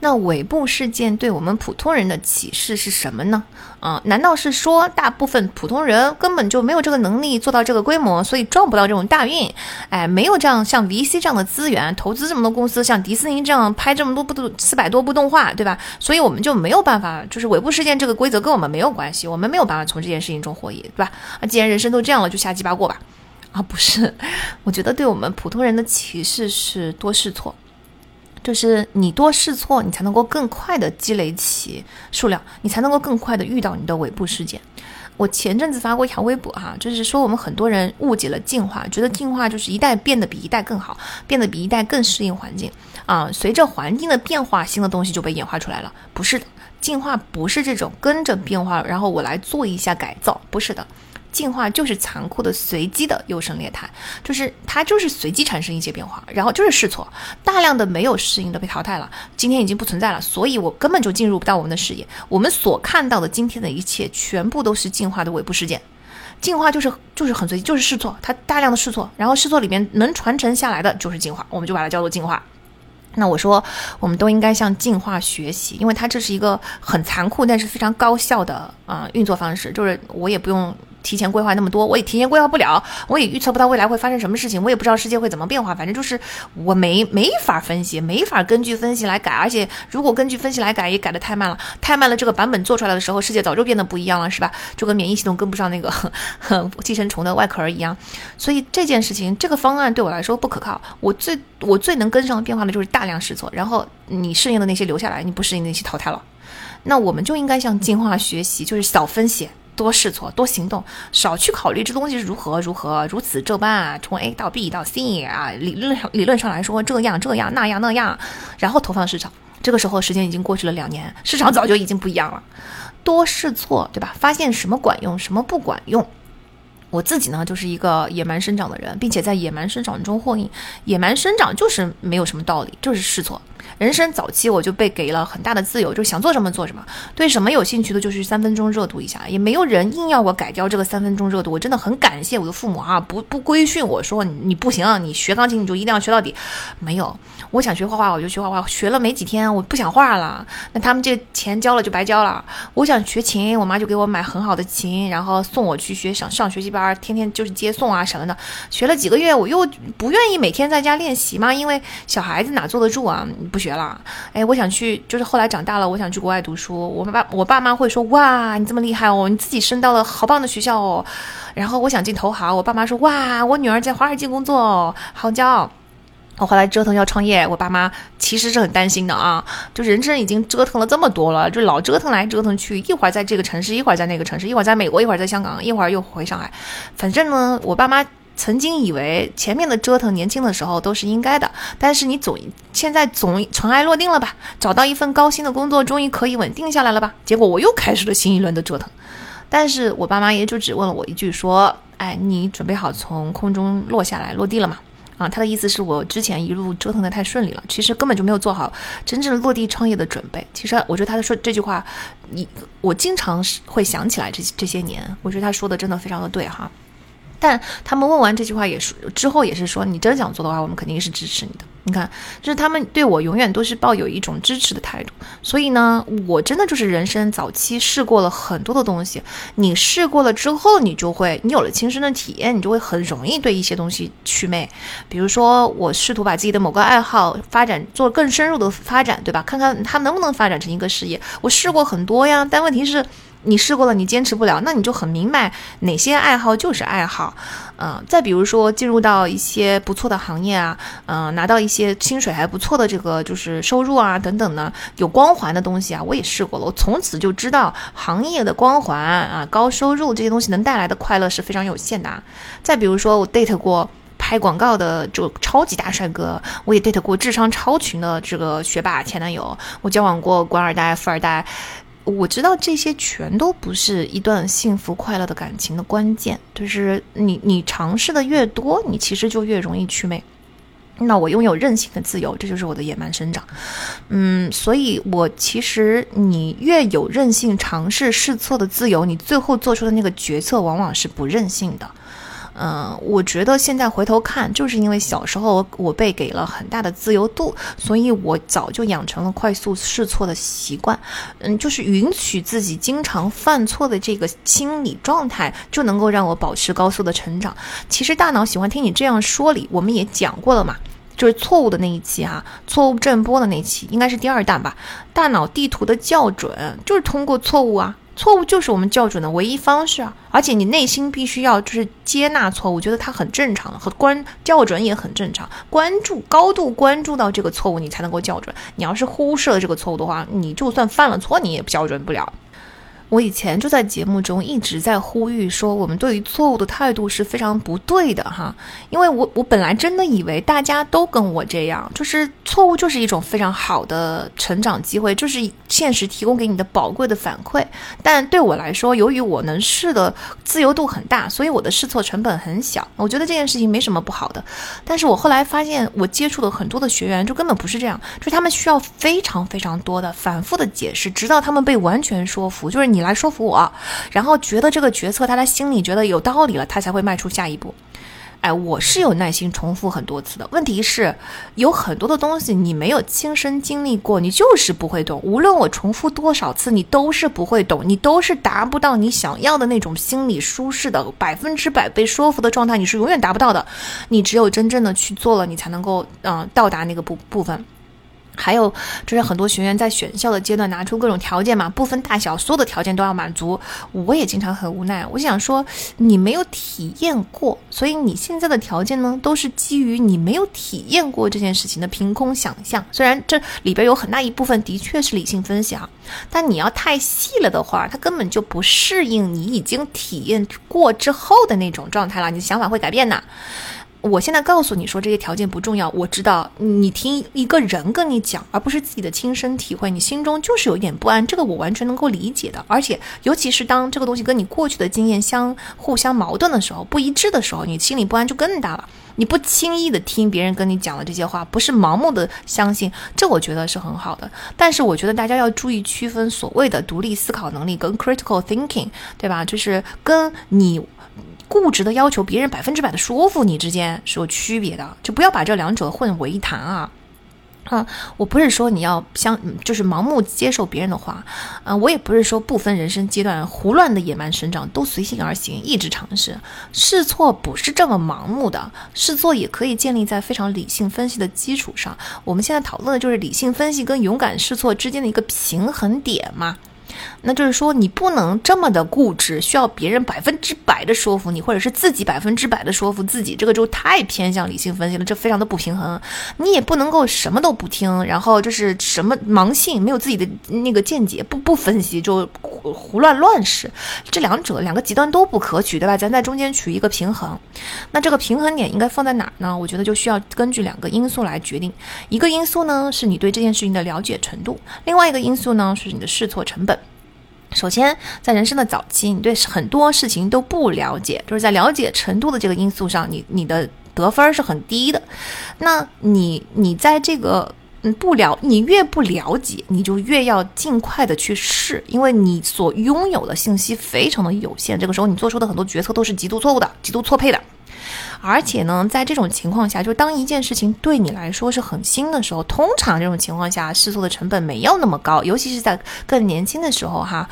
那尾部事件对我们普通人的启示是什么呢？啊，难道是说大部分普通人根本就没有这个能力做到这个规模，所以赚不到这种大运？哎，没有这样像 VC 这样的资源，投资这么多公司，像迪士尼这样拍这么多部动四百多部动画，对吧？所以我们就没有办法，就是尾部事件这个规则跟我们没有关系，我们没有办法从这件事情中获益，对吧？啊，既然人生都这样了，就瞎鸡巴过吧。啊，不是，我觉得对我们普通人的启示是多试错。就是你多试错，你才能够更快的积累起数量，你才能够更快的遇到你的尾部事件。我前阵子发过一条微博哈，就是说我们很多人误解了进化，觉得进化就是一代变得比一代更好，变得比一代更适应环境啊。随着环境的变化，新的东西就被演化出来了。不是的，进化不是这种跟着变化，然后我来做一下改造，不是的。进化就是残酷的、随机的优胜劣汰，就是它就是随机产生一些变化，然后就是试错，大量的没有适应的被淘汰了，今天已经不存在了，所以我根本就进入不到我们的视野。我们所看到的今天的一切，全部都是进化的尾部事件。进化就是就是很随机，就是试错，它大量的试错，然后试错里面能传承下来的就是进化，我们就把它叫做进化。那我说，我们都应该向进化学习，因为它这是一个很残酷但是非常高效的啊运作方式，就是我也不用。提前规划那么多，我也提前规划不了，我也预测不到未来会发生什么事情，我也不知道世界会怎么变化。反正就是我没没法分析，没法根据分析来改。而且如果根据分析来改，也改得太慢了，太慢了。这个版本做出来的时候，世界早就变得不一样了，是吧？就跟免疫系统跟不上那个 <laughs> 寄生虫的外壳一样。所以这件事情，这个方案对我来说不可靠。我最我最能跟上变化的就是大量试错，然后你适应的那些留下来，你不适应那些淘汰了。那我们就应该向进化学习，就是小分析。多试错，多行动，少去考虑这东西如何如何如此这般啊，从 A 到 B 到 C 啊，理论上理论上来说这样这样那样那样，然后投放市场。这个时候时间已经过去了两年，市场早就已经不一样了。多试错，对吧？发现什么管用，什么不管用。我自己呢，就是一个野蛮生长的人，并且在野蛮生长中获益。野蛮生长就是没有什么道理，就是试错。人生早期我就被给了很大的自由，就想做什么做什么，对什么有兴趣的就去三分钟热度一下，也没有人硬要我改掉这个三分钟热度。我真的很感谢我的父母啊，不不规训我说你不行，你学钢琴你就一定要学到底。没有，我想学画画我就学画画，学了没几天我不想画了，那他们这钱交了就白交了。我想学琴，我妈就给我买很好的琴，然后送我去学上上学习班，天天就是接送啊什么的。学了几个月，我又不愿意每天在家练习嘛，因为小孩子哪坐得住啊，不学。学了，哎，我想去，就是后来长大了，我想去国外读书。我爸我爸妈会说，哇，你这么厉害哦，你自己升到了好棒的学校哦。然后我想进投行，我爸妈说，哇，我女儿在华尔街工作，好骄傲。我后来折腾要创业，我爸妈其实是很担心的啊，就人生已经折腾了这么多了，就老折腾来折腾去，一会儿在这个城市，一会儿在那个城市，一会儿在美国，一会儿在香港，一会儿又回上海。反正呢，我爸妈。曾经以为前面的折腾，年轻的时候都是应该的，但是你总现在总尘埃落定了吧？找到一份高薪的工作，终于可以稳定下来了吧？结果我又开始了新一轮的折腾，但是我爸妈也就只问了我一句，说：“哎，你准备好从空中落下来落地了吗？”啊，他的意思是我之前一路折腾的太顺利了，其实根本就没有做好真正落地创业的准备。其实我觉得他说这句话，你我经常是会想起来这这些年，我觉得他说的真的非常的对哈。但他们问完这句话也是之后也是说，你真想做的话，我们肯定是支持你的。你看，就是他们对我永远都是抱有一种支持的态度。所以呢，我真的就是人生早期试过了很多的东西。你试过了之后，你就会你有了亲身的体验，你就会很容易对一些东西祛魅。比如说，我试图把自己的某个爱好发展做更深入的发展，对吧？看看它能不能发展成一个事业。我试过很多呀，但问题是。你试过了，你坚持不了，那你就很明白哪些爱好就是爱好。嗯，再比如说进入到一些不错的行业啊，嗯，拿到一些薪水还不错的这个就是收入啊等等呢，有光环的东西啊，我也试过了，我从此就知道行业的光环啊、高收入这些东西能带来的快乐是非常有限的。再比如说我 date 过。拍广告的这个超级大帅哥，我也 date 过智商超群的这个学霸前男友，我交往过官二代、富二代，我知道这些全都不是一段幸福快乐的感情的关键，就是你你尝试的越多，你其实就越容易祛魅。那我拥有任性的自由，这就是我的野蛮生长。嗯，所以我其实你越有任性尝试试错的自由，你最后做出的那个决策往往是不任性的。嗯，我觉得现在回头看，就是因为小时候我被给了很大的自由度，所以我早就养成了快速试错的习惯。嗯，就是允许自己经常犯错的这个心理状态，就能够让我保持高速的成长。其实大脑喜欢听你这样说理，我们也讲过了嘛，就是错误的那一期哈，错误震波的那期，应该是第二弹吧。大脑地图的校准就是通过错误啊。错误就是我们校准的唯一方式啊！而且你内心必须要就是接纳错误，觉得它很正常，和关校准也很正常。关注高度关注到这个错误，你才能够校准。你要是忽视了这个错误的话，你就算犯了错，你也校准不了。我以前就在节目中一直在呼吁说，我们对于错误的态度是非常不对的哈，因为我我本来真的以为大家都跟我这样，就是错误就是一种非常好的成长机会，就是现实提供给你的宝贵的反馈。但对我来说，由于我能试的自由度很大，所以我的试错成本很小。我觉得这件事情没什么不好的。但是我后来发现，我接触的很多的学员就根本不是这样，就是他们需要非常非常多的反复的解释，直到他们被完全说服，就是你。你来说服我，然后觉得这个决策他的心里觉得有道理了，他才会迈出下一步。哎，我是有耐心重复很多次的。问题是，有很多的东西你没有亲身经历过，你就是不会懂。无论我重复多少次，你都是不会懂，你都是达不到你想要的那种心理舒适的百分之百被说服的状态，你是永远达不到的。你只有真正的去做了，你才能够嗯到达那个部部分。还有就是很多学员在选校的阶段拿出各种条件嘛，不分大小，所有的条件都要满足。我也经常很无奈，我想说你没有体验过，所以你现在的条件呢，都是基于你没有体验过这件事情的凭空想象。虽然这里边有很大一部分的确是理性分析啊，但你要太细了的话，它根本就不适应你已经体验过之后的那种状态了，你的想法会改变的。我现在告诉你说这些条件不重要，我知道你听一个人跟你讲，而不是自己的亲身体会，你心中就是有一点不安，这个我完全能够理解的。而且，尤其是当这个东西跟你过去的经验相互相矛盾的时候，不一致的时候，你心里不安就更大了。你不轻易的听别人跟你讲的这些话，不是盲目的相信，这我觉得是很好的。但是我觉得大家要注意区分所谓的独立思考能力跟 critical thinking，对吧？就是跟你。固执的要求别人百分之百的说服你之间是有区别的，就不要把这两者混为一谈啊！啊，我不是说你要相，就是盲目接受别人的话，啊，我也不是说不分人生阶段胡乱的野蛮生长，都随性而行，一直尝试试错，不是这么盲目的试错，也可以建立在非常理性分析的基础上。我们现在讨论的就是理性分析跟勇敢试错之间的一个平衡点嘛。那就是说，你不能这么的固执，需要别人百分之百的说服你，或者是自己百分之百的说服自己，这个就太偏向理性分析了，这非常的不平衡。你也不能够什么都不听，然后就是什么盲信，没有自己的那个见解，不不分析就胡胡乱乱试，这两者两个极端都不可取，对吧？咱在中间取一个平衡。那这个平衡点应该放在哪儿呢？我觉得就需要根据两个因素来决定。一个因素呢是你对这件事情的了解程度，另外一个因素呢是你的试错成本。首先，在人生的早期，你对很多事情都不了解，就是在了解程度的这个因素上，你你的得分是很低的。那你你在这个嗯不了，你越不了解，你就越要尽快的去试，因为你所拥有的信息非常的有限。这个时候，你做出的很多决策都是极度错误的，极度错配的。而且呢，在这种情况下，就当一件事情对你来说是很新的时候，通常这种情况下试错的成本没有那么高，尤其是在更年轻的时候哈。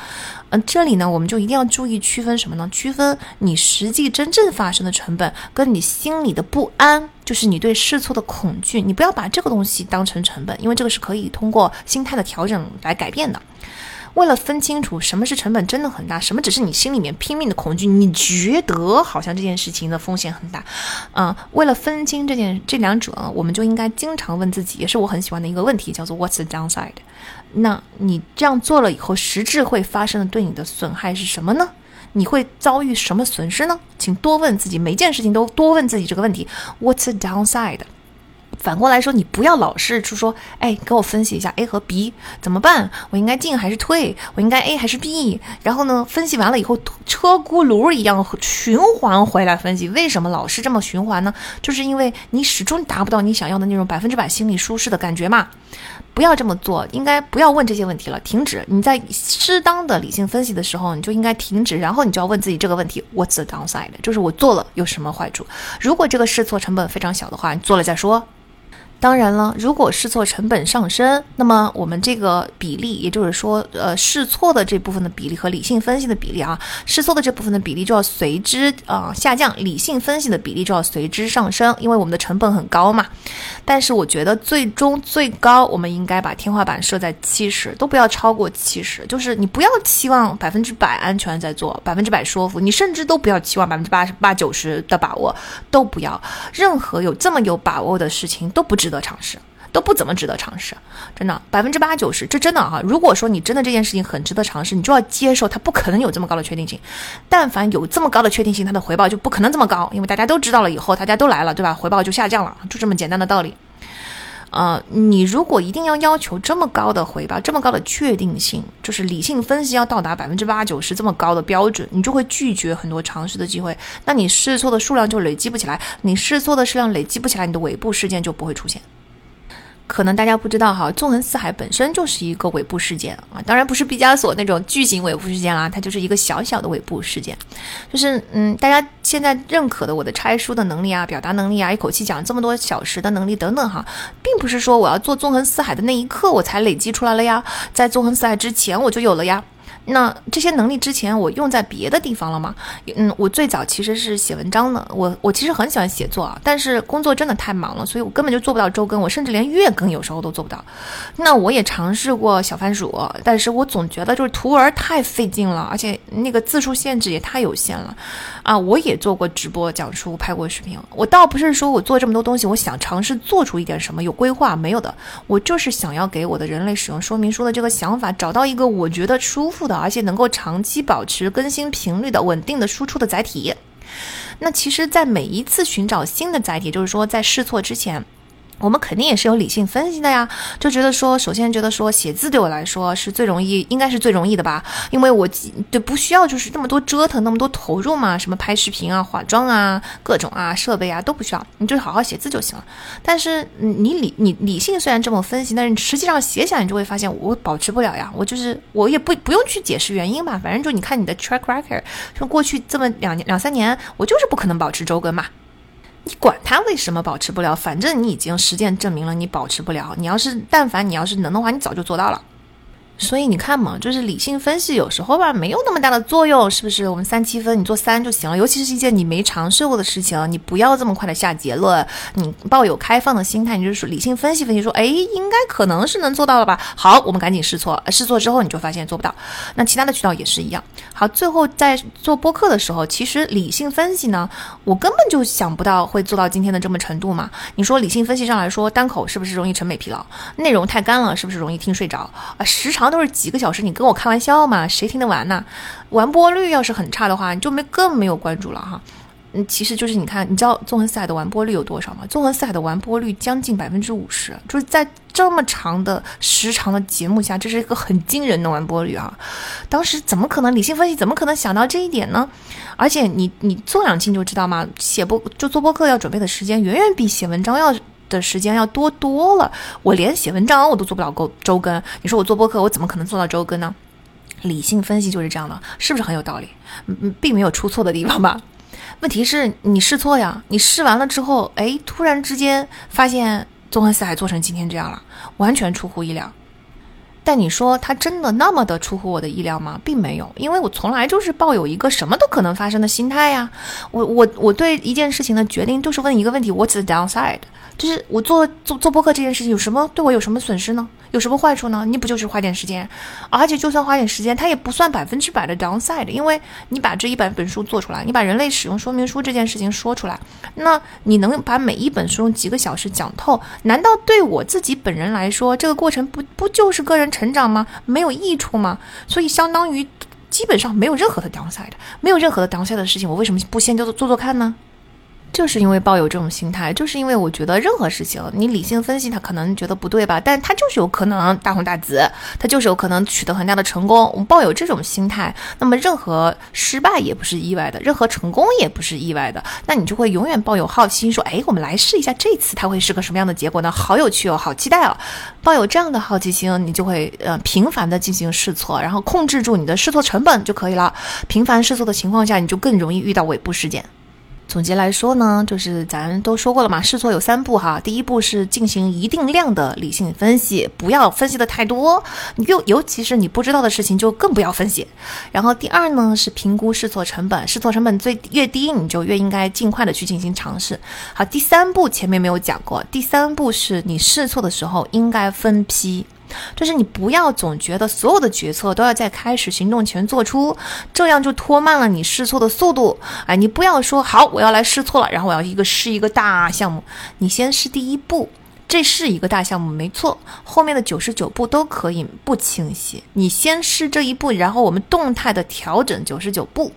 嗯，这里呢，我们就一定要注意区分什么呢？区分你实际真正发生的成本，跟你心里的不安，就是你对试错的恐惧。你不要把这个东西当成成本，因为这个是可以通过心态的调整来改变的。为了分清楚什么是成本真的很大，什么只是你心里面拼命的恐惧，你觉得好像这件事情的风险很大，嗯，为了分清这件这两者，我们就应该经常问自己，也是我很喜欢的一个问题，叫做 What's the downside？那你这样做了以后，实质会发生的对你的损害是什么呢？你会遭遇什么损失呢？请多问自己，每件事情都多问自己这个问题：What's the downside？反过来说，你不要老是去说，哎，给我分析一下 A 和 B 怎么办？我应该进还是退？我应该 A 还是 B？然后呢，分析完了以后，车轱辘一样循环回来分析。为什么老是这么循环呢？就是因为你始终达不到你想要的那种百分之百心理舒适的感觉嘛。不要这么做，应该不要问这些问题了，停止。你在适当的理性分析的时候，你就应该停止，然后你就要问自己这个问题：What's the downside？就是我做了有什么坏处？如果这个试错成本非常小的话，你做了再说。当然了，如果试错成本上升，那么我们这个比例，也就是说，呃，试错的这部分的比例和理性分析的比例啊，试错的这部分的比例就要随之啊下降，理性分析的比例就要随之上升，因为我们的成本很高嘛。但是我觉得最终最高，我们应该把天花板设在七十，都不要超过七十。就是你不要期望百分之百安全在做，百分之百说服，你甚至都不要期望百分之八十八九十的把握，都不要。任何有这么有把握的事情都不值得。得尝试都不怎么值得尝试，真的百分之八九十，这真的哈。如果说你真的这件事情很值得尝试，你就要接受它不可能有这么高的确定性。但凡有这么高的确定性，它的回报就不可能这么高，因为大家都知道了以后，大家都来了，对吧？回报就下降了，就这么简单的道理。呃，你如果一定要要求这么高的回报，这么高的确定性，就是理性分析要到达百分之八九十这么高的标准，你就会拒绝很多尝试的机会。那你试错的数量就累积不起来，你试错的数量累积不起来，你的尾部事件就不会出现。可能大家不知道哈，纵横四海本身就是一个尾部事件啊，当然不是毕加索那种巨型尾部事件啦，它就是一个小小的尾部事件。就是嗯，大家现在认可的我的拆书的能力啊，表达能力啊，一口气讲这么多小时的能力等等哈，并不是说我要做纵横四海的那一刻我才累积出来了呀，在纵横四海之前我就有了呀。那这些能力之前我用在别的地方了吗？嗯，我最早其实是写文章的，我我其实很喜欢写作啊，但是工作真的太忙了，所以我根本就做不到周更，我甚至连月更有时候都做不到。那我也尝试过小番薯，但是我总觉得就是图文太费劲了，而且那个字数限制也太有限了。啊，我也做过直播讲书，拍过视频，我倒不是说我做这么多东西，我想尝试做出一点什么有规划没有的，我就是想要给我的人类使用说明书的这个想法找到一个我觉得舒服的。而且能够长期保持更新频率的稳定的输出的载体，那其实，在每一次寻找新的载体，就是说在试错之前。我们肯定也是有理性分析的呀，就觉得说，首先觉得说写字对我来说是最容易，应该是最容易的吧，因为我对不需要就是那么多折腾，那么多投入嘛，什么拍视频啊、化妆啊、各种啊设备啊都不需要，你就好好写字就行了。但是你理你理性虽然这么分析，但是实际上写起来你就会发现我保持不了呀，我就是我也不不用去解释原因吧，反正就你看你的 track record，就过去这么两年两三年，我就是不可能保持周更嘛。你管他为什么保持不了，反正你已经实践证明了你保持不了。你要是但凡你要是能的话，你早就做到了。所以你看嘛，就是理性分析有时候吧，没有那么大的作用，是不是？我们三七分，你做三就行了。尤其是一件你没尝试过的事情，你不要这么快的下结论，你抱有开放的心态，你就是理性分析分析，说，哎，应该可能是能做到了吧？好，我们赶紧试错，试错之后你就发现做不到。那其他的渠道也是一样。好，最后在做播客的时候，其实理性分析呢，我根本就想不到会做到今天的这么程度嘛。你说理性分析上来说，单口是不是容易审美疲劳？内容太干了，是不是容易听睡着？啊，时长。都是几个小时，你跟我开玩笑嘛？谁听得完呢？完播率要是很差的话，你就没更没有关注了哈。嗯，其实就是你看，你知道纵横四海的完播率有多少吗？纵横四海的完播率将近百分之五十，就是在这么长的时长的节目下，这是一个很惊人的完播率啊！当时怎么可能理性分析？怎么可能想到这一点呢？而且你你做两期你就知道吗？写播就做播客要准备的时间远远比写文章要。的时间要多多了，我连写文章我都做不了够周更，你说我做播客，我怎么可能做到周更呢？理性分析就是这样的，是不是很有道理？嗯，并没有出错的地方吧？问题是你试错呀，你试完了之后，哎，突然之间发现纵横四海做成今天这样了，完全出乎意料。但你说他真的那么的出乎我的意料吗？并没有，因为我从来就是抱有一个什么都可能发生的心态呀。我我我对一件事情的决定就是问一个问题：What's the downside？就是我做做做播客这件事情有什么对我有什么损失呢？有什么坏处呢？你不就是花点时间，而且就算花点时间，它也不算百分之百的 downside，因为你把这一百本书做出来，你把人类使用说明书这件事情说出来，那你能把每一本书用几个小时讲透？难道对我自己本人来说，这个过程不不就是个人成长吗？没有益处吗？所以相当于基本上没有任何的 downside，没有任何的 downside 的事情，我为什么不先就做做看呢？就是因为抱有这种心态，就是因为我觉得任何事情你理性分析，他可能觉得不对吧，但他就是有可能大红大紫，他就是有可能取得很大的成功。我们抱有这种心态，那么任何失败也不是意外的，任何成功也不是意外的，那你就会永远抱有好奇心，说，哎，我们来试一下这次它会是个什么样的结果呢？好有趣哦，好期待哦！抱有这样的好奇心，你就会呃频繁的进行试错，然后控制住你的试错成本就可以了。频繁试错的情况下，你就更容易遇到尾部事件。总结来说呢，就是咱都说过了嘛，试错有三步哈。第一步是进行一定量的理性分析，不要分析的太多，尤尤其是你不知道的事情就更不要分析。然后第二呢是评估试错成本，试错成本最越低，你就越应该尽快的去进行尝试。好，第三步前面没有讲过，第三步是你试错的时候应该分批。就是你不要总觉得所有的决策都要在开始行动前做出，这样就拖慢了你试错的速度。哎，你不要说好我要来试错了，然后我要一个试一个大项目，你先试第一步。这是一个大项目，没错。后面的九十九步都可以不清晰，你先试这一步，然后我们动态的调整九十九步。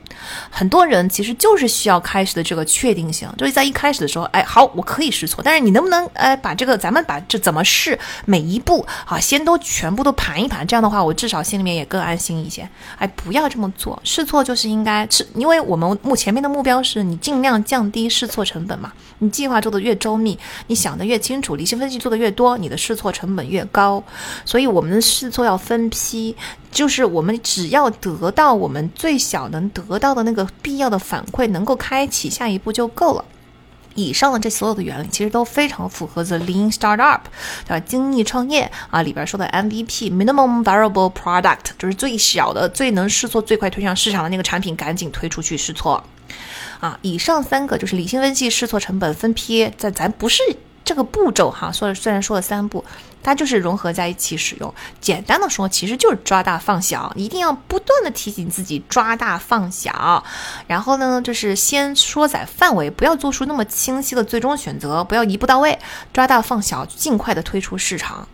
很多人其实就是需要开始的这个确定性，就是在一开始的时候，哎，好，我可以试错，但是你能不能，哎，把这个咱们把这怎么试每一步啊，先都全部都盘一盘，这样的话，我至少心里面也更安心一些。哎，不要这么做，试错就是应该是，因为我们目前面的目标是你尽量降低试错成本嘛。你计划做的越周密，你想的越清楚，理性。分析做的越多，你的试错成本越高，所以我们的试错要分批，就是我们只要得到我们最小能得到的那个必要的反馈，能够开启下一步就够了。以上的这所有的原理其实都非常符合 The Lean Startup，对吧？精益创业啊里边说的 MVP（Minimum Viable Product） 就是最小的、最能试错、最快推向市场的那个产品，赶紧推出去试错。啊，以上三个就是理性分析、试错成本分批，在咱不是。这个步骤哈，说虽然说了三步，它就是融合在一起使用。简单的说，其实就是抓大放小，一定要不断的提醒自己抓大放小。然后呢，就是先缩窄范围，不要做出那么清晰的最终选择，不要一步到位，抓大放小，尽快的推出市场。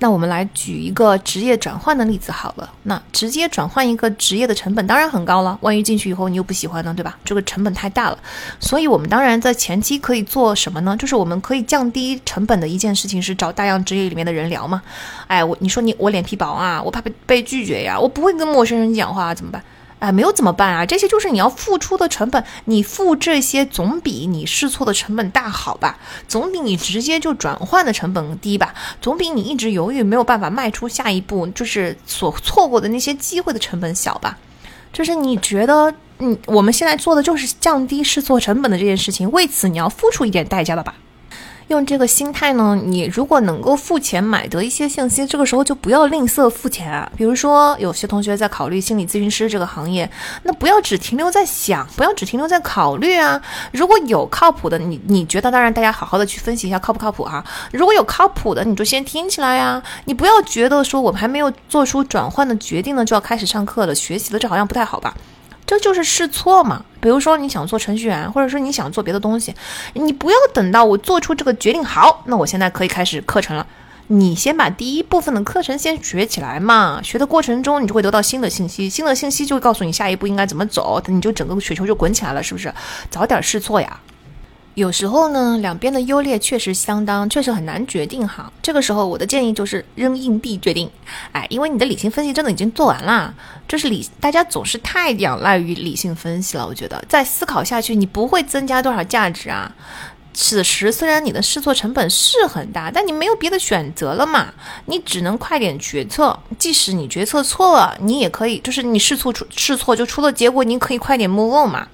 那我们来举一个职业转换的例子好了。那直接转换一个职业的成本当然很高了，万一进去以后你又不喜欢呢，对吧？这个成本太大了。所以我们当然在前期可以做什么呢？就是我们可以降低成本的一件事情是找大量职业里面的人聊嘛。哎，我你说你我脸皮薄啊，我怕被被拒绝呀，我不会跟陌生人讲话怎么办？哎，没有怎么办啊？这些就是你要付出的成本，你付这些总比你试错的成本大，好吧？总比你直接就转换的成本低吧？总比你一直犹豫没有办法迈出下一步，就是所错过的那些机会的成本小吧？就是你觉得，嗯，我们现在做的就是降低试错成本的这件事情，为此你要付出一点代价的吧？用这个心态呢，你如果能够付钱买得一些信息，这个时候就不要吝啬付钱啊。比如说，有些同学在考虑心理咨询师这个行业，那不要只停留在想，不要只停留在考虑啊。如果有靠谱的，你你觉得，当然大家好好的去分析一下靠不靠谱啊。如果有靠谱的，你就先听起来呀。你不要觉得说我们还没有做出转换的决定呢，就要开始上课了、学习了，这好像不太好吧？这就是试错嘛。比如说你想做程序员，或者说你想做别的东西，你不要等到我做出这个决定，好，那我现在可以开始课程了。你先把第一部分的课程先学起来嘛。学的过程中，你就会得到新的信息，新的信息就会告诉你下一步应该怎么走，你就整个雪球就滚起来了，是不是？早点试错呀。有时候呢，两边的优劣确实相当，确实很难决定哈。这个时候，我的建议就是扔硬币决定。哎，因为你的理性分析真的已经做完了，就是理，大家总是太仰赖于理性分析了。我觉得再思考下去，你不会增加多少价值啊。此时虽然你的试错成本是很大，但你没有别的选择了嘛，你只能快点决策。即使你决策错了，你也可以，就是你试错出试错就出了结果，你可以快点 move on 嘛。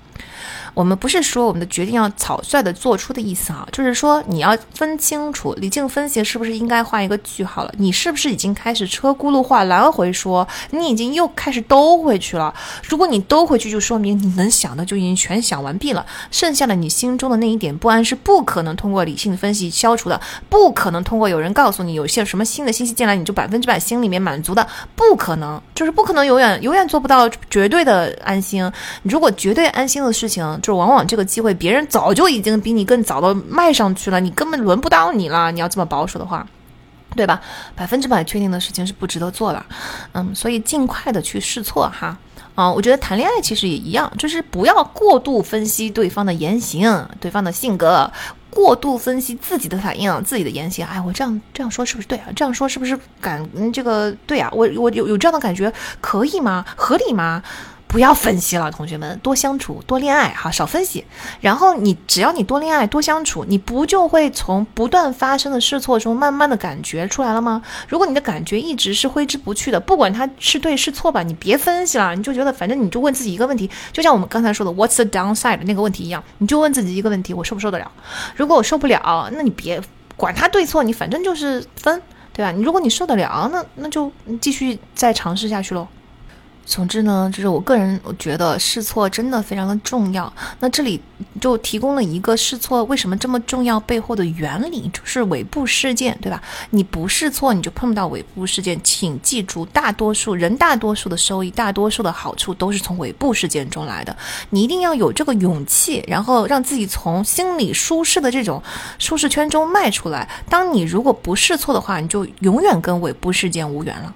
我们不是说我们的决定要草率的做出的意思啊，就是说你要分清楚，理性分析是不是应该画一个句号了？你是不是已经开始车轱辘话来回说？你已经又开始兜回去了？如果你兜回去，就说明你能想的就已经全想完毕了，剩下的你心中的那一点不安是不可能通过理性分析消除的，不可能通过有人告诉你有些什么新的信息进来你就百分之百心里面满足的，不可能，就是不可能永远永远做不到绝对的安心。如果绝对安心的事情，就是往往这个机会别人早就已经比你更早的迈上去了，你根本轮不到你了。你要这么保守的话，对吧？百分之百确定的事情是不值得做的。嗯，所以尽快的去试错哈。啊，我觉得谈恋爱其实也一样，就是不要过度分析对方的言行、对方的性格，过度分析自己的反应、自己的言行。哎，我这样这样说是不是对啊？这样说是不是感这个对啊？我我有有这样的感觉，可以吗？合理吗？不要分析了，同学们，多相处，多恋爱，哈，少分析。然后你只要你多恋爱，多相处，你不就会从不断发生的试错中慢慢的感觉出来了吗？如果你的感觉一直是挥之不去的，不管它是对是错吧，你别分析了，你就觉得反正你就问自己一个问题，就像我们刚才说的 What's the downside 那个问题一样，你就问自己一个问题：我受不受得了？如果我受不了，那你别管它对错，你反正就是分，对吧？你如果你受得了，那那就继续再尝试下去喽。总之呢，就是我个人我觉得试错真的非常的重要。那这里就提供了一个试错为什么这么重要背后的原理，就是尾部事件，对吧？你不试错，你就碰不到尾部事件。请记住，大多数人大多数的收益，大多数的好处都是从尾部事件中来的。你一定要有这个勇气，然后让自己从心理舒适的这种舒适圈中迈出来。当你如果不试错的话，你就永远跟尾部事件无缘了。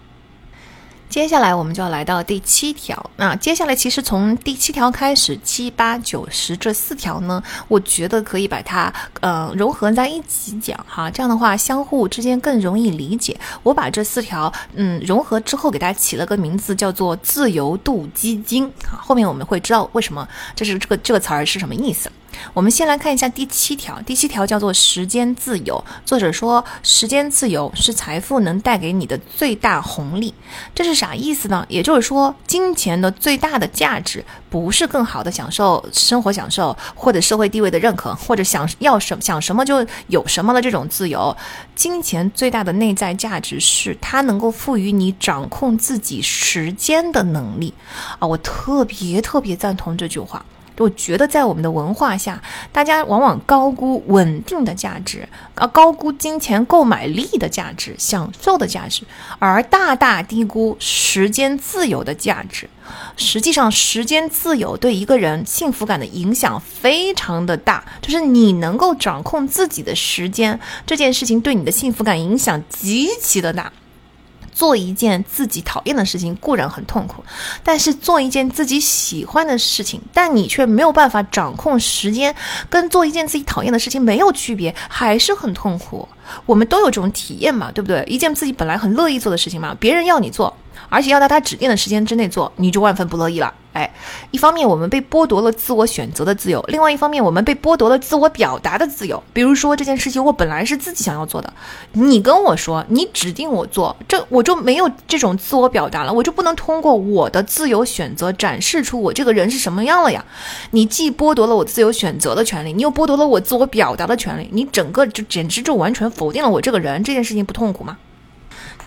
接下来我们就要来到第七条。那接下来其实从第七条开始，七八九十这四条呢，我觉得可以把它呃融合在一起讲哈。这样的话，相互之间更容易理解。我把这四条嗯融合之后，给大家起了个名字，叫做自由度基金。好，后面我们会知道为什么这是这个这个词儿是什么意思。我们先来看一下第七条，第七条叫做时间自由。作者说，时间自由是财富能带给你的最大红利。这是啥意思呢？也就是说，金钱的最大的价值不是更好的享受生活、享受或者社会地位的认可，或者想要什想什么就有什么的这种自由。金钱最大的内在价值是它能够赋予你掌控自己时间的能力。啊，我特别特别赞同这句话。我觉得在我们的文化下，大家往往高估稳定的价值，啊，高估金钱购买力的价值、享受的价值，而大大低估时间自由的价值。实际上，时间自由对一个人幸福感的影响非常的大，就是你能够掌控自己的时间这件事情，对你的幸福感影响极其的大。做一件自己讨厌的事情固然很痛苦，但是做一件自己喜欢的事情，但你却没有办法掌控时间，跟做一件自己讨厌的事情没有区别，还是很痛苦。我们都有这种体验嘛，对不对？一件自己本来很乐意做的事情嘛，别人要你做。而且要在他指定的时间之内做，你就万分不乐意了。哎，一方面我们被剥夺了自我选择的自由，另外一方面我们被剥夺了自我表达的自由。比如说这件事情我本来是自己想要做的，你跟我说你指定我做，这我就没有这种自我表达了，我就不能通过我的自由选择展示出我这个人是什么样了呀？你既剥夺了我自由选择的权利，你又剥夺了我自我表达的权利，你整个就简直就完全否定了我这个人。这件事情不痛苦吗？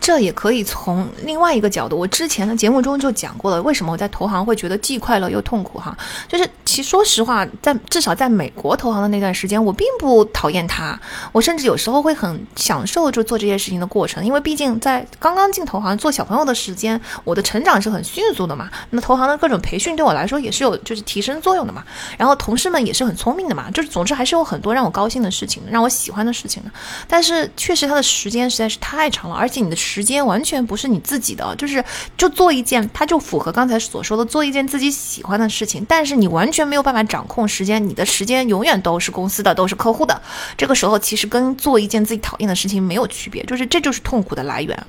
这也可以从另外一个角度，我之前的节目中就讲过了，为什么我在投行会觉得既快乐又痛苦哈？就是其实说实话，在至少在美国投行的那段时间，我并不讨厌它，我甚至有时候会很享受就做这些事情的过程，因为毕竟在刚刚进投行做小朋友的时间，我的成长是很迅速的嘛。那投行的各种培训对我来说也是有就是提升作用的嘛。然后同事们也是很聪明的嘛，就是总之还是有很多让我高兴的事情，让我喜欢的事情的。但是确实它的时间实在是太长了，而且你的。时间完全不是你自己的，就是就做一件，它就符合刚才所说的做一件自己喜欢的事情，但是你完全没有办法掌控时间，你的时间永远都是公司的，都是客户的。这个时候其实跟做一件自己讨厌的事情没有区别，就是这就是痛苦的来源。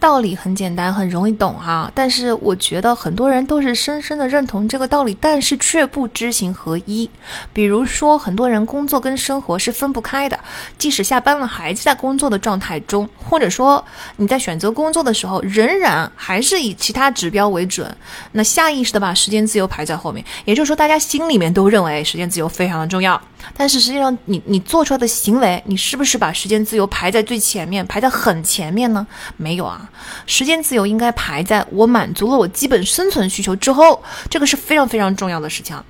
道理很简单，很容易懂哈。但是我觉得很多人都是深深的认同这个道理，但是却不知行合一。比如说，很多人工作跟生活是分不开的，即使下班了，还在工作的状态中，或者说你在选择工作的时候，仍然还是以其他指标为准，那下意识的把时间自由排在后面。也就是说，大家心里面都认为时间自由非常的重要，但是实际上，你你做出来的行为，你是不是把时间自由排在最前面，排在很前面呢？没有啊。时间自由应该排在我满足了我基本生存需求之后，这个是非常非常重要的事情。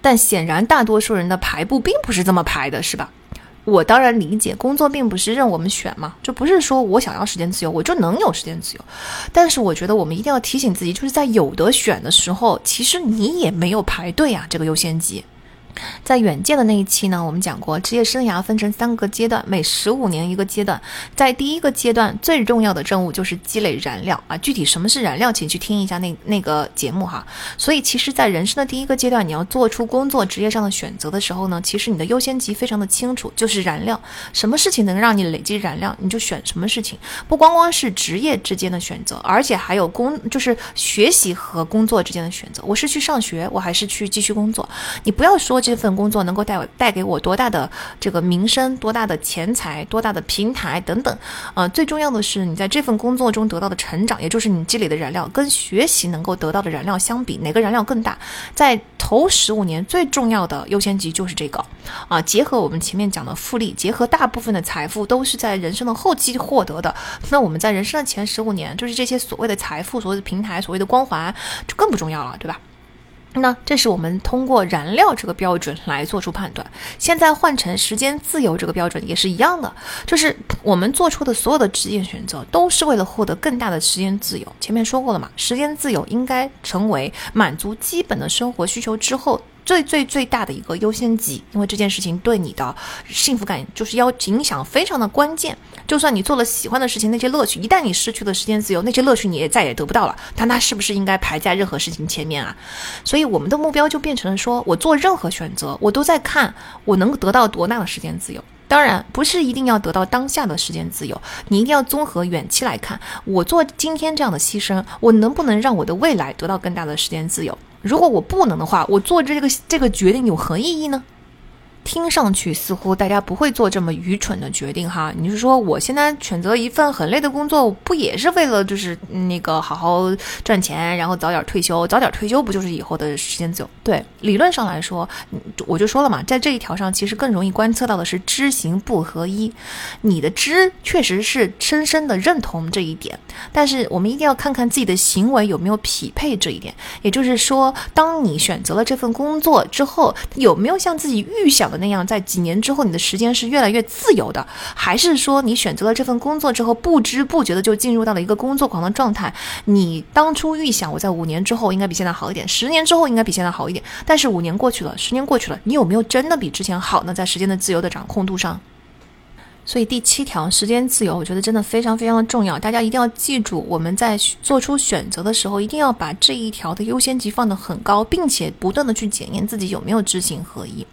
但显然大多数人的排布并不是这么排的，是吧？我当然理解，工作并不是任我们选嘛，就不是说我想要时间自由我就能有时间自由。但是我觉得我们一定要提醒自己，就是在有得选的时候，其实你也没有排队啊，这个优先级。在远见的那一期呢，我们讲过职业生涯分成三个阶段，每十五年一个阶段。在第一个阶段，最重要的任务就是积累燃料啊。具体什么是燃料，请去听一下那那个节目哈。所以，其实，在人生的第一个阶段，你要做出工作职业上的选择的时候呢，其实你的优先级非常的清楚，就是燃料。什么事情能让你累积燃料，你就选什么事情。不光光是职业之间的选择，而且还有工，就是学习和工作之间的选择。我是去上学，我还是去继续工作？你不要说。这份工作能够带带给我多大的这个名声、多大的钱财、多大的平台等等，呃，最重要的是你在这份工作中得到的成长，也就是你积累的燃料，跟学习能够得到的燃料相比，哪个燃料更大？在头十五年最重要的优先级就是这个啊！结合我们前面讲的复利，结合大部分的财富都是在人生的后期获得的，那我们在人生的前十五年，就是这些所谓的财富、所谓的平台、所谓的光环，就更不重要了，对吧？那这是我们通过燃料这个标准来做出判断。现在换成时间自由这个标准也是一样的，就是我们做出的所有的职业选择都是为了获得更大的时间自由。前面说过了嘛，时间自由应该成为满足基本的生活需求之后。最最最大的一个优先级，因为这件事情对你的幸福感就是要影响非常的关键。就算你做了喜欢的事情，那些乐趣一旦你失去了时间自由，那些乐趣你也再也得不到了。但它是不是应该排在任何事情前面啊？所以我们的目标就变成了说，我做任何选择，我都在看我能得到多大的时间自由。当然，不是一定要得到当下的时间自由，你一定要综合远期来看，我做今天这样的牺牲，我能不能让我的未来得到更大的时间自由？如果我不能的话，我做这个这个决定有何意义呢？听上去似乎大家不会做这么愚蠢的决定哈。你是说我现在选择一份很累的工作，不也是为了就是那个好好赚钱，然后早点退休？早点退休不就是以后的时间自由？对，理论上来说，我就说了嘛，在这一条上其实更容易观测到的是知行不合一。你的知确实是深深的认同这一点，但是我们一定要看看自己的行为有没有匹配这一点。也就是说，当你选择了这份工作之后，有没有像自己预想？那样，在几年之后，你的时间是越来越自由的，还是说你选择了这份工作之后，不知不觉的就进入到了一个工作狂的状态？你当初预想我在五年之后应该比现在好一点，十年之后应该比现在好一点，但是五年过去了，十年过去了，你有没有真的比之前好呢？在时间的自由的掌控度上？所以第七条时间自由，我觉得真的非常非常的重要，大家一定要记住，我们在做出选择的时候，一定要把这一条的优先级放得很高，并且不断的去检验自己有没有知行合一。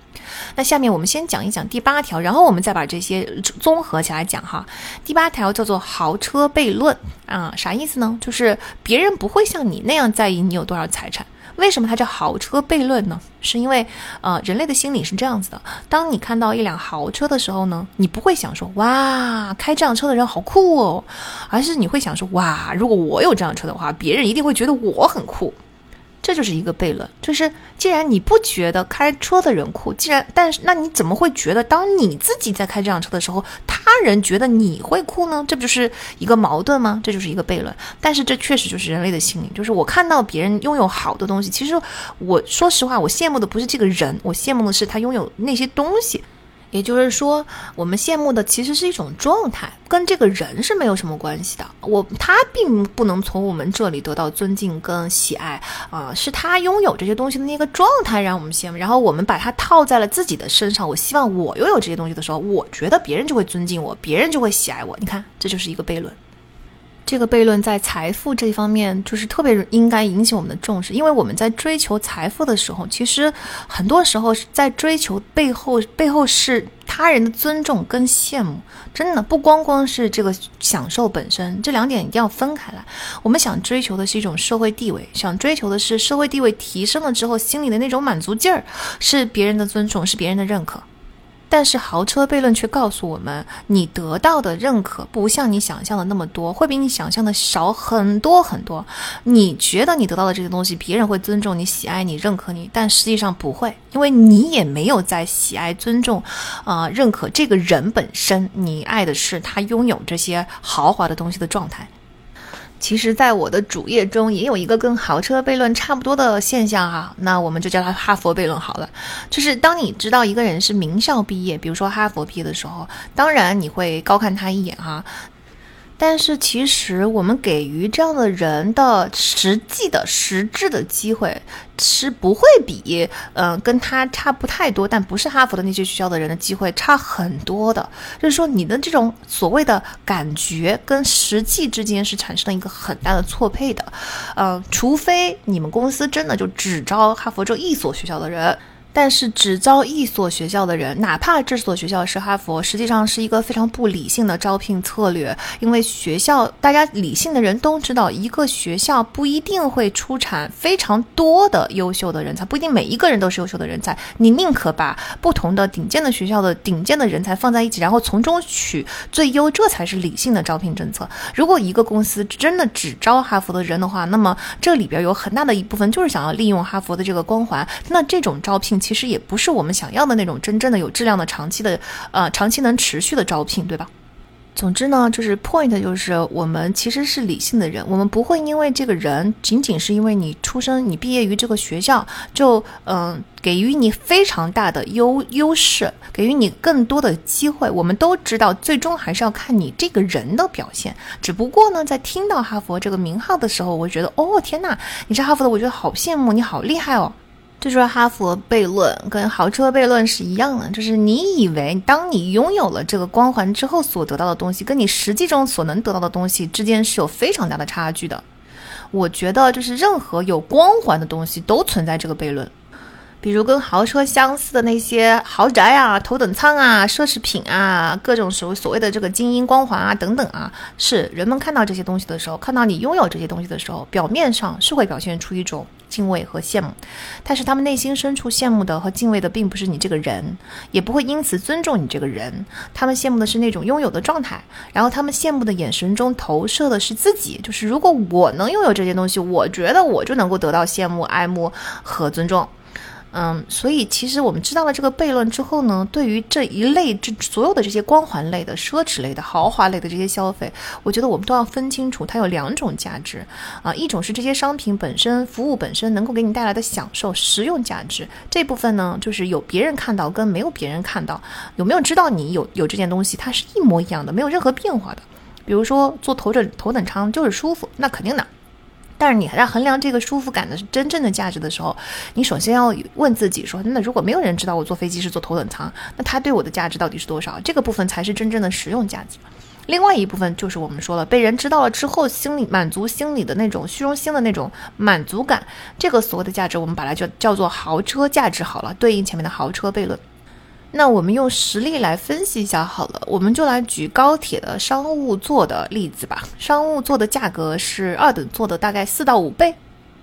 那下面我们先讲一讲第八条，然后我们再把这些综合起来讲哈。第八条叫做豪车悖论啊，啥意思呢？就是别人不会像你那样在意你有多少财产。为什么它叫豪车悖论呢？是因为，呃，人类的心理是这样子的：当你看到一辆豪车的时候呢，你不会想说“哇，开这辆车的人好酷哦”，而是你会想说“哇，如果我有这辆车的话，别人一定会觉得我很酷”。这就是一个悖论，就是既然你不觉得开车的人酷，既然但是那你怎么会觉得当你自己在开这辆车的时候，他人觉得你会酷呢？这不就是一个矛盾吗？这就是一个悖论。但是这确实就是人类的心理，就是我看到别人拥有好的东西，其实我说实话，我羡慕的不是这个人，我羡慕的是他拥有那些东西。也就是说，我们羡慕的其实是一种状态，跟这个人是没有什么关系的。我他并不能从我们这里得到尊敬跟喜爱啊，是他拥有这些东西的那个状态让我们羡慕。然后我们把它套在了自己的身上。我希望我拥有这些东西的时候，我觉得别人就会尊敬我，别人就会喜爱我。你看，这就是一个悖论。这个悖论在财富这一方面，就是特别应该引起我们的重视，因为我们在追求财富的时候，其实很多时候是在追求背后，背后是他人的尊重跟羡慕。真的不光光是这个享受本身，这两点一定要分开来。我们想追求的是一种社会地位，想追求的是社会地位提升了之后心里的那种满足劲儿，是别人的尊重，是别人的认可。但是豪车悖论却告诉我们，你得到的认可不像你想象的那么多，会比你想象的少很多很多。你觉得你得到的这些东西，别人会尊重你、喜爱你、认可你，但实际上不会，因为你也没有在喜爱、尊重、啊认可这个人本身，你爱的是他拥有这些豪华的东西的状态。其实，在我的主页中也有一个跟豪车悖论差不多的现象哈，那我们就叫它哈佛悖论好了。就是当你知道一个人是名校毕业，比如说哈佛毕业的时候，当然你会高看他一眼哈。但是其实我们给予这样的人的实际的实质的机会是不会比嗯跟他差不太多，但不是哈佛的那些学校的人的机会差很多的。就是说你的这种所谓的感觉跟实际之间是产生了一个很大的错配的，呃，除非你们公司真的就只招哈佛这一所学校的人。但是只招一所学校的人，哪怕这所学校是哈佛，实际上是一个非常不理性的招聘策略。因为学校，大家理性的人都知道，一个学校不一定会出产非常多的优秀的人才，不一定每一个人都是优秀的人才。你宁可把不同的顶尖的学校的顶尖的人才放在一起，然后从中取最优，这才是理性的招聘政策。如果一个公司真的只招哈佛的人的话，那么这里边有很大的一部分就是想要利用哈佛的这个光环。那这种招聘。其实也不是我们想要的那种真正的有质量的、长期的，呃，长期能持续的招聘，对吧？总之呢，就是 point 就是我们其实是理性的人，我们不会因为这个人仅仅是因为你出生、你毕业于这个学校，就嗯给予你非常大的优优势，给予你更多的机会。我们都知道，最终还是要看你这个人的表现。只不过呢，在听到哈佛这个名号的时候，我觉得，哦天呐，你是哈佛的，我觉得好羡慕，你好厉害哦。这就是哈佛悖论，跟豪车悖论是一样的，就是你以为当你拥有了这个光环之后所得到的东西，跟你实际中所能得到的东西之间是有非常大的差距的。我觉得，就是任何有光环的东西都存在这个悖论。比如跟豪车相似的那些豪宅啊、头等舱啊、奢侈品啊、各种所所谓的这个精英光环啊等等啊，是人们看到这些东西的时候，看到你拥有这些东西的时候，表面上是会表现出一种敬畏和羡慕，但是他们内心深处羡慕的和敬畏的并不是你这个人，也不会因此尊重你这个人，他们羡慕的是那种拥有的状态，然后他们羡慕的眼神中投射的是自己，就是如果我能拥有这些东西，我觉得我就能够得到羡慕、爱慕和尊重。嗯，所以其实我们知道了这个悖论之后呢，对于这一类这所有的这些光环类的、奢侈类的、豪华类的这些消费，我觉得我们都要分清楚，它有两种价值啊，一种是这些商品本身、服务本身能够给你带来的享受、实用价值，这部分呢，就是有别人看到跟没有别人看到，有没有知道你有有这件东西，它是一模一样的，没有任何变化的。比如说坐头等头等舱就是舒服，那肯定的。但是你还在衡量这个舒服感的真正的价值的时候，你首先要问自己说：那如果没有人知道我坐飞机是坐头等舱，那它对我的价值到底是多少？这个部分才是真正的实用价值。另外一部分就是我们说了，被人知道了之后，心里满足心里的那种虚荣心的那种满足感，这个所谓的价值，我们把它叫叫做豪车价值好了，对应前面的豪车悖论。那我们用实例来分析一下好了，我们就来举高铁的商务座的例子吧。商务座的价格是二等座的大概四到五倍。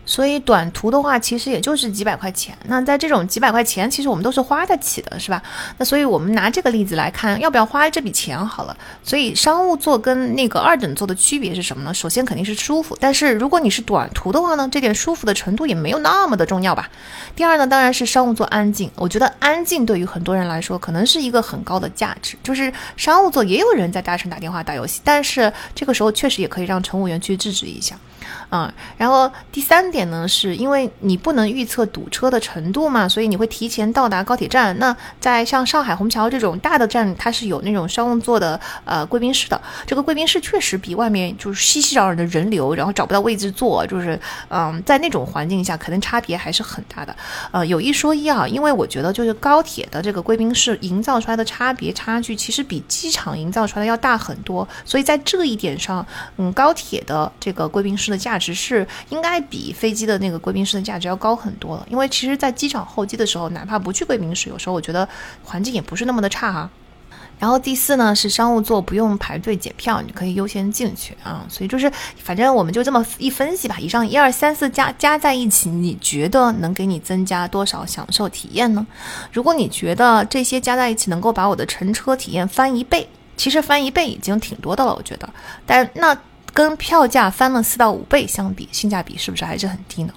所以短途的话，其实也就是几百块钱。那在这种几百块钱，其实我们都是花得起的，是吧？那所以我们拿这个例子来看，要不要花这笔钱好了。所以商务座跟那个二等座的区别是什么呢？首先肯定是舒服，但是如果你是短途的话呢，这点舒服的程度也没有那么的重要吧。第二呢，当然是商务座安静。我觉得安静对于很多人来说，可能是一个很高的价值。就是商务座也有人在大声打电话、打游戏，但是这个时候确实也可以让乘务员去制止一下。嗯，然后第三点。呢，是因为你不能预测堵车的程度嘛，所以你会提前到达高铁站。那在像上海虹桥这种大的站，它是有那种商务座的呃贵宾室的。这个贵宾室确实比外面就是熙熙攘攘的人流，然后找不到位置坐，就是嗯，在那种环境下，可能差别还是很大的。呃，有一说一啊，因为我觉得就是高铁的这个贵宾室营造出来的差别差距，其实比机场营造出来的要大很多。所以在这一点上，嗯，高铁的这个贵宾室的价值是应该比飞机的那个贵宾室的价值要高很多了。因为其实，在机场候机的时候，哪怕不去贵宾室，有时候我觉得环境也不是那么的差哈。然后第四呢是商务座不用排队检票，你可以优先进去啊。所以就是反正我们就这么一分析吧。以上一二三四加加在一起，你觉得能给你增加多少享受体验呢？如果你觉得这些加在一起能够把我的乘车体验翻一倍，其实翻一倍已经挺多的了，我觉得。但那跟票价翻了四到五倍相比，性价比是不是还是很低呢？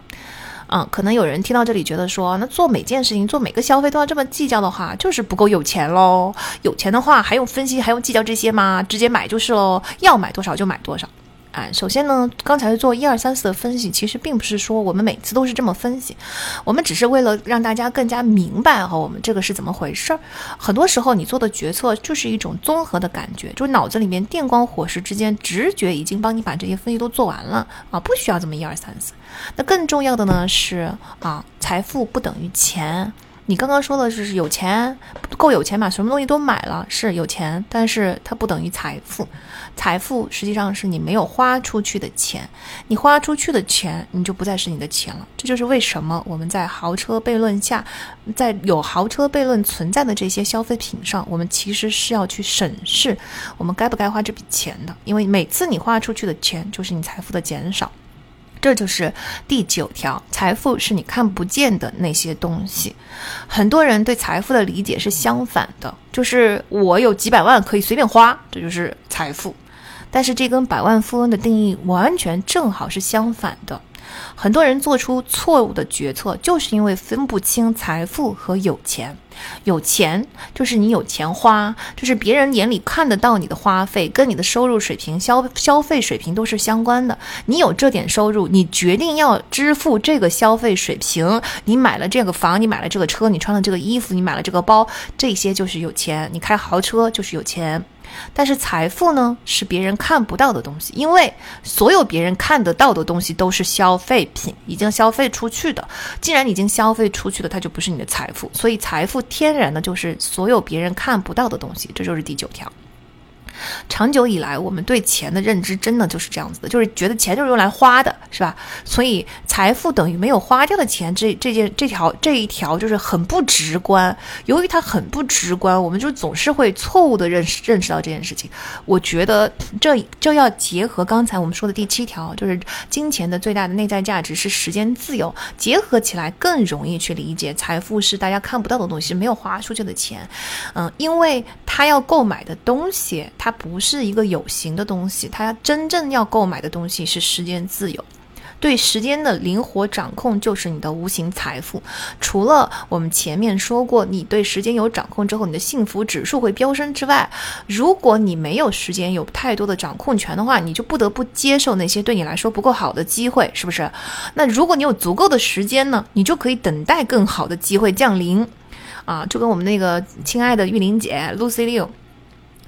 嗯，可能有人听到这里觉得说，那做每件事情、做每个消费都要这么计较的话，就是不够有钱喽。有钱的话还用分析、还用计较这些吗？直接买就是喽，要买多少就买多少。啊，首先呢，刚才做一二三四的分析，其实并不是说我们每次都是这么分析，我们只是为了让大家更加明白哈，我们这个是怎么回事儿。很多时候你做的决策就是一种综合的感觉，就是脑子里面电光火石之间，直觉已经帮你把这些分析都做完了啊，不需要这么一二三四。那更重要的呢是啊，财富不等于钱。你刚刚说的是有钱，够有钱把什么东西都买了，是有钱，但是它不等于财富。财富实际上是你没有花出去的钱，你花出去的钱，你就不再是你的钱了。这就是为什么我们在豪车悖论下，在有豪车悖论存在的这些消费品上，我们其实是要去审视我们该不该花这笔钱的，因为每次你花出去的钱，就是你财富的减少。这就是第九条，财富是你看不见的那些东西。很多人对财富的理解是相反的，就是我有几百万可以随便花，这就是财富。但是这跟百万富翁的定义完全正好是相反的。很多人做出错误的决策，就是因为分不清财富和有钱。有钱就是你有钱花，就是别人眼里看得到你的花费，跟你的收入水平、消消费水平都是相关的。你有这点收入，你决定要支付这个消费水平，你买了这个房，你买了这个车，你穿了这个衣服，你买了这个包，这些就是有钱。你开豪车就是有钱。但是财富呢，是别人看不到的东西，因为所有别人看得到的东西都是消费品，已经消费出去的。既然已经消费出去了，它就不是你的财富。所以财富天然的就是所有别人看不到的东西，这就是第九条。长久以来，我们对钱的认知真的就是这样子的，就是觉得钱就是用来花的，是吧？所以财富等于没有花掉的钱，这这件这条这一条就是很不直观。由于它很不直观，我们就总是会错误的认识认识到这件事情。我觉得这这要结合刚才我们说的第七条，就是金钱的最大的内在价值是时间自由，结合起来更容易去理解。财富是大家看不到的东西，没有花出去的钱。嗯，因为他要购买的东西，它不是一个有形的东西，它真正要购买的东西是时间自由。对时间的灵活掌控就是你的无形财富。除了我们前面说过，你对时间有掌控之后，你的幸福指数会飙升之外，如果你没有时间有太多的掌控权的话，你就不得不接受那些对你来说不够好的机会，是不是？那如果你有足够的时间呢，你就可以等待更好的机会降临。啊，就跟我们那个亲爱的玉玲姐 Lucy Liu。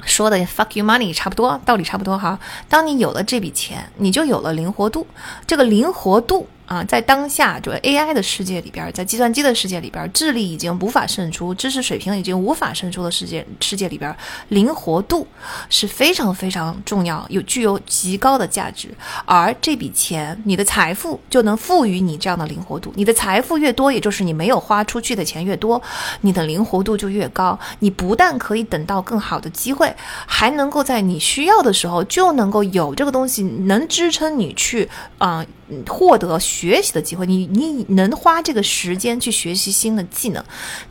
说的 fuck you money 差不多，道理差不多哈。当你有了这笔钱，你就有了灵活度。这个灵活度。啊，在当下就 AI 的世界里边，在计算机的世界里边，智力已经无法胜出，知识水平已经无法胜出的世界世界里边，灵活度是非常非常重要，有具有极高的价值。而这笔钱，你的财富就能赋予你这样的灵活度。你的财富越多，也就是你没有花出去的钱越多，你的灵活度就越高。你不但可以等到更好的机会，还能够在你需要的时候就能够有这个东西，能支撑你去啊。获得学习的机会，你你能花这个时间去学习新的技能，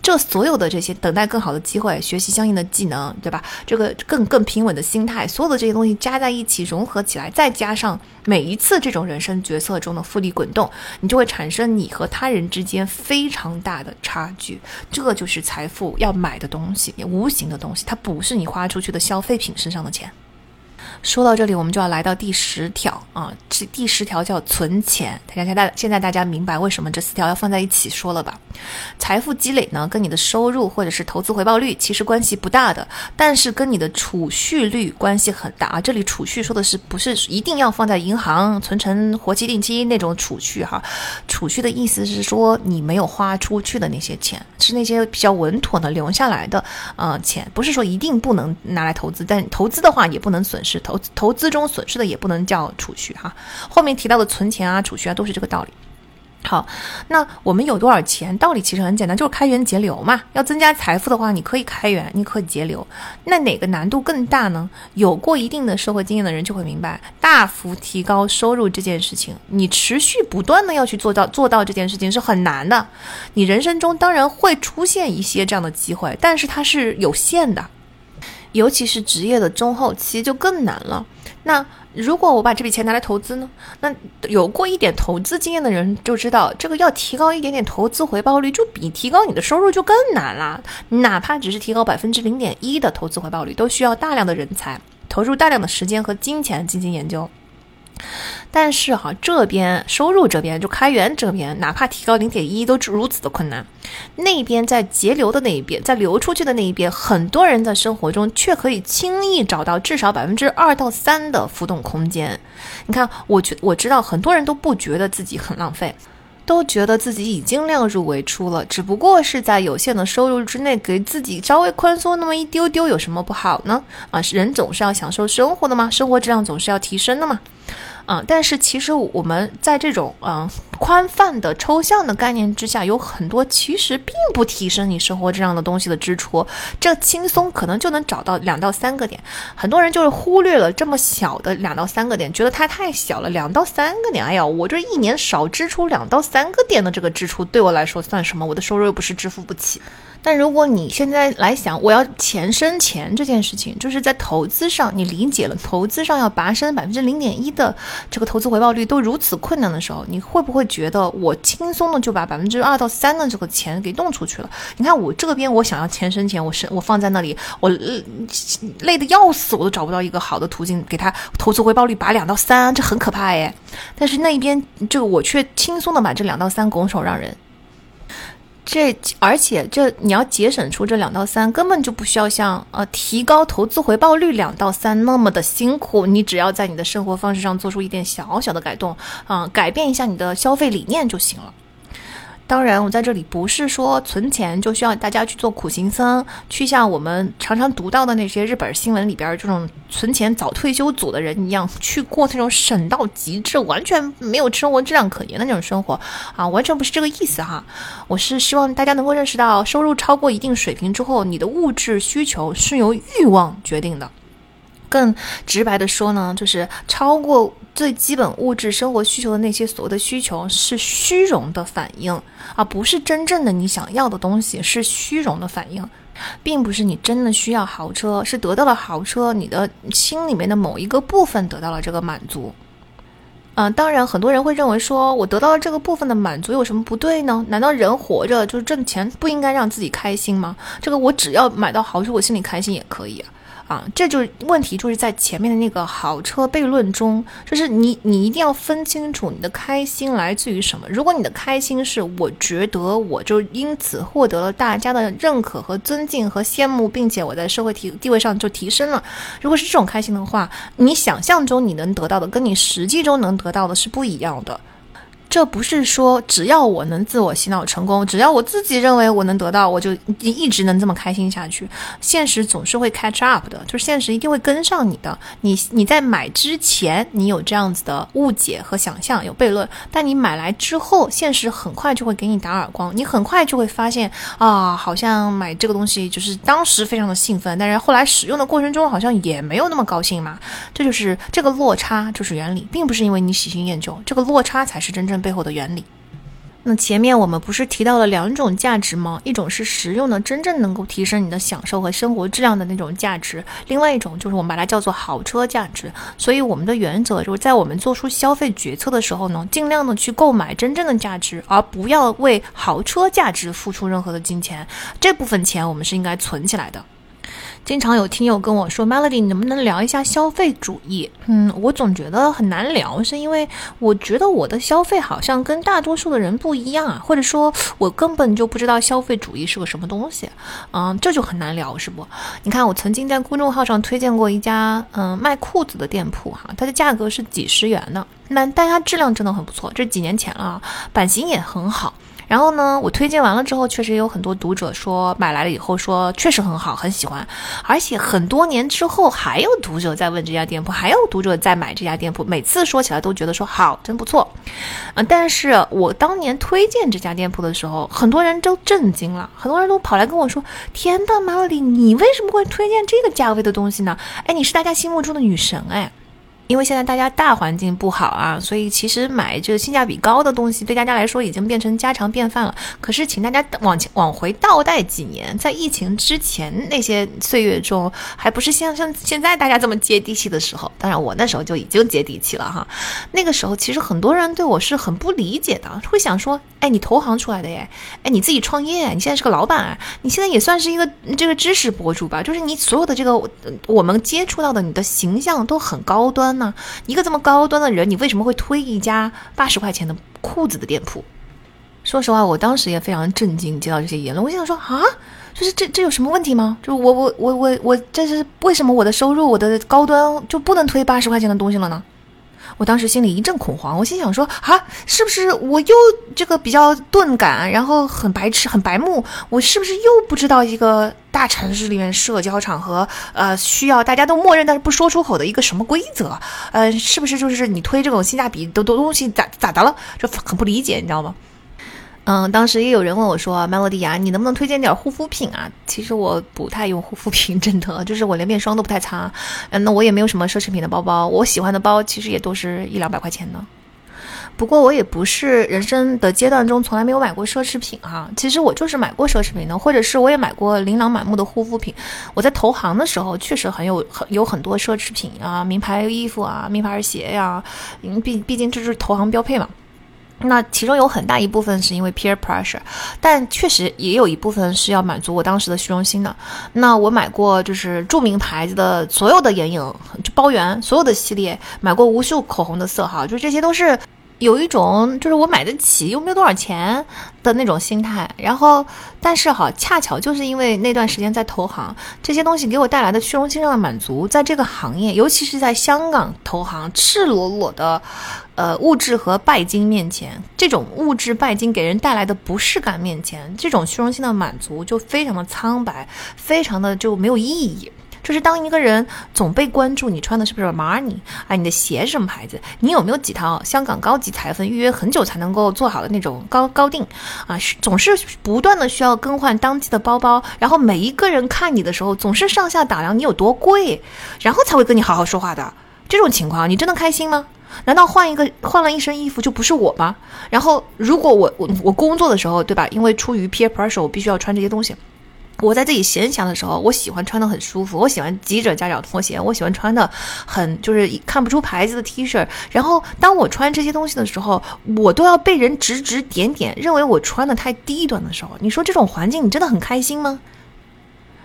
这所有的这些等待更好的机会，学习相应的技能，对吧？这个更更平稳的心态，所有的这些东西加在一起融合起来，再加上每一次这种人生决策中的复利滚动，你就会产生你和他人之间非常大的差距。这就是财富要买的东西，无形的东西，它不是你花出去的消费品身上的钱。说到这里，我们就要来到第十条。啊，这第十条叫存钱。大家现在现在大家明白为什么这四条要放在一起说了吧？财富积累呢，跟你的收入或者是投资回报率其实关系不大的，但是跟你的储蓄率关系很大啊。这里储蓄说的是不是一定要放在银行存成活期、定期那种储蓄哈？储蓄的意思是说你没有花出去的那些钱，是那些比较稳妥的留下来的呃钱，不是说一定不能拿来投资，但投资的话也不能损失，投投资中损失的也不能叫储蓄哈。后面提到的存钱啊、储蓄啊，都是这个道理。好，那我们有多少钱？道理其实很简单，就是开源节流嘛。要增加财富的话，你可以开源，你可以节流。那哪个难度更大呢？有过一定的社会经验的人就会明白，大幅提高收入这件事情，你持续不断的要去做到做到这件事情是很难的。你人生中当然会出现一些这样的机会，但是它是有限的，尤其是职业的中后期就更难了。那如果我把这笔钱拿来投资呢？那有过一点投资经验的人就知道，这个要提高一点点投资回报率，就比提高你的收入就更难了。哪怕只是提高百分之零点一的投资回报率，都需要大量的人才投入大量的时间和金钱进行研究。但是哈，这边收入这边就开源这边，哪怕提高零点一都如此的困难。那边在节流的那一边，在流出去的那一边，很多人在生活中却可以轻易找到至少百分之二到三的浮动空间。你看，我觉我知道很多人都不觉得自己很浪费，都觉得自己已经量入为出了，只不过是在有限的收入之内给自己稍微宽松那么一丢丢，有什么不好呢？啊，人总是要享受生活的嘛，生活质量总是要提升的嘛。啊，但是其实我们在这种嗯宽泛的抽象的概念之下，有很多其实并不提升你生活质量的东西的支出，这轻松可能就能找到两到三个点。很多人就是忽略了这么小的两到三个点，觉得它太小了。两到三个点，哎呀，我这一年少支出两到三个点的这个支出，对我来说算什么？我的收入又不是支付不起。但如果你现在来想，我要钱生钱这件事情，就是在投资上，你理解了投资上要拔升百分之零点一的这个投资回报率都如此困难的时候，你会不会觉得我轻松的就把百分之二到三的这个钱给弄出去了？你看我这边我想要钱生钱，我是我放在那里，我累得要死，我都找不到一个好的途径给他投资回报率拔两到三，这很可怕哎。但是那一边就我却轻松的把这两到三拱手让人。这而且这你要节省出这两到三，根本就不需要像呃提高投资回报率两到三那么的辛苦，你只要在你的生活方式上做出一点小小的改动，啊，改变一下你的消费理念就行了。当然，我在这里不是说存钱就需要大家去做苦行僧，去像我们常常读到的那些日本新闻里边这种存钱早退休组的人一样，去过那种省到极致、完全没有生活质量可言的那种生活啊，完全不是这个意思哈。<laughs> 我是希望大家能够认识到，收入超过一定水平之后，你的物质需求是由欲望决定的。更直白的说呢，就是超过最基本物质生活需求的那些所谓的需求，是虚荣的反应，而不是真正的你想要的东西，是虚荣的反应，并不是你真的需要豪车，是得到了豪车，你的心里面的某一个部分得到了这个满足。嗯，当然，很多人会认为说，我得到了这个部分的满足有什么不对呢？难道人活着就是挣钱不应该让自己开心吗？这个我只要买到豪车，我心里开心也可以啊。啊，这就是问题，就是在前面的那个豪车悖论中，就是你你一定要分清楚你的开心来自于什么。如果你的开心是我觉得我就因此获得了大家的认可和尊敬和羡慕，并且我在社会提地位上就提升了，如果是这种开心的话，你想象中你能得到的跟你实际中能得到的是不一样的。这不是说只要我能自我洗脑成功，只要我自己认为我能得到，我就一直能这么开心下去。现实总是会 catch up 的，就是现实一定会跟上你的。你你在买之前，你有这样子的误解和想象，有悖论，但你买来之后，现实很快就会给你打耳光。你很快就会发现啊，好像买这个东西就是当时非常的兴奋，但是后来使用的过程中好像也没有那么高兴嘛。这就是这个落差，就是原理，并不是因为你喜新厌旧，这个落差才是真正。背后的原理。那前面我们不是提到了两种价值吗？一种是实用的，真正能够提升你的享受和生活质量的那种价值；另外一种就是我们把它叫做豪车价值。所以我们的原则就是在我们做出消费决策的时候呢，尽量的去购买真正的价值，而不要为豪车价值付出任何的金钱。这部分钱我们是应该存起来的。经常有听友跟我说，Melody，你能不能聊一下消费主义？嗯，我总觉得很难聊，是因为我觉得我的消费好像跟大多数的人不一样啊，或者说，我根本就不知道消费主义是个什么东西，嗯，这就很难聊，是不？你看，我曾经在公众号上推荐过一家嗯卖裤子的店铺哈，它的价格是几十元的，那但它质量真的很不错，这是几年前了，版型也很好。然后呢，我推荐完了之后，确实也有很多读者说买来了以后说确实很好，很喜欢。而且很多年之后，还有读者在问这家店铺，还有读者在买这家店铺。每次说起来都觉得说好，真不错。啊，但是我当年推荐这家店铺的时候，很多人都震惊了，很多人都跑来跟我说：“天呐 m e l o d y 你为什么会推荐这个价位的东西呢？哎，你是大家心目中的女神哎。”因为现在大家大环境不好啊，所以其实买这个性价比高的东西对大家来说已经变成家常便饭了。可是，请大家往前往回倒带几年，在疫情之前那些岁月中，还不是像像现在大家这么接地气的时候。当然，我那时候就已经接地气了哈。那个时候，其实很多人对我是很不理解的，会想说：“哎，你投行出来的耶？哎，你自己创业，你现在是个老板，你现在也算是一个这个知识博主吧？就是你所有的这个我们接触到的，你的形象都很高端。”一个这么高端的人，你为什么会推一家八十块钱的裤子的店铺？说实话，我当时也非常震惊，接到这些言论，我想说啊，就是这这有什么问题吗？就我我我我我这是为什么我的收入我的高端就不能推八十块钱的东西了呢？我当时心里一阵恐慌，我心想说啊，是不是我又这个比较钝感，然后很白痴、很白目？我是不是又不知道一个大城市里面社交场合，呃，需要大家都默认但是不说出口的一个什么规则？呃，是不是就是你推这种性价比的东东西咋咋的了？就很不理解，你知道吗？嗯，当时也有人问我说：“Melody 啊，你能不能推荐点护肤品啊？”其实我不太用护肤品，<laughs> 真的，就是我连面霜都不太擦。嗯，那我也没有什么奢侈品的包包，我喜欢的包其实也都是一两百块钱的。不过我也不是人生的阶段中从来没有买过奢侈品哈。其实我就是买过奢侈品的，或者是我也买过琳琅满目的护肤品。我在投行的时候确实很有很有很多奢侈品啊，名牌衣服啊，名牌鞋呀，因为毕毕竟这是投行标配嘛。那其中有很大一部分是因为 peer pressure，但确实也有一部分是要满足我当时的虚荣心的。那我买过就是著名牌子的所有的眼影，就包圆所有的系列，买过无数口红的色号，就这些都是。有一种就是我买得起又没有多少钱的那种心态，然后但是哈，恰巧就是因为那段时间在投行，这些东西给我带来的虚荣心上的满足，在这个行业，尤其是在香港投行，赤裸裸的，呃，物质和拜金面前，这种物质拜金给人带来的不适感面前，这种虚荣心的满足就非常的苍白，非常的就没有意义。就是当一个人总被关注，你穿的是不是 Marni 啊？你的鞋是什么牌子？你有没有几套香港高级裁缝预约很久才能够做好的那种高高定啊？总是不断的需要更换当季的包包，然后每一个人看你的时候总是上下打量你有多贵，然后才会跟你好好说话的。这种情况你真的开心吗？难道换一个换了一身衣服就不是我吗？然后如果我我我工作的时候，对吧？因为出于 peer pressure，我必须要穿这些东西。我在自己闲暇的时候，我喜欢穿的很舒服，我喜欢急着加脚拖鞋，我喜欢穿的很就是看不出牌子的 T 恤。然后当我穿这些东西的时候，我都要被人指指点点，认为我穿的太低端的时候，你说这种环境你真的很开心吗？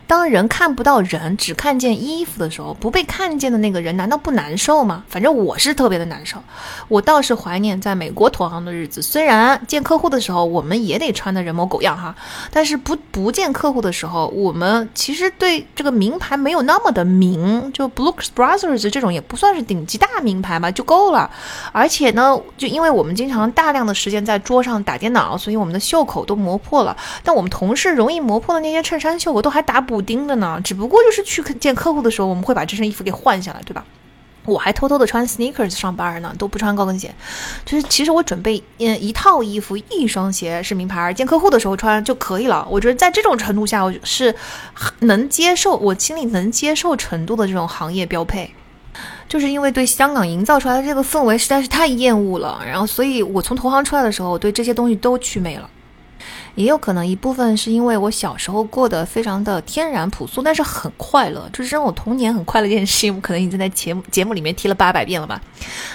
当人看不到人，只看见衣服的时候，不被看见的那个人难道不难受吗？反正我是特别的难受。我倒是怀念在美国投行的日子，虽然见客户的时候我们也得穿的人模狗样哈，但是不不见客户的时候，我们其实对这个名牌没有那么的名，就 Brooks Brothers 这种也不算是顶级大名牌吧，就够了。而且呢，就因为我们经常大量的时间在桌上打电脑，所以我们的袖口都磨破了。但我们同事容易磨破的那些衬衫袖口都还打补。补丁的呢，只不过就是去见客户的时候，我们会把这身衣服给换下来，对吧？我还偷偷的穿 sneakers 上班呢，都不穿高跟鞋。就是其实我准备嗯一套衣服，一双鞋是名牌，见客户的时候穿就可以了。我觉得在这种程度下，我是能接受，我心里能接受程度的这种行业标配。就是因为对香港营造出来的这个氛围实在是太厌恶了，然后所以我从投行出来的时候，我对这些东西都祛魅了。也有可能一部分是因为我小时候过得非常的天然朴素，但是很快乐，就是让我童年很快乐这件事情。我可能已经在节目节目里面提了八百遍了吧。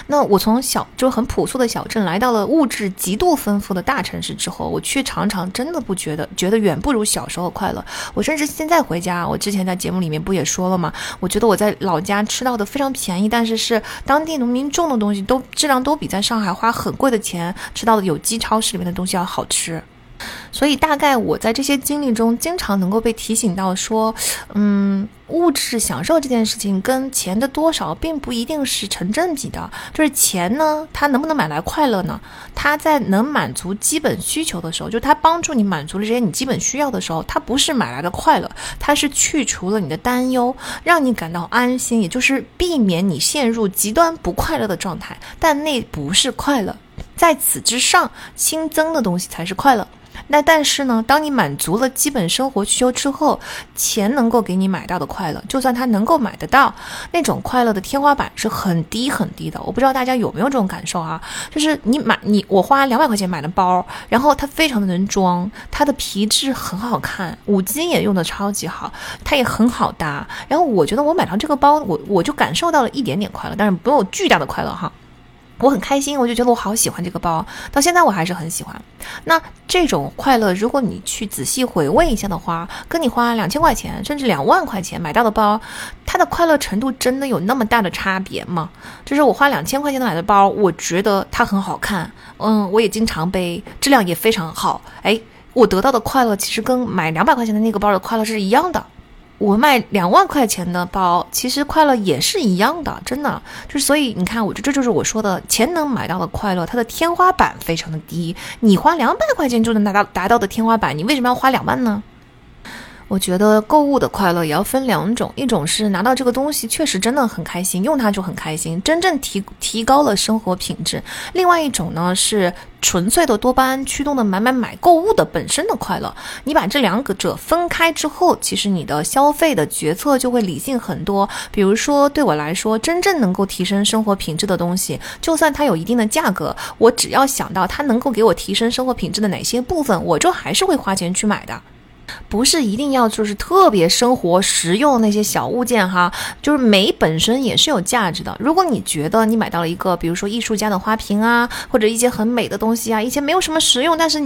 那我从小就很朴素的小镇来到了物质极度丰富的大城市之后，我却常常真的不觉得，觉得远不如小时候快乐。我甚至现在回家，我之前在节目里面不也说了吗？我觉得我在老家吃到的非常便宜，但是是当地农民种的东西，都质量都比在上海花很贵的钱吃到的有机超市里面的东西要好吃。所以，大概我在这些经历中，经常能够被提醒到说，嗯，物质享受这件事情跟钱的多少，并不一定是成正比的。就是钱呢，它能不能买来快乐呢？它在能满足基本需求的时候，就它帮助你满足了这些你基本需要的时候，它不是买来的快乐，它是去除了你的担忧，让你感到安心，也就是避免你陷入极端不快乐的状态。但那不是快乐，在此之上新增的东西才是快乐。那但是呢，当你满足了基本生活需求之后，钱能够给你买到的快乐，就算它能够买得到，那种快乐的天花板是很低很低的。我不知道大家有没有这种感受啊？就是你买你我花两百块钱买的包，然后它非常的能装，它的皮质很好看，五金也用的超级好，它也很好搭。然后我觉得我买到这个包，我我就感受到了一点点快乐，但是没有巨大的快乐哈。我很开心，我就觉得我好喜欢这个包，到现在我还是很喜欢。那这种快乐，如果你去仔细回味一下的话，跟你花两千块钱甚至两万块钱买到的包，它的快乐程度真的有那么大的差别吗？就是我花两千块钱买的包，我觉得它很好看，嗯，我也经常背，质量也非常好。哎，我得到的快乐其实跟买两百块钱的那个包的快乐是一样的。我卖两万块钱的包，其实快乐也是一样的，真的就是。所以你看，我这这就是我说的，钱能买到的快乐，它的天花板非常的低。你花两百块钱就能达到达到的天花板，你为什么要花两万呢？我觉得购物的快乐也要分两种，一种是拿到这个东西确实真的很开心，用它就很开心，真正提提高了生活品质；另外一种呢是纯粹的多巴胺驱动的买买买购物的本身的快乐。你把这两个者分开之后，其实你的消费的决策就会理性很多。比如说对我来说，真正能够提升生活品质的东西，就算它有一定的价格，我只要想到它能够给我提升生活品质的哪些部分，我就还是会花钱去买的。不是一定要就是特别生活实用那些小物件哈，就是美本身也是有价值的。如果你觉得你买到了一个，比如说艺术家的花瓶啊，或者一些很美的东西啊，一些没有什么实用，但是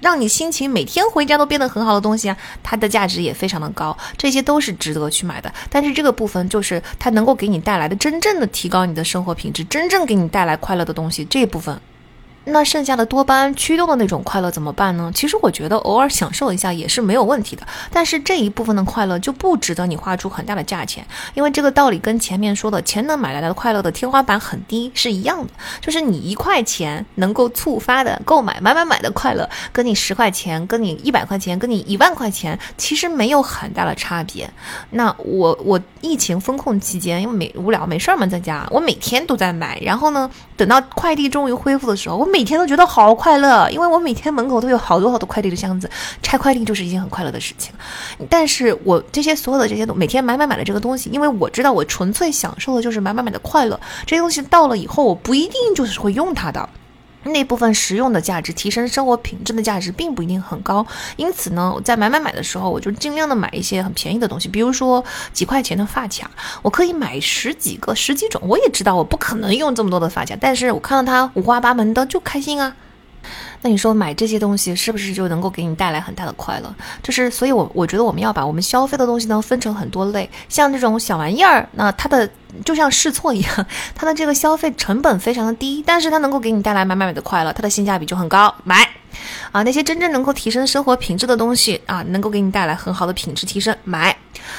让你心情每天回家都变得很好的东西啊，它的价值也非常的高，这些都是值得去买的。但是这个部分就是它能够给你带来的真正的提高你的生活品质，真正给你带来快乐的东西这一部分。那剩下的多巴胺驱动的那种快乐怎么办呢？其实我觉得偶尔享受一下也是没有问题的，但是这一部分的快乐就不值得你花出很大的价钱，因为这个道理跟前面说的钱能买来的快乐的天花板很低是一样的，就是你一块钱能够触发的购买买买买的快乐，跟你十块钱、跟你一百块钱、跟你一万块钱其实没有很大的差别。那我我疫情封控期间，因为没无聊没事儿嘛，在家我每天都在买，然后呢，等到快递终于恢复的时候，我。每天都觉得好快乐，因为我每天门口都有好多好多快递的箱子，拆快递就是一件很快乐的事情。但是我这些所有的这些东，每天买买买的这个东西，因为我知道我纯粹享受的就是买买买的快乐。这些东西到了以后，我不一定就是会用它的。那部分实用的价值、提升生活品质的价值并不一定很高，因此呢，在买买买的时候，我就尽量的买一些很便宜的东西，比如说几块钱的发卡，我可以买十几个、十几种。我也知道我不可能用这么多的发卡，但是我看到它五花八门的就开心啊。那你说买这些东西是不是就能够给你带来很大的快乐？就是，所以我我觉得我们要把我们消费的东西呢分成很多类，像这种小玩意儿，那它的就像试错一样，它的这个消费成本非常的低，但是它能够给你带来买买买的快乐，它的性价比就很高，买。啊，那些真正能够提升生活品质的东西啊，能够给你带来很好的品质提升，买。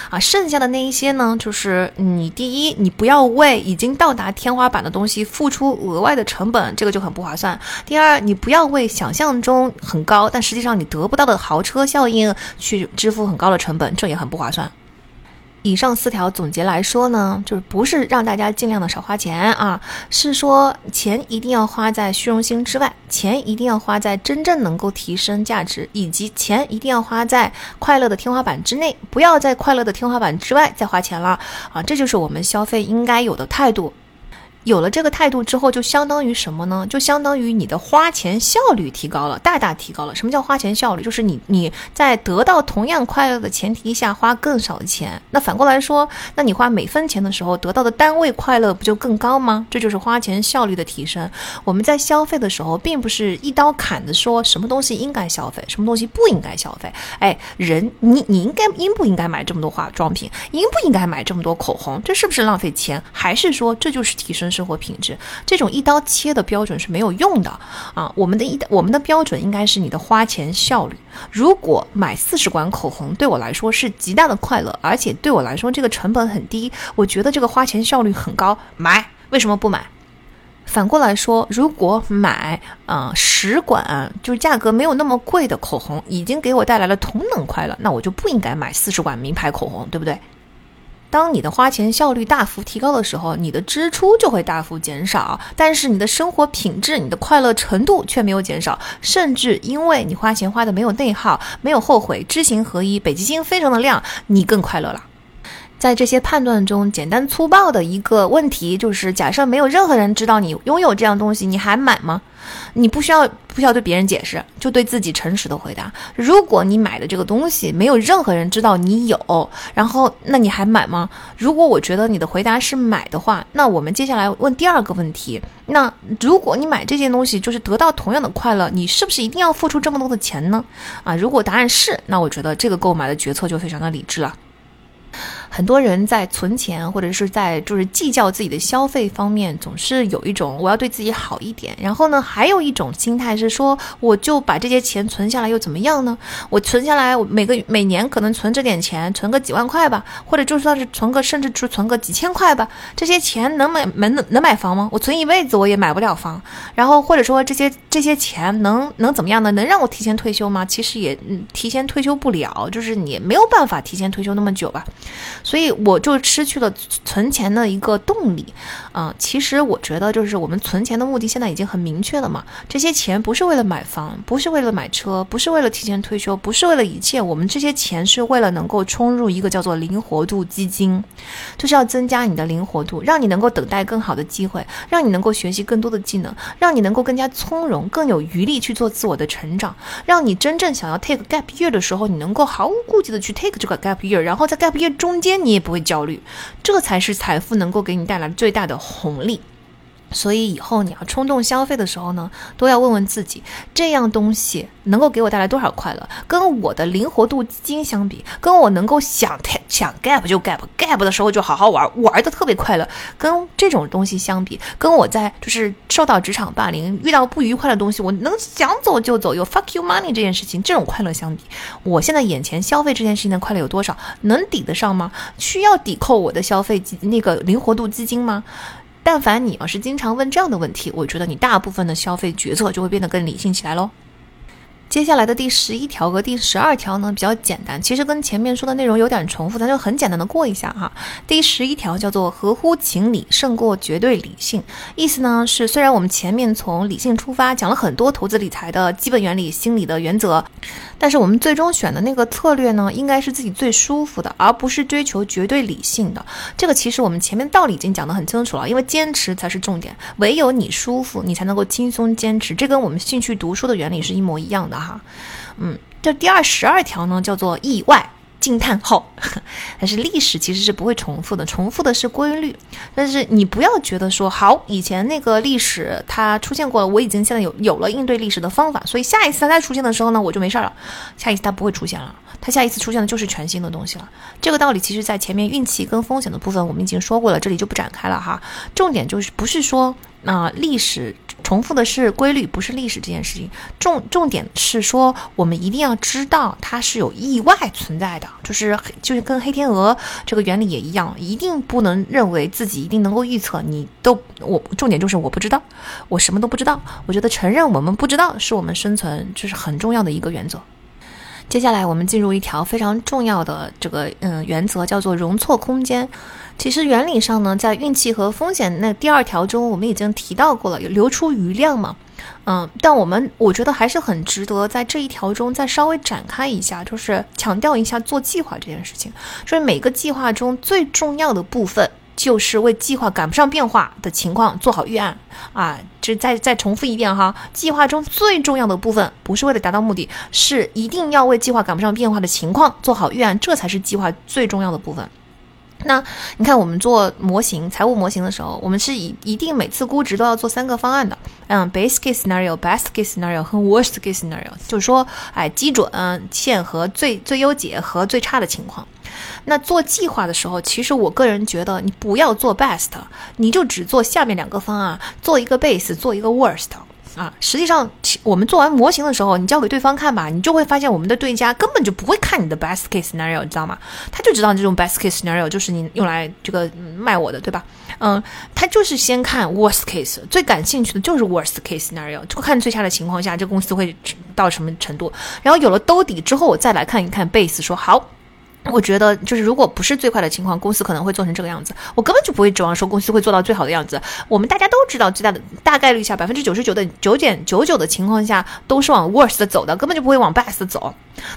啊，剩下的那一些呢，就是你第一，你不要为已经到达天花板的东西付出额外的成本，这个就很不划算。第二，你不要为想象中很高，但实际上你得不到的豪车效应去支付很高的成本，这也很不划算。以上四条总结来说呢，就是不是让大家尽量的少花钱啊，是说钱一定要花在虚荣心之外，钱一定要花在真正能够提升价值，以及钱一定要花在快乐的天花板之内，不要在快乐的天花板之外再花钱了啊，这就是我们消费应该有的态度。有了这个态度之后，就相当于什么呢？就相当于你的花钱效率提高了，大大提高了。什么叫花钱效率？就是你你在得到同样快乐的前提下花更少的钱。那反过来说，那你花每分钱的时候得到的单位快乐不就更高吗？这就是花钱效率的提升。我们在消费的时候，并不是一刀砍的说什么东西应该消费，什么东西不应该消费。哎，人你你应该应不应该买这么多化妆品？应不应该买这么多口红？这是不是浪费钱？还是说这就是提升？生活品质这种一刀切的标准是没有用的啊！我们的一我们的标准应该是你的花钱效率。如果买四十管口红对我来说是极大的快乐，而且对我来说这个成本很低，我觉得这个花钱效率很高，买为什么不买？反过来说，如果买啊十管就是价格没有那么贵的口红，已经给我带来了同等快乐，那我就不应该买四十管名牌口红，对不对？当你的花钱效率大幅提高的时候，你的支出就会大幅减少，但是你的生活品质、你的快乐程度却没有减少，甚至因为你花钱花的没有内耗、没有后悔、知行合一、北极星非常的亮，你更快乐了。在这些判断中，简单粗暴的一个问题就是：假设没有任何人知道你拥有这样东西，你还买吗？你不需要不需要对别人解释，就对自己诚实的回答。如果你买的这个东西没有任何人知道你有，然后那你还买吗？如果我觉得你的回答是买的话，那我们接下来问第二个问题：那如果你买这件东西就是得到同样的快乐，你是不是一定要付出这么多的钱呢？啊，如果答案是，那我觉得这个购买的决策就非常的理智了。很多人在存钱或者是在就是计较自己的消费方面，总是有一种我要对自己好一点。然后呢，还有一种心态是说，我就把这些钱存下来又怎么样呢？我存下来，我每个每年可能存这点钱，存个几万块吧，或者就算是存个甚至就存个几千块吧。这些钱能买能能买房吗？我存一辈子我也买不了房。然后或者说这些这些钱能能怎么样呢？能让我提前退休吗？其实也提前退休不了，就是你没有办法提前退休那么久吧。所以我就失去了存钱的一个动力，啊，其实我觉得就是我们存钱的目的现在已经很明确了嘛。这些钱不是为了买房，不是为了买车，不是为了提前退休，不是为了一切。我们这些钱是为了能够充入一个叫做灵活度基金，就是要增加你的灵活度，让你能够等待更好的机会，让你能够学习更多的技能，让你能够更加从容，更有余力去做自我的成长，让你真正想要 take gap year 的时候，你能够毫无顾忌的去 take 这个 gap year，然后在 gap year 中间。你也不会焦虑，这才是财富能够给你带来最大的红利。所以以后你要冲动消费的时候呢，都要问问自己，这样东西能够给我带来多少快乐？跟我的灵活度基金相比，跟我能够想太想 gap 就 gap，gap 的时候就好好玩，玩的特别快乐。跟这种东西相比，跟我在就是受到职场霸凌、遇到不愉快的东西，我能想走就走，有 fuck you money 这件事情，这种快乐相比，我现在眼前消费这件事情的快乐有多少？能抵得上吗？需要抵扣我的消费那个灵活度基金吗？但凡你要是经常问这样的问题，我觉得你大部分的消费决策就会变得更理性起来喽。接下来的第十一条和第十二条呢比较简单，其实跟前面说的内容有点重复，咱就很简单的过一下哈。第十一条叫做合乎情理胜过绝对理性，意思呢是虽然我们前面从理性出发讲了很多投资理财的基本原理、心理的原则，但是我们最终选的那个策略呢，应该是自己最舒服的，而不是追求绝对理性的。这个其实我们前面道理已经讲得很清楚了，因为坚持才是重点，唯有你舒服，你才能够轻松坚持。这跟我们兴趣读书的原理是一模一样的。哈，嗯，这第二十二条呢，叫做意外惊叹号。<laughs> 但是历史其实是不会重复的，重复的是规律。但是你不要觉得说，好，以前那个历史它出现过了，我已经现在有有了应对历史的方法，所以下一次它再出现的时候呢，我就没事了。下一次它不会出现了，它下一次出现的就是全新的东西了。这个道理其实在前面运气跟风险的部分我们已经说过了，这里就不展开了哈。重点就是不是说。那历史重复的是规律，不是历史这件事情。重重点是说，我们一定要知道它是有意外存在的，就是就是跟黑天鹅这个原理也一样，一定不能认为自己一定能够预测。你都我重点就是我不知道，我什么都不知道。我觉得承认我们不知道是我们生存就是很重要的一个原则。接下来我们进入一条非常重要的这个嗯原则，叫做容错空间。其实原理上呢，在运气和风险那第二条中，我们已经提到过了，有留出余量嘛。嗯，但我们我觉得还是很值得在这一条中再稍微展开一下，就是强调一下做计划这件事情。所以每个计划中最重要的部分就是为计划赶不上变化的情况做好预案啊！这再再重复一遍哈，计划中最重要的部分不是为了达到目的，是一定要为计划赶不上变化的情况做好预案，这才是计划最重要的部分。那你看，我们做模型、财务模型的时候，我们是以一定每次估值都要做三个方案的，嗯，base case scenario、best case scenario 和 worst case scenario，就是说，哎，基准线和最最优解和最差的情况。那做计划的时候，其实我个人觉得，你不要做 best，你就只做下面两个方案，做一个 base，做一个 worst。啊，实际上我们做完模型的时候，你交给对方看吧，你就会发现我们的对家根本就不会看你的 best case scenario，你知道吗？他就知道这种 best case scenario 就是你用来这个卖我的，对吧？嗯，他就是先看 worst case，最感兴趣的就是 worst case scenario，就看最差的情况下，这公司会到什么程度。然后有了兜底之后，我再来看一看 base，说好。我觉得就是，如果不是最快的情况，公司可能会做成这个样子。我根本就不会指望说公司会做到最好的样子。我们大家都知道，最大的大概率下，百分之九十九的九点九九的情况下，都是往 worst 走的，根本就不会往 best 走。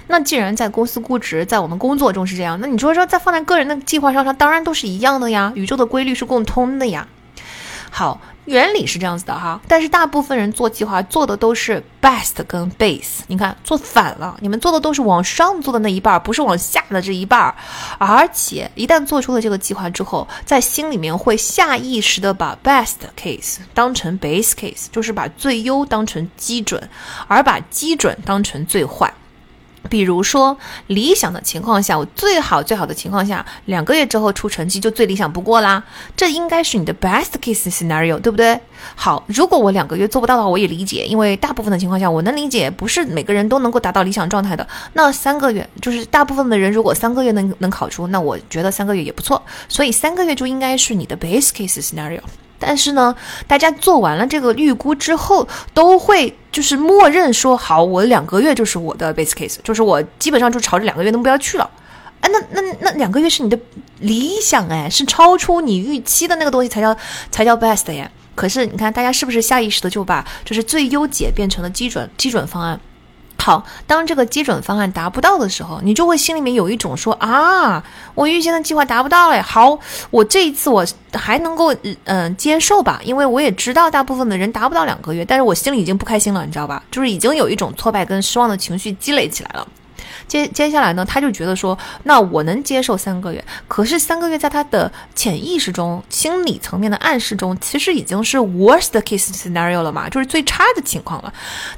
那既然在公司估值，在我们工作中是这样，那你说说，在放在个人的计划上，它当然都是一样的呀。宇宙的规律是共通的呀。好。原理是这样子的哈，但是大部分人做计划做的都是 best 跟 base，你看做反了，你们做的都是往上做的那一半，不是往下的这一半。而且一旦做出了这个计划之后，在心里面会下意识的把 best case 当成 base case，就是把最优当成基准，而把基准当成最坏。比如说，理想的情况下，我最好最好的情况下，两个月之后出成绩就最理想不过啦。这应该是你的 best case scenario，对不对？好，如果我两个月做不到的话，我也理解，因为大部分的情况下，我能理解，不是每个人都能够达到理想状态的。那三个月，就是大部分的人如果三个月能能考出，那我觉得三个月也不错。所以三个月就应该是你的 best case scenario。但是呢，大家做完了这个预估之后，都会就是默认说好，我两个月就是我的 base case，就是我基本上就朝着两个月的目标去了。哎，那那那两个月是你的理想哎，是超出你预期的那个东西才叫才叫 best 呀。可是你看，大家是不是下意识的就把就是最优解变成了基准基准方案？好，当这个基准方案达不到的时候，你就会心里面有一种说啊，我预先的计划达不到了。好，我这一次我还能够嗯接受吧，因为我也知道大部分的人达不到两个月，但是我心里已经不开心了，你知道吧？就是已经有一种挫败跟失望的情绪积累起来了。接接下来呢，他就觉得说，那我能接受三个月，可是三个月在他的潜意识中、心理层面的暗示中，其实已经是 worst case scenario 了嘛，就是最差的情况了。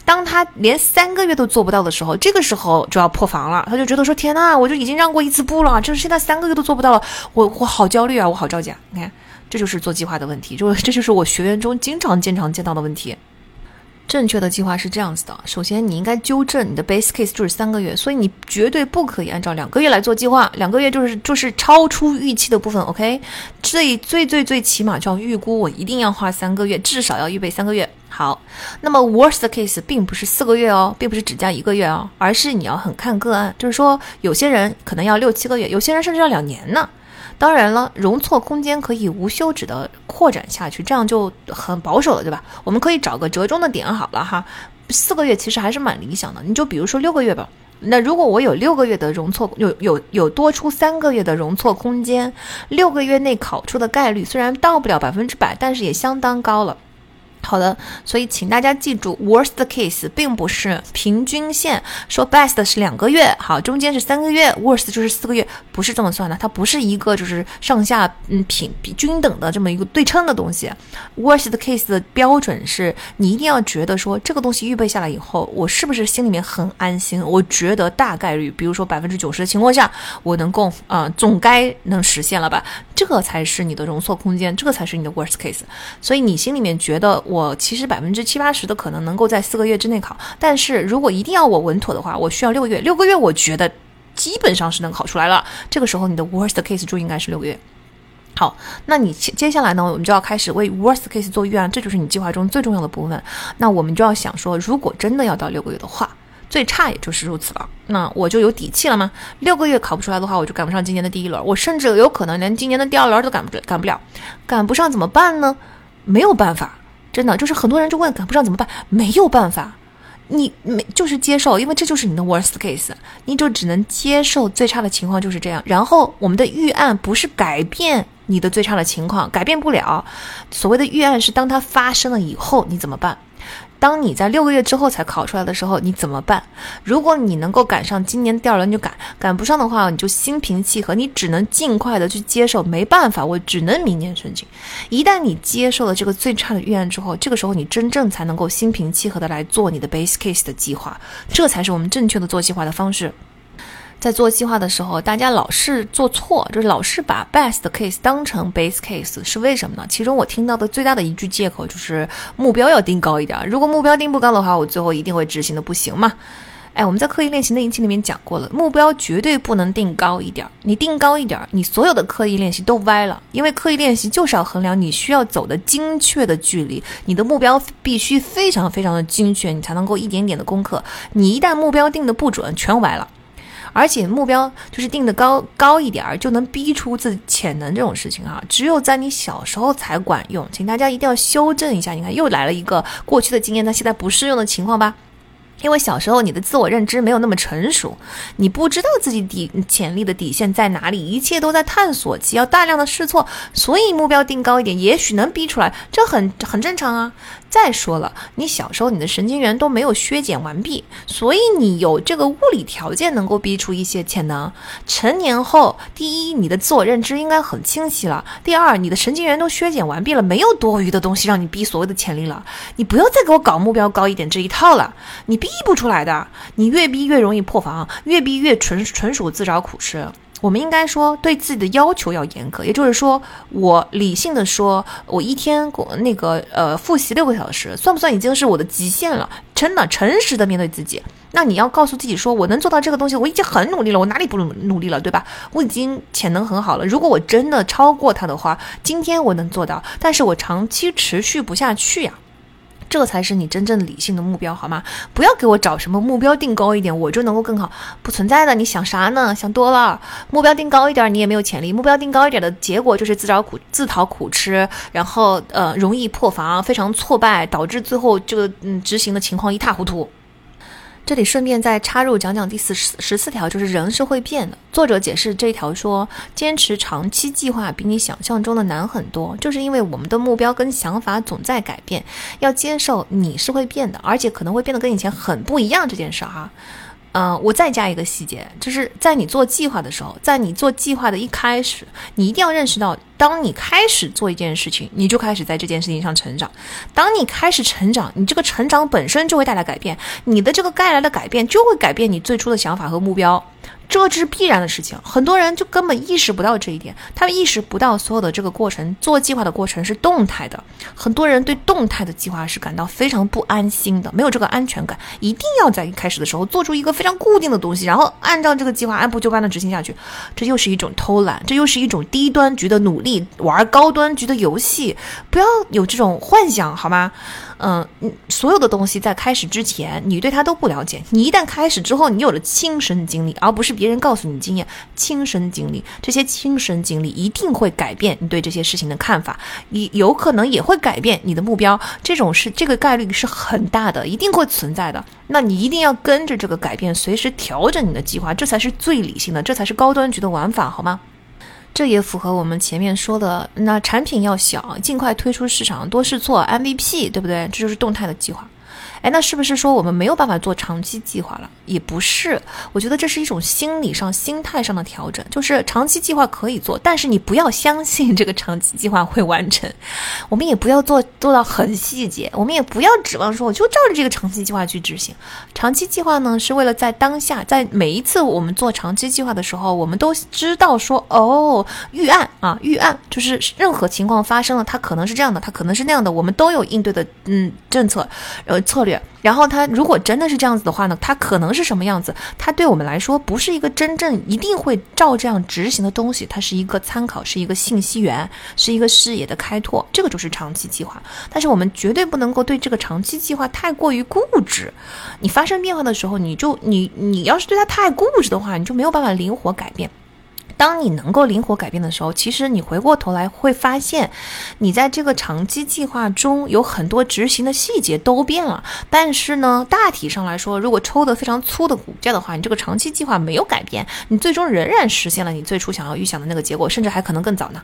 当他连三个月都做不到的时候，这个时候就要破防了。他就觉得说，天呐，我就已经让过一次步了，就是现在三个月都做不到了，我我好焦虑啊，我好着急啊。你看，这就是做计划的问题，就这就是我学员中经常经常见到的问题。正确的计划是这样子的：首先，你应该纠正你的 base case 就是三个月，所以你绝对不可以按照两个月来做计划。两个月就是就是超出预期的部分，OK？最最最最起码就要预估，我一定要花三个月，至少要预备三个月。好，那么 worst case 并不是四个月哦，并不是只加一个月哦，而是你要很看个案，就是说有些人可能要六七个月，有些人甚至要两年呢。当然了，容错空间可以无休止的扩展下去，这样就很保守了，对吧？我们可以找个折中的点好了哈。四个月其实还是蛮理想的，你就比如说六个月吧。那如果我有六个月的容错，有有有多出三个月的容错空间，六个月内考出的概率虽然到不了百分之百，但是也相当高了。好的，所以请大家记住，worst case 并不是平均线，说 best 是两个月，好，中间是三个月，worst 就是四个月，不是这么算的，它不是一个就是上下嗯平比均等的这么一个对称的东西。worst case 的标准是你一定要觉得说这个东西预备下来以后，我是不是心里面很安心？我觉得大概率，比如说百分之九十的情况下，我能够啊总该能实现了吧？这个才是你的容错空间，这个才是你的 worst case。所以你心里面觉得。我其实百分之七八十的可能能够在四个月之内考，但是如果一定要我稳妥的话，我需要六个月。六个月我觉得基本上是能考出来了。这个时候你的 worst case 就应该是六个月。好，那你接下来呢，我们就要开始为 worst case 做预案，这就是你计划中最重要的部分。那我们就要想说，如果真的要到六个月的话，最差也就是如此了。那我就有底气了吗？六个月考不出来的话，我就赶不上今年的第一轮，我甚至有可能连今年的第二轮都赶不赶不了。赶不上怎么办呢？没有办法。真的就是很多人就问赶不上怎么办？没有办法，你没就是接受，因为这就是你的 worst case，你就只能接受最差的情况就是这样。然后我们的预案不是改变你的最差的情况，改变不了。所谓的预案是当它发生了以后你怎么办？当你在六个月之后才考出来的时候，你怎么办？如果你能够赶上今年第二轮就赶，赶不上的话，你就心平气和，你只能尽快的去接受。没办法，我只能明年申请。一旦你接受了这个最差的预案之后，这个时候你真正才能够心平气和的来做你的 base case 的计划，这才是我们正确的做计划的方式。在做计划的时候，大家老是做错，就是老是把 best case 当成 base case，是为什么呢？其中我听到的最大的一句借口就是目标要定高一点。如果目标定不高的话，我最后一定会执行的不行嘛？哎，我们在刻意练习那一期里面讲过了，目标绝对不能定高一点。你定高一点，你所有的刻意练习都歪了，因为刻意练习就是要衡量你需要走的精确的距离，你的目标必须非常非常的精确，你才能够一点点的攻克。你一旦目标定的不准，全歪了。而且目标就是定的高高一点儿，就能逼出自己潜能这种事情啊，只有在你小时候才管用，请大家一定要修正一下。你看，又来了一个过去的经验，但现在不适用的情况吧？因为小时候你的自我认知没有那么成熟，你不知道自己底潜力的底线在哪里，一切都在探索期，要大量的试错，所以目标定高一点，也许能逼出来，这很很正常啊。再说了，你小时候你的神经元都没有削减完毕，所以你有这个物理条件能够逼出一些潜能。成年后，第一，你的自我认知应该很清晰了；第二，你的神经元都削减完毕了，没有多余的东西让你逼所谓的潜力了。你不要再给我搞目标高一点这一套了，你逼不出来的。你越逼越容易破防，越逼越纯纯属自找苦吃。我们应该说对自己的要求要严格，也就是说，我理性的说，我一天那个呃复习六个小时，算不算已经是我的极限了？真的诚实的面对自己。那你要告诉自己说，我能做到这个东西，我已经很努力了，我哪里不努努力了，对吧？我已经潜能很好了。如果我真的超过他的话，今天我能做到，但是我长期持续不下去呀。这才是你真正理性的目标，好吗？不要给我找什么目标定高一点，我就能够更好，不存在的。你想啥呢？想多了。目标定高一点，你也没有潜力。目标定高一点的结果就是自找苦自讨苦吃，然后呃容易破防，非常挫败，导致最后这个嗯执行的情况一塌糊涂。这里顺便再插入讲讲第四十四条，就是人是会变的。作者解释这一条说，坚持长期计划比你想象中的难很多，就是因为我们的目标跟想法总在改变，要接受你是会变的，而且可能会变得跟以前很不一样这件事儿哈。嗯，我再加一个细节，就是在你做计划的时候，在你做计划的一开始，你一定要认识到，当你开始做一件事情，你就开始在这件事情上成长。当你开始成长，你这个成长本身就会带来改变，你的这个带来的改变就会改变你最初的想法和目标。这是必然的事情，很多人就根本意识不到这一点，他们意识不到所有的这个过程，做计划的过程是动态的。很多人对动态的计划是感到非常不安心的，没有这个安全感，一定要在一开始的时候做出一个非常固定的东西，然后按照这个计划按部就班的执行下去。这又是一种偷懒，这又是一种低端局的努力，玩高端局的游戏。不要有这种幻想，好吗？嗯，所有的东西在开始之前，你对它都不了解。你一旦开始之后，你有了亲身经历，而不是别人告诉你经验。亲身经历，这些亲身经历一定会改变你对这些事情的看法，你有可能也会改变你的目标。这种是这个概率是很大的，一定会存在的。那你一定要跟着这个改变，随时调整你的计划，这才是最理性的，这才是高端局的玩法，好吗？这也符合我们前面说的，那产品要小，尽快推出市场，多试错，MVP，对不对？这就是动态的计划。哎，那是不是说我们没有办法做长期计划了？也不是，我觉得这是一种心理上、心态上的调整。就是长期计划可以做，但是你不要相信这个长期计划会完成。我们也不要做做到很细节，我们也不要指望说我就照着这个长期计划去执行。长期计划呢，是为了在当下，在每一次我们做长期计划的时候，我们都知道说，哦，预案啊，预案就是任何情况发生了，它可能是这样的，它可能是那样的，我们都有应对的嗯政策呃策略。然后他如果真的是这样子的话呢，他可能是什么样子？他对我们来说不是一个真正一定会照这样执行的东西，它是一个参考，是一个信息源，是一个视野的开拓，这个就是长期计划。但是我们绝对不能够对这个长期计划太过于固执。你发生变化的时候，你就你你要是对它太固执的话，你就没有办法灵活改变。当你能够灵活改变的时候，其实你回过头来会发现，你在这个长期计划中有很多执行的细节都变了。但是呢，大体上来说，如果抽的非常粗的骨架的话，你这个长期计划没有改变，你最终仍然实现了你最初想要预想的那个结果，甚至还可能更早呢。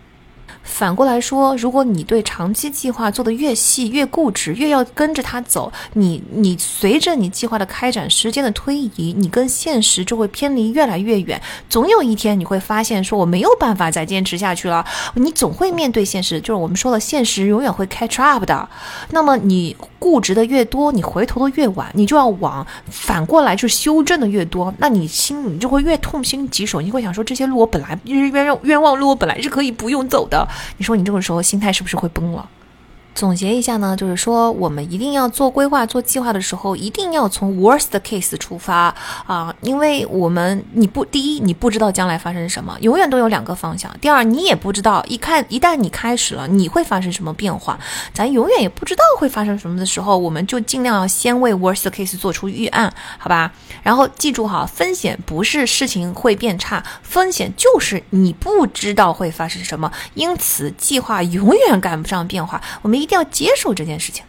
反过来说，如果你对长期计划做得越细、越固执、越要跟着它走，你你随着你计划的开展，时间的推移，你跟现实就会偏离越来越远。总有一天你会发现，说我没有办法再坚持下去了。你总会面对现实，就是我们说的，现实永远会 catch up 的。那么你固执的越多，你回头的越晚，你就要往反过来去修正的越多，那你心里就会越痛心疾首。你会想说，这些路我本来冤冤冤枉路，我本来是可以不用走的。你说你这个时候心态是不是会崩了？总结一下呢，就是说我们一定要做规划、做计划的时候，一定要从 worst case 出发啊，因为我们你不第一你不知道将来发生什么，永远都有两个方向；第二你也不知道一看一旦你开始了，你会发生什么变化，咱永远也不知道会发生什么的时候，我们就尽量要先为 worst case 做出预案，好吧？然后记住哈，风险不是事情会变差，风险就是你不知道会发生什么，因此计划永远赶不上变化，我们一一。定要接受这件事情。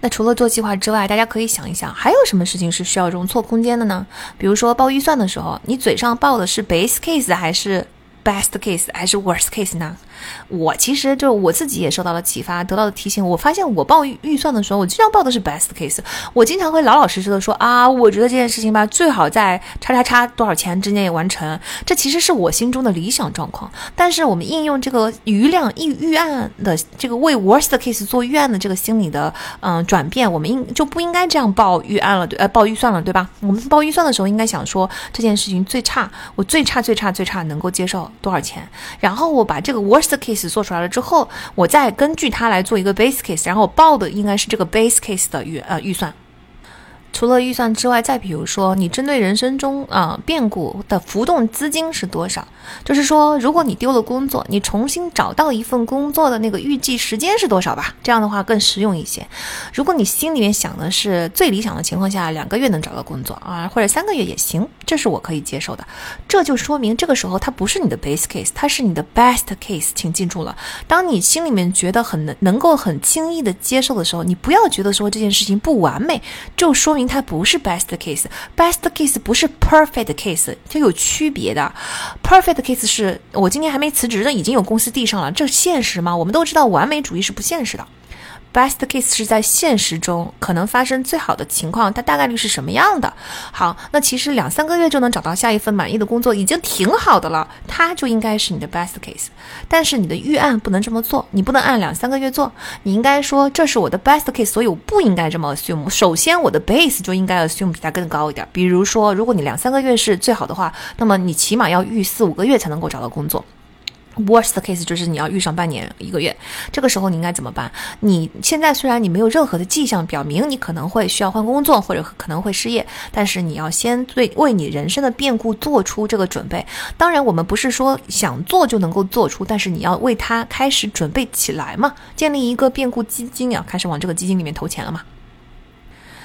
那除了做计划之外，大家可以想一想，还有什么事情是需要容错空间的呢？比如说报预算的时候，你嘴上报的是 base case 还是 best case 还是 worst case 呢？我其实就我自己也受到了启发，得到的提醒。我发现我报预算的时候，我经常报的是 best case。我经常会老老实实的说啊，我觉得这件事情吧，最好在叉叉叉多少钱之内完成。这其实是我心中的理想状况。但是我们应用这个余量预预案的这个为 worst case 做预案的这个心理的嗯转变，我们应就不应该这样报预案了，对呃报预算了，对吧？我们报预算的时候应该想说这件事情最差，我最差最差最差能够接受多少钱，然后我把这个 worst case 做出来了之后，我再根据它来做一个 base case，然后我报的应该是这个 base case 的预呃预算。除了预算之外，再比如说，你针对人生中啊变故的浮动资金是多少？就是说，如果你丢了工作，你重新找到一份工作的那个预计时间是多少吧？这样的话更实用一些。如果你心里面想的是最理想的情况下两个月能找到工作啊，或者三个月也行，这是我可以接受的。这就说明这个时候它不是你的 base case，它是你的 best case。请记住了，当你心里面觉得很能能够很轻易的接受的时候，你不要觉得说这件事情不完美，就说明。它不是 best case，best case 不是 perfect case，它有区别的。perfect case 是我今天还没辞职呢，已经有公司递上了，这现实吗？我们都知道完美主义是不现实的。Best case 是在现实中可能发生最好的情况，它大概率是什么样的？好，那其实两三个月就能找到下一份满意的工作，已经挺好的了，它就应该是你的 best case。但是你的预案不能这么做，你不能按两三个月做，你应该说这是我的 best case，所以我不应该这么 assume。首先，我的 base 就应该 assume 比它更高一点。比如说，如果你两三个月是最好的话，那么你起码要预四五个月才能够找到工作。Worst case 就是你要遇上半年一个月，这个时候你应该怎么办？你现在虽然你没有任何的迹象表明你可能会需要换工作或者可能会失业，但是你要先对为你人生的变故做出这个准备。当然，我们不是说想做就能够做出，但是你要为它开始准备起来嘛，建立一个变故基金呀，开始往这个基金里面投钱了嘛。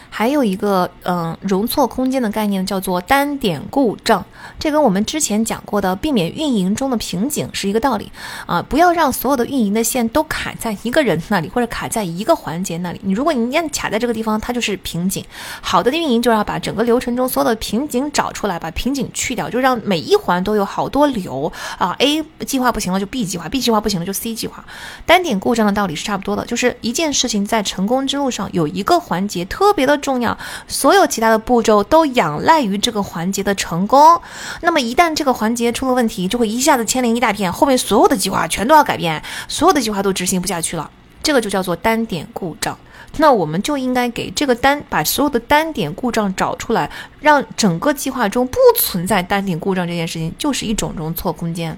还有一个嗯容错空间的概念叫做单点故障，这跟我们之前讲过的避免运营中的瓶颈是一个道理啊！不要让所有的运营的线都卡在一个人那里，或者卡在一个环节那里。你如果你念卡在这个地方，它就是瓶颈。好的运营就要把整个流程中所有的瓶颈找出来，把瓶颈去掉，就让每一环都有好多流啊。A 计划不行了就 B 计划，B 计划不行了就 C 计划。单点故障的道理是差不多的，就是一件事情在成功之路上有一个环节特别的。重要，所有其他的步骤都仰赖于这个环节的成功。那么一旦这个环节出了问题，就会一下子牵连一大片，后面所有的计划全都要改变，所有的计划都执行不下去了。这个就叫做单点故障。那我们就应该给这个单把所有的单点故障找出来，让整个计划中不存在单点故障这件事情，就是一种容错空间。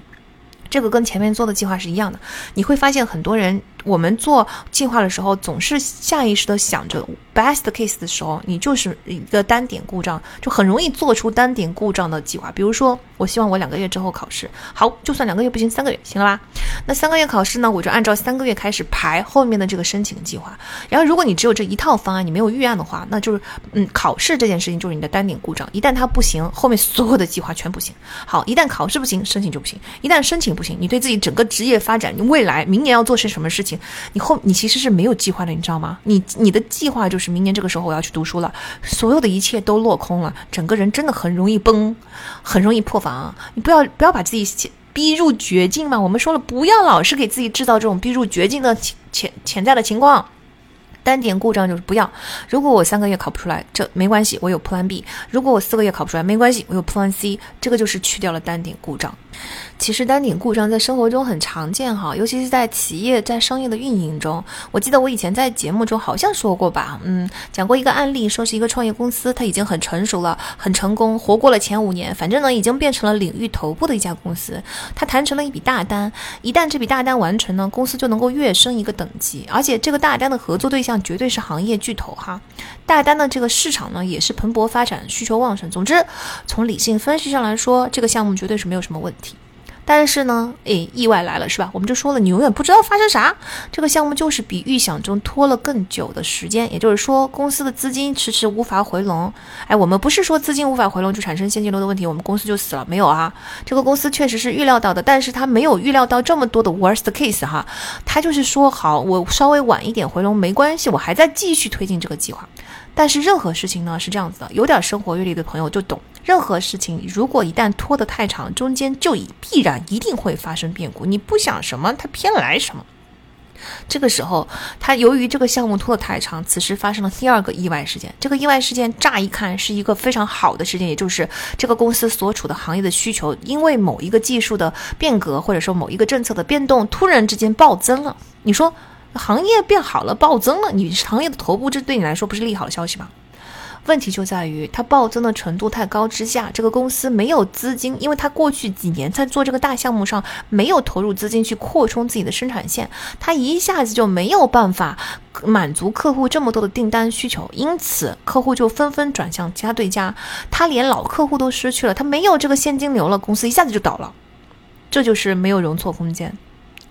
这个跟前面做的计划是一样的，你会发现很多人我们做计划的时候，总是下意识的想着 best case 的时候，你就是一个单点故障，就很容易做出单点故障的计划。比如说，我希望我两个月之后考试，好，就算两个月不行，三个月行了吧？那三个月考试呢，我就按照三个月开始排后面的这个申请计划。然后，如果你只有这一套方案，你没有预案的话，那就是嗯，考试这件事情就是你的单点故障。一旦它不行，后面所有的计划全不行。好，一旦考试不行，申请就不行；一旦申请不行，你对自己整个职业发展，你未来明年要做些什么事情？你后你其实是没有计划的，你知道吗？你你的计划就是明年这个时候我要去读书了，所有的一切都落空了，整个人真的很容易崩，很容易破防。你不要不要把自己逼入绝境嘛。我们说了，不要老是给自己制造这种逼入绝境的潜潜潜在的情况。单点故障就是不要。如果我三个月考不出来，这没关系，我有 Plan B。如果我四个月考不出来，没关系，我有 Plan C。这个就是去掉了单点故障。其实单点故障在生活中很常见哈，尤其是在企业在商业的运营中。我记得我以前在节目中好像说过吧，嗯，讲过一个案例，说是一个创业公司，它已经很成熟了，很成功，活过了前五年，反正呢已经变成了领域头部的一家公司。它谈成了一笔大单，一旦这笔大单完成呢，公司就能够跃升一个等级，而且这个大单的合作对象绝对是行业巨头哈。大单的这个市场呢也是蓬勃发展，需求旺盛。总之，从理性分析上来说，这个项目绝对是没有什么问题。但是呢，诶，意外来了，是吧？我们就说了，你永远不知道发生啥。这个项目就是比预想中拖了更久的时间，也就是说，公司的资金迟迟无法回笼。哎，我们不是说资金无法回笼就产生现金流的问题，我们公司就死了没有啊？这个公司确实是预料到的，但是他没有预料到这么多的 worst case 哈。他就是说，好，我稍微晚一点回笼没关系，我还在继续推进这个计划。但是任何事情呢是这样子的，有点生活阅历的朋友就懂。任何事情如果一旦拖得太长，中间就已必然一定会发生变故。你不想什么，它偏来什么。这个时候，他由于这个项目拖得太长，此时发生了第二个意外事件。这个意外事件乍一看是一个非常好的事件，也就是这个公司所处的行业的需求，因为某一个技术的变革，或者说某一个政策的变动，突然之间暴增了。你说？行业变好了，暴增了，你行业的头部，这对你来说不是利好的消息吗？问题就在于它暴增的程度太高之下，这个公司没有资金，因为它过去几年在做这个大项目上没有投入资金去扩充自己的生产线，它一下子就没有办法满足客户这么多的订单需求，因此客户就纷纷转向其他对家，他连老客户都失去了，他没有这个现金流了，公司一下子就倒了，这就是没有容错空间。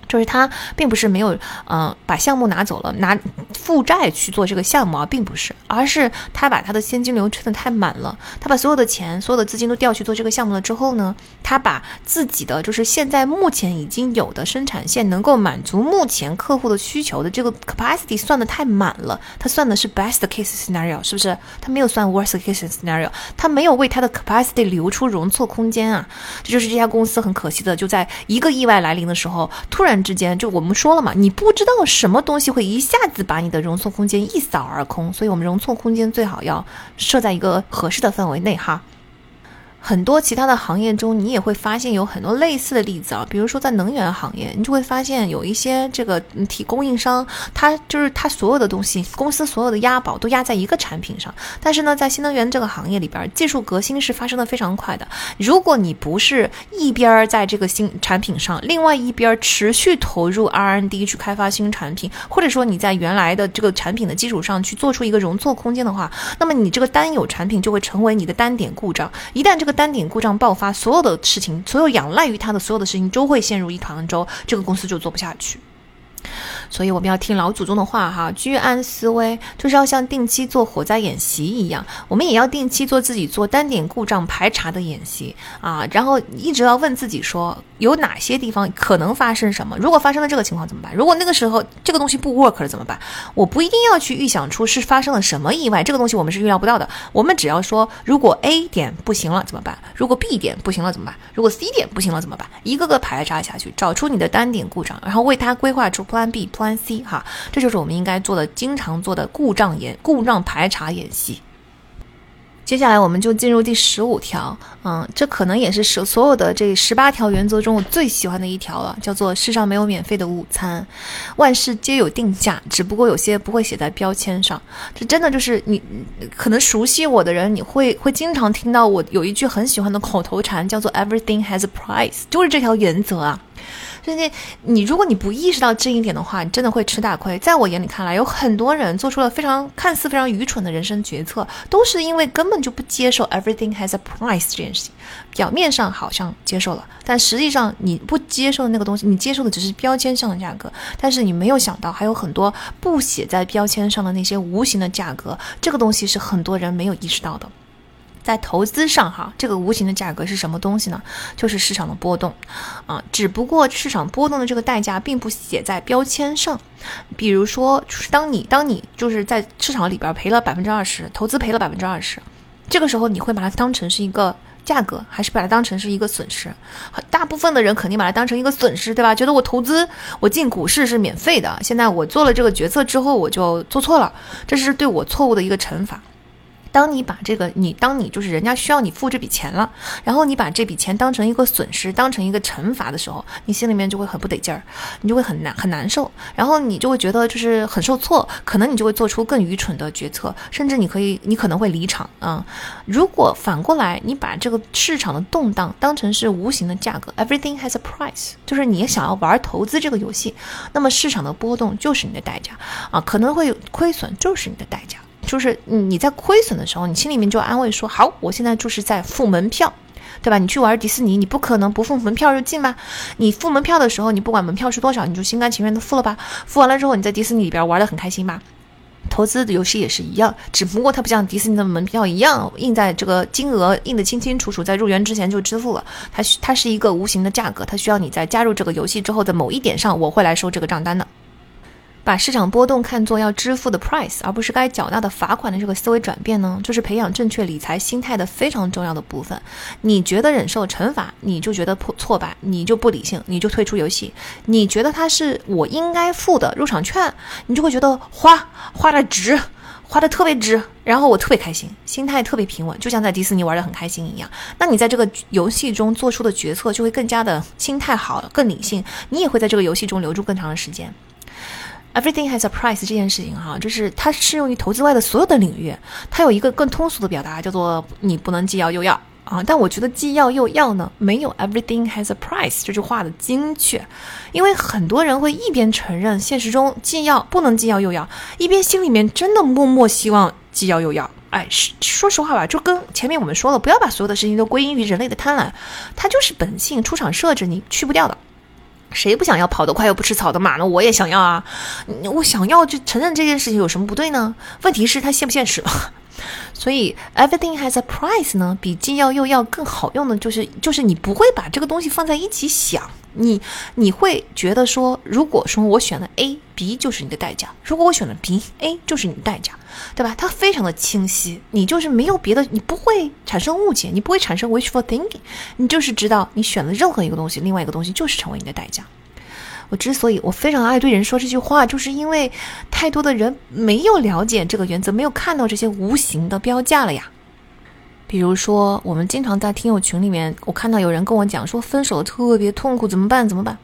就是他并不是没有，嗯，把项目拿走了，拿负债去做这个项目啊，并不是，而是他把他的现金流撑得太满了，他把所有的钱、所有的资金都调去做这个项目了之后呢，他把自己的就是现在目前已经有的生产线能够满足目前客户的需求的这个 capacity 算得太满了，他算的是 best case scenario，是不是？他没有算 worst case scenario，他没有为他的 capacity 留出容错空间啊，这就是这家公司很可惜的，就在一个意外来临的时候，突然。之间就我们说了嘛，你不知道什么东西会一下子把你的容错空间一扫而空，所以我们容错空间最好要设在一个合适的范围内哈。很多其他的行业中，你也会发现有很多类似的例子啊。比如说在能源行业，你就会发现有一些这个体供应商，他就是他所有的东西，公司所有的押宝都压在一个产品上。但是呢，在新能源这个行业里边，技术革新是发生的非常快的。如果你不是一边在这个新产品上，另外一边持续投入 R&D 去开发新产品，或者说你在原来的这个产品的基础上去做出一个容错空间的话，那么你这个单有产品就会成为你的单点故障。一旦这个单点故障爆发，所有的事情，所有仰赖于它的所有的事情，都会陷入一团糟，这个公司就做不下去。所以我们要听老祖宗的话哈，居安思危，就是要像定期做火灾演习一样，我们也要定期做自己做单点故障排查的演习啊，然后一直要问自己说，有哪些地方可能发生什么？如果发生了这个情况怎么办？如果那个时候这个东西不 work 了怎么办？我不一定要去预想出是发生了什么意外，这个东西我们是预料不到的。我们只要说，如果 A 点不行了怎么办？如果 B 点不行了怎么办？如果 C 点不行了怎么办？一个个排查下去，找出你的单点故障，然后为它规划出 Plan B。Plan C 哈，这就是我们应该做的、经常做的故障演、故障排查演习。接下来我们就进入第十五条，嗯，这可能也是所所有的这十八条原则中我最喜欢的一条了，叫做“世上没有免费的午餐，万事皆有定价，只不过有些不会写在标签上”。这真的就是你可能熟悉我的人，你会会经常听到我有一句很喜欢的口头禅，叫做 “Everything has a price”，就是这条原则啊。所以你如果你不意识到这一点的话，你真的会吃大亏。在我眼里看来，有很多人做出了非常看似非常愚蠢的人生决策，都是因为根本就不接受 everything has a price 这件事情。表面上好像接受了，但实际上你不接受的那个东西，你接受的只是标签上的价格，但是你没有想到还有很多不写在标签上的那些无形的价格，这个东西是很多人没有意识到的。在投资上，哈，这个无形的价格是什么东西呢？就是市场的波动，啊，只不过市场波动的这个代价并不写在标签上。比如说，就是当你当你就是在市场里边赔了百分之二十，投资赔了百分之二十，这个时候你会把它当成是一个价格，还是把它当成是一个损失？大部分的人肯定把它当成一个损失，对吧？觉得我投资我进股市是免费的，现在我做了这个决策之后，我就做错了，这是对我错误的一个惩罚。当你把这个你，当你就是人家需要你付这笔钱了，然后你把这笔钱当成一个损失，当成一个惩罚的时候，你心里面就会很不得劲儿，你就会很难很难受，然后你就会觉得就是很受挫，可能你就会做出更愚蠢的决策，甚至你可以你可能会离场啊。如果反过来，你把这个市场的动荡当成是无形的价格，everything has a price，就是你想要玩投资这个游戏，那么市场的波动就是你的代价啊，可能会有亏损就是你的代价。就是你在亏损的时候，你心里面就安慰说：好，我现在就是在付门票，对吧？你去玩迪士尼，你不可能不付门票就进吧？你付门票的时候，你不管门票是多少，你就心甘情愿的付了吧？付完了之后，你在迪士尼里边玩的很开心吧？投资的游戏也是一样，只不过它不像迪士尼的门票一样印在这个金额印得清清楚楚，在入园之前就支付了。它它是一个无形的价格，它需要你在加入这个游戏之后的某一点上，我会来收这个账单的。把市场波动看作要支付的 price，而不是该缴纳的罚款的这个思维转变呢，就是培养正确理财心态的非常重要的部分。你觉得忍受惩罚，你就觉得破挫败，你就不理性，你就退出游戏。你觉得它是我应该付的入场券，你就会觉得花花的值，花的特别值，然后我特别开心，心态特别平稳，就像在迪士尼玩的很开心一样。那你在这个游戏中做出的决策就会更加的心态好，更理性，你也会在这个游戏中留住更长的时间。Everything has a price 这件事情哈，就是它适用于投资外的所有的领域。它有一个更通俗的表达，叫做你不能既要又要啊。但我觉得既要又要呢，没有 Everything has a price 这句话的精确。因为很多人会一边承认现实中既要不能既要又要，一边心里面真的默默希望既要又要。哎，说实话吧，就跟前面我们说了，不要把所有的事情都归因于人类的贪婪，它就是本性出厂设置，你去不掉的。谁不想要跑得快又不吃草的马呢？我也想要啊！我想要就承认这件事情有什么不对呢？问题是它现不现实所以 everything has a price 呢，比既要又要更好用的就是，就是你不会把这个东西放在一起想。你你会觉得说，如果说我选了 A，B 就是你的代价；如果我选了 B，A 就是你的代价，对吧？它非常的清晰，你就是没有别的，你不会产生误解，你不会产生 wishful thinking，你就是知道你选了任何一个东西，另外一个东西就是成为你的代价。我之所以我非常爱对人说这句话，就是因为太多的人没有了解这个原则，没有看到这些无形的标价了呀。比如说，我们经常在听友群里面，我看到有人跟我讲说，分手特别痛苦，怎么办？怎么办？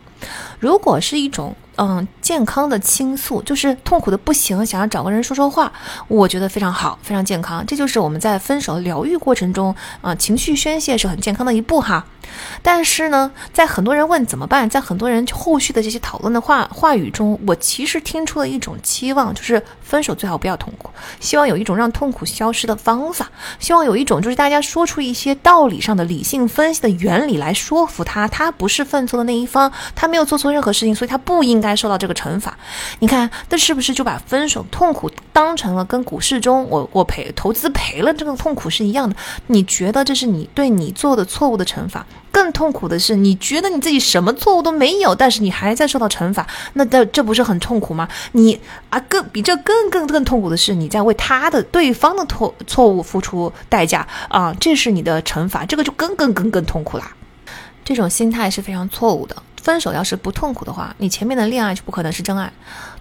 如果是一种嗯健康的倾诉，就是痛苦的不行，想要找个人说说话，我觉得非常好，非常健康。这就是我们在分手疗愈过程中啊，情绪宣泄是很健康的一步哈。但是呢，在很多人问怎么办，在很多人后续的这些讨论的话话语中，我其实听出了一种期望，就是分手最好不要痛苦，希望有一种让痛苦消失的方法，希望有一种就是大家说出一些道理上的理性分析的原理来说服他，他不是犯错的那一方，他没有做错任何事情，所以他不应该受到这个惩罚。你看，那是不是就把分手痛苦当成了跟股市中我我赔投资赔了这个痛苦是一样的？你觉得这是你对你做的错误的惩罚？更痛苦的是，你觉得你自己什么错误都没有，但是你还在受到惩罚，那这这不是很痛苦吗？你啊，更比这更更更痛苦的是，你在为他的对方的错错误付出代价啊，这是你的惩罚，这个就更更更更痛苦啦。这种心态是非常错误的。分手要是不痛苦的话，你前面的恋爱就不可能是真爱。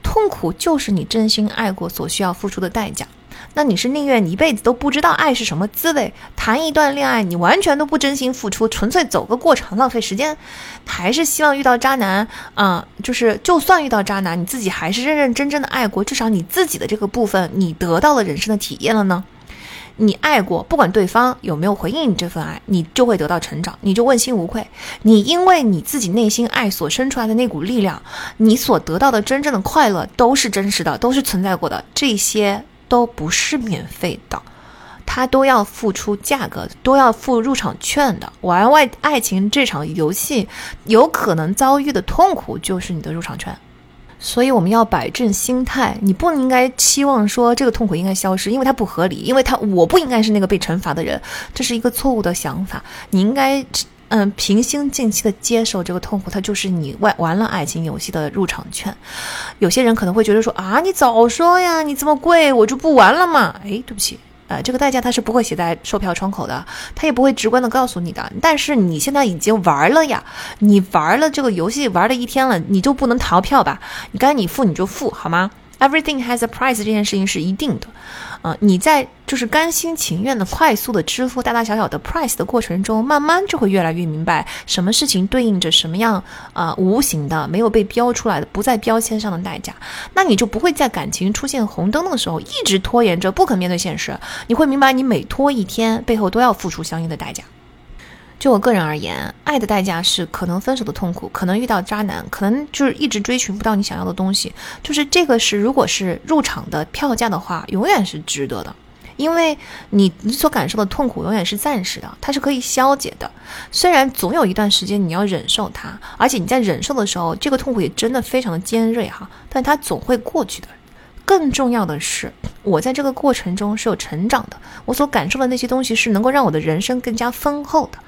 痛苦就是你真心爱过所需要付出的代价。那你是宁愿你一辈子都不知道爱是什么滋味，谈一段恋爱你完全都不真心付出，纯粹走个过场浪费时间，还是希望遇到渣男啊？就是就算遇到渣男，你自己还是认认真真的爱过，至少你自己的这个部分你得到了人生的体验了呢？你爱过，不管对方有没有回应你这份爱，你就会得到成长，你就问心无愧。你因为你自己内心爱所生出来的那股力量，你所得到的真正的快乐都是真实的，都是存在过的，这些都不是免费的。他都要付出价格，都要付入场券的。玩外爱情这场游戏，有可能遭遇的痛苦就是你的入场券。所以我们要摆正心态，你不应该期望说这个痛苦应该消失，因为它不合理，因为它我不应该是那个被惩罚的人，这是一个错误的想法。你应该嗯平心静气的接受这个痛苦，它就是你玩玩了爱情游戏的入场券。有些人可能会觉得说啊，你早说呀，你这么贵，我就不玩了嘛。哎，对不起。呃，这个代价他是不会写在售票窗口的，他也不会直观的告诉你的。但是你现在已经玩了呀，你玩了这个游戏玩了一天了，你就不能逃票吧？你该你付你就付好吗？Everything has a price，这件事情是一定的，啊，你在就是甘心情愿的快速的支付大大小小的 price 的过程中，慢慢就会越来越明白什么事情对应着什么样啊无形的没有被标出来的不在标签上的代价，那你就不会在感情出现红灯的时候一直拖延着不肯面对现实，你会明白你每拖一天背后都要付出相应的代价。就我个人而言，爱的代价是可能分手的痛苦，可能遇到渣男，可能就是一直追寻不到你想要的东西。就是这个是，如果是入场的票价的话，永远是值得的，因为你你所感受的痛苦永远是暂时的，它是可以消解的。虽然总有一段时间你要忍受它，而且你在忍受的时候，这个痛苦也真的非常的尖锐哈，但它总会过去的。更重要的是，我在这个过程中是有成长的。我所感受的那些东西是能够让我的人生更加丰厚的，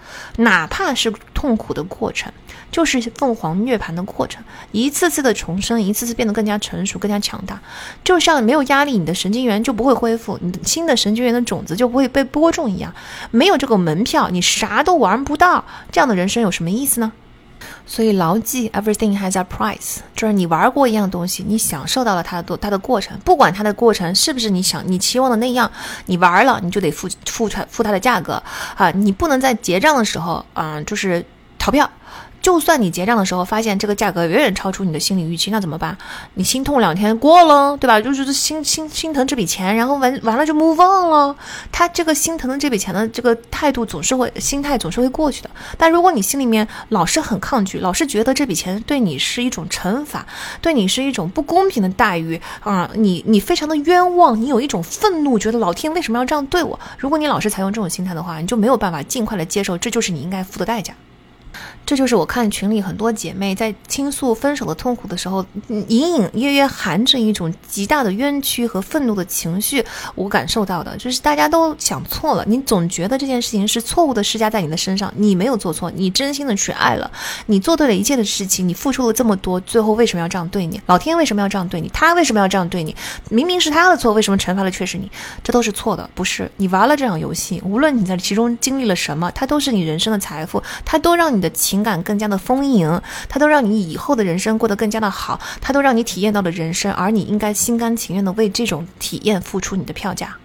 哪怕是痛苦的过程，就是凤凰涅槃的过程，一次次的重生，一次次变得更加成熟、更加强大。就像没有压力，你的神经元就不会恢复，你的新的神经元的种子就不会被播种一样。没有这个门票，你啥都玩不到。这样的人生有什么意思呢？所以牢记，everything has a price，就是你玩过一样东西，你享受到了它的它的过程，不管它的过程是不是你想你期望的那样，你玩了你就得付付出付它的价格啊，你不能在结账的时候啊，就是逃票。就算你结账的时候发现这个价格远远超出你的心理预期，那怎么办？你心痛两天过了，对吧？就是心心心疼这笔钱，然后完完了就 move on 了。他这个心疼的这笔钱的这个态度总是会，心态总是会过去的。但如果你心里面老是很抗拒，老是觉得这笔钱对你是一种惩罚，对你是一种不公平的待遇啊，你你非常的冤枉，你有一种愤怒，觉得老天为什么要这样对我？如果你老是采用这种心态的话，你就没有办法尽快的接受，这就是你应该付的代价。这就是我看群里很多姐妹在倾诉分手的痛苦的时候，隐隐约约含着一种极大的冤屈和愤怒的情绪。我感受到的就是大家都想错了，你总觉得这件事情是错误的施加在你的身上，你没有做错，你真心的去爱了，你做对了一切的事情，你付出了这么多，最后为什么要这样对你？老天为什么要这样对你？他为什么要这样对你？明明是他的错，为什么惩罚的却是你？这都是错的，不是你玩了这场游戏，无论你在其中经历了什么，它都是你人生的财富，它都让你的情。情感更加的丰盈，它都让你以后的人生过得更加的好，它都让你体验到了人生，而你应该心甘情愿的为这种体验付出你的票价。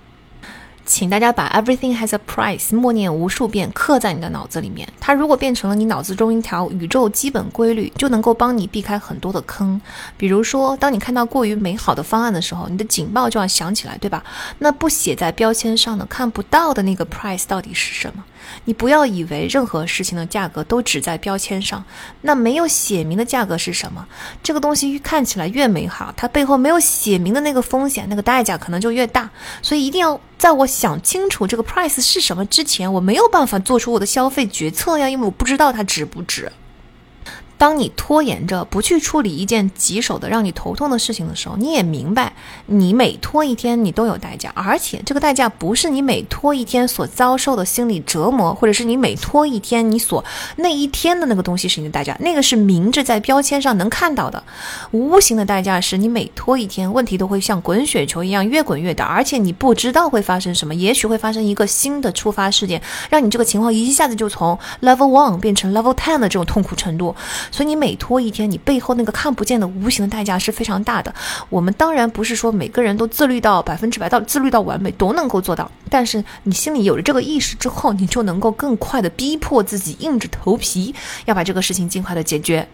请大家把 Everything has a price 默念无数遍，刻在你的脑子里面。它如果变成了你脑子中一条宇宙基本规律，就能够帮你避开很多的坑。比如说，当你看到过于美好的方案的时候，你的警报就要响起来，对吧？那不写在标签上的、看不到的那个 price 到底是什么？你不要以为任何事情的价格都只在标签上，那没有写明的价格是什么？这个东西看起来越美好，它背后没有写明的那个风险、那个代价可能就越大。所以一定要在我想清楚这个 price 是什么之前，我没有办法做出我的消费决策呀，因为我不知道它值不值。当你拖延着不去处理一件棘手的让你头痛的事情的时候，你也明白，你每拖一天你都有代价，而且这个代价不是你每拖一天所遭受的心理折磨，或者是你每拖一天你所那一天的那个东西是你的代价，那个是明着在标签上能看到的，无形的代价是你每拖一天，问题都会像滚雪球一样越滚越大，而且你不知道会发生什么，也许会发生一个新的触发事件，让你这个情况一下子就从 level one 变成 level ten 的这种痛苦程度。所以你每拖一天，你背后那个看不见的无形的代价是非常大的。我们当然不是说每个人都自律到百分之百，到自律到完美都能够做到。但是你心里有了这个意识之后，你就能够更快的逼迫自己，硬着头皮要把这个事情尽快的解决。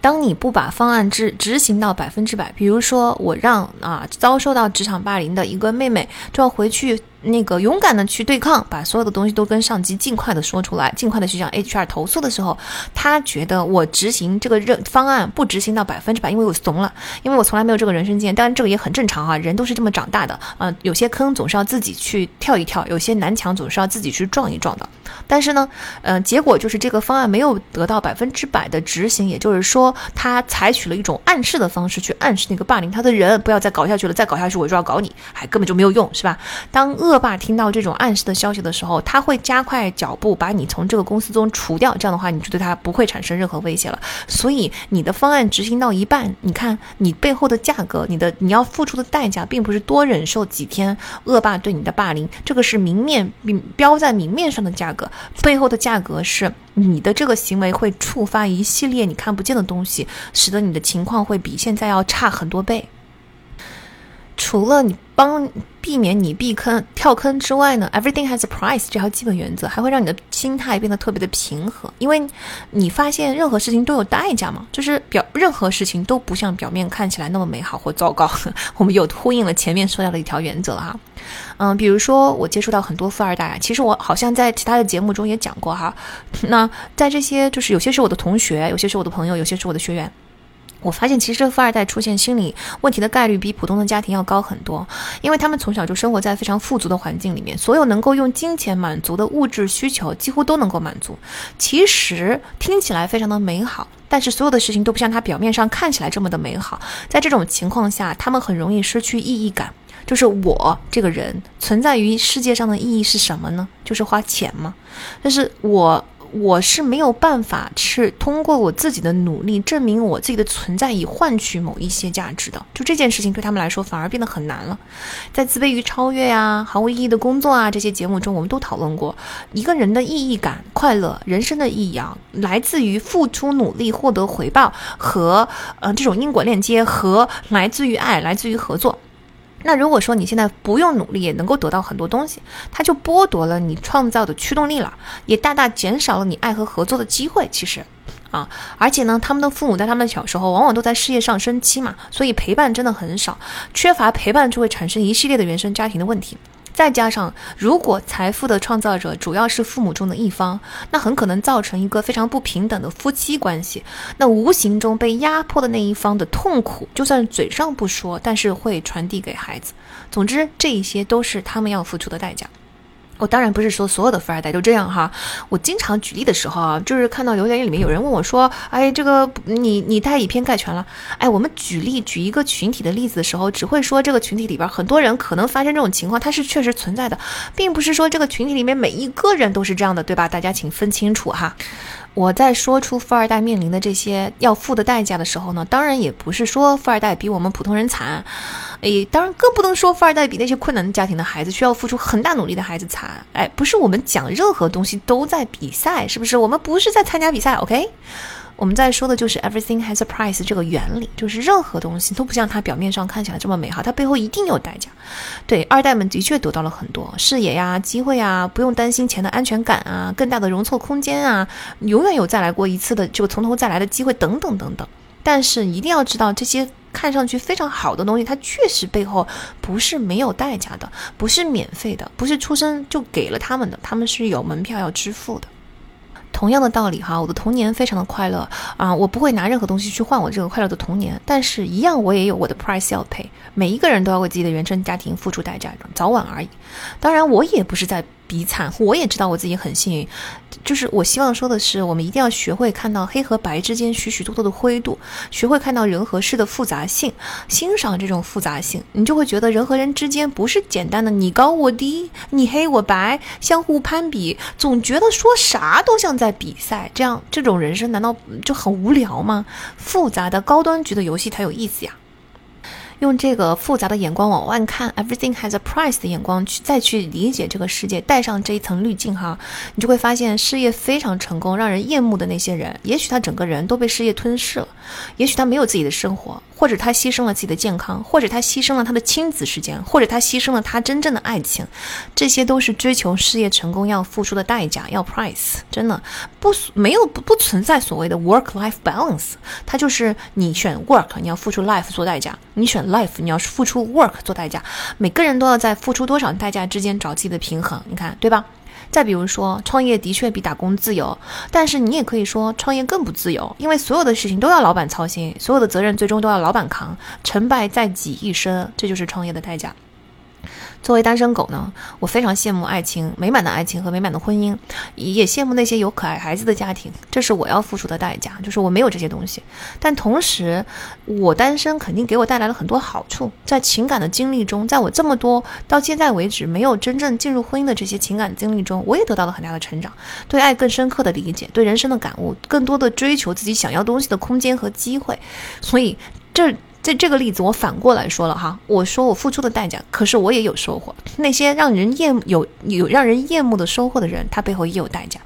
当你不把方案执执行到百分之百，比如说我让啊遭受到职场霸凌的一个妹妹就要回去那个勇敢的去对抗，把所有的东西都跟上级尽快的说出来，尽快的去向 HR 投诉的时候，他觉得我执行这个任方案不执行到百分之百，因为我怂了，因为我从来没有这个人生经验。当然这个也很正常啊，人都是这么长大的啊，有些坑总是要自己去跳一跳，有些南墙总是要自己去撞一撞的。但是呢，呃，结果就是这个方案没有得到百分之百的执行，也就是说，他采取了一种暗示的方式去暗示那个霸凌他的人，不要再搞下去了，再搞下去我就要搞你，还根本就没有用，是吧？当恶恶霸听到这种暗示的消息的时候，他会加快脚步把你从这个公司中除掉，这样的话，你就对他不会产生任何威胁了。所以你的方案执行到一半，你看你背后的价格，你的你要付出的代价，并不是多忍受几天恶霸对你的霸凌，这个是明面并标在明面上的价格。背后的价格是你的这个行为会触发一系列你看不见的东西，使得你的情况会比现在要差很多倍。除了你帮避免你避坑跳坑之外呢，everything has a price 这条基本原则还会让你的心态变得特别的平和，因为你发现任何事情都有代价嘛，就是表任何事情都不像表面看起来那么美好或糟糕。<laughs> 我们又呼应了前面说到的一条原则哈，嗯，比如说我接触到很多富二代啊，其实我好像在其他的节目中也讲过哈，那在这些就是有些是我的同学，有些是我的朋友，有些是我的学员。我发现，其实富二代出现心理问题的概率比普通的家庭要高很多，因为他们从小就生活在非常富足的环境里面，所有能够用金钱满足的物质需求几乎都能够满足。其实听起来非常的美好，但是所有的事情都不像他表面上看起来这么的美好。在这种情况下，他们很容易失去意义感，就是我这个人存在于世界上的意义是什么呢？就是花钱吗？但是我。我是没有办法去通过我自己的努力证明我自己的存在以换取某一些价值的，就这件事情对他们来说反而变得很难了。在自卑与超越呀、毫无意义的工作啊这些节目中，我们都讨论过一个人的意义感、快乐、人生的意义啊，来自于付出努力获得回报和呃这种因果链接和来自于爱、来自于合作。那如果说你现在不用努力也能够得到很多东西，它就剥夺了你创造的驱动力了，也大大减少了你爱和合作的机会。其实，啊，而且呢，他们的父母在他们小时候往往都在事业上升期嘛，所以陪伴真的很少，缺乏陪伴就会产生一系列的原生家庭的问题。再加上，如果财富的创造者主要是父母中的一方，那很可能造成一个非常不平等的夫妻关系。那无形中被压迫的那一方的痛苦，就算嘴上不说，但是会传递给孩子。总之，这一些都是他们要付出的代价。我当然不是说所有的富二代都这样哈。我经常举例的时候啊，就是看到留言里面有人问我说：“哎，这个你你太以偏概全了。”哎，我们举例举一个群体的例子的时候，只会说这个群体里边很多人可能发生这种情况，它是确实存在的，并不是说这个群体里面每一个人都是这样的，对吧？大家请分清楚哈。我在说出富二代面临的这些要付的代价的时候呢，当然也不是说富二代比我们普通人惨，诶，当然更不能说富二代比那些困难的家庭的孩子需要付出很大努力的孩子惨。哎，不是我们讲任何东西都在比赛，是不是？我们不是在参加比赛，OK？我们在说的就是 everything has a price 这个原理，就是任何东西都不像它表面上看起来这么美好，它背后一定有代价。对，二代们的确得到了很多视野呀、机会啊，不用担心钱的安全感啊，更大的容错空间啊，永远有再来过一次的这个从头再来的机会等等等等。但是一定要知道，这些看上去非常好的东西，它确实背后不是没有代价的，不是免费的，不是出生就给了他们的，他们是有门票要支付的。同样的道理哈，我的童年非常的快乐啊，我不会拿任何东西去换我这个快乐的童年，但是一样我也有我的 price 要 pay，每一个人都要为自己的原生家庭付出代价，早晚而已。当然，我也不是在。比惨，我也知道我自己很幸运，就是我希望说的是，我们一定要学会看到黑和白之间许许多多的灰度，学会看到人和事的复杂性，欣赏这种复杂性，你就会觉得人和人之间不是简单的你高我低，你黑我白，相互攀比，总觉得说啥都像在比赛，这样这种人生难道就很无聊吗？复杂的高端局的游戏才有意思呀。用这个复杂的眼光往外看，everything has a price 的眼光去再去理解这个世界，带上这一层滤镜哈，你就会发现事业非常成功、让人厌恶的那些人，也许他整个人都被事业吞噬了，也许他没有自己的生活。或者他牺牲了自己的健康，或者他牺牲了他的亲子时间，或者他牺牲了他真正的爱情，这些都是追求事业成功要付出的代价，要 price。真的不没有不不存在所谓的 work life balance，它就是你选 work，你要付出 life 做代价；你选 life，你要付出 work 做代价。每个人都要在付出多少代价之间找自己的平衡，你看对吧？再比如说，创业的确比打工自由，但是你也可以说创业更不自由，因为所有的事情都要老板操心，所有的责任最终都要老板扛，成败在己一身，这就是创业的代价。作为单身狗呢，我非常羡慕爱情美满的爱情和美满的婚姻，也羡慕那些有可爱孩子的家庭。这是我要付出的代价，就是我没有这些东西。但同时，我单身肯定给我带来了很多好处。在情感的经历中，在我这么多到现在为止没有真正进入婚姻的这些情感经历中，我也得到了很大的成长，对爱更深刻的理解，对人生的感悟，更多的追求自己想要东西的空间和机会。所以这。在这个例子，我反过来说了哈，我说我付出的代价，可是我也有收获。那些让人厌有有让人厌恶的收获的人，他背后也有代价。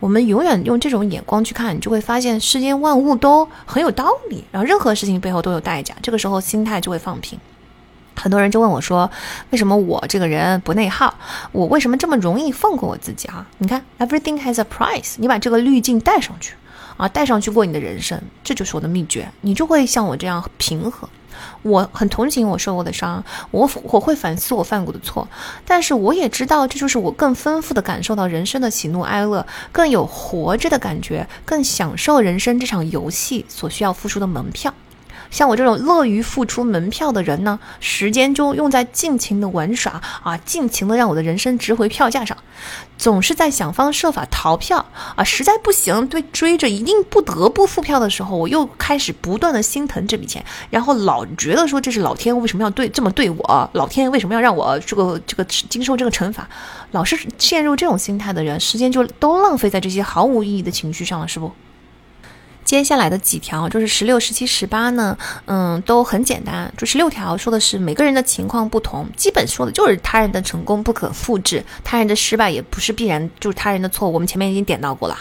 我们永远用这种眼光去看，你就会发现世间万物都很有道理，然后任何事情背后都有代价。这个时候心态就会放平。很多人就问我说，为什么我这个人不内耗？我为什么这么容易放过我自己啊？你看，everything has a price，你把这个滤镜带上去。啊，带上去过你的人生，这就是我的秘诀，你就会像我这样平和。我很同情我受过的伤，我我会反思我犯过的错，但是我也知道，这就是我更丰富的感受到人生的喜怒哀乐，更有活着的感觉，更享受人生这场游戏所需要付出的门票。像我这种乐于付出门票的人呢，时间就用在尽情的玩耍啊，尽情的让我的人生值回票价上，总是在想方设法逃票啊，实在不行，对追着一定不得不付票的时候，我又开始不断的心疼这笔钱，然后老觉得说这是老天为什么要对这么对我，老天为什么要让我这个这个经受这个惩罚，老是陷入这种心态的人，时间就都浪费在这些毫无意义的情绪上了，是不？接下来的几条就是十六、十七、十八呢，嗯，都很简单。就十六条说的是每个人的情况不同，基本说的就是他人的成功不可复制，他人的失败也不是必然就是他人的错误。我们前面已经点到过了。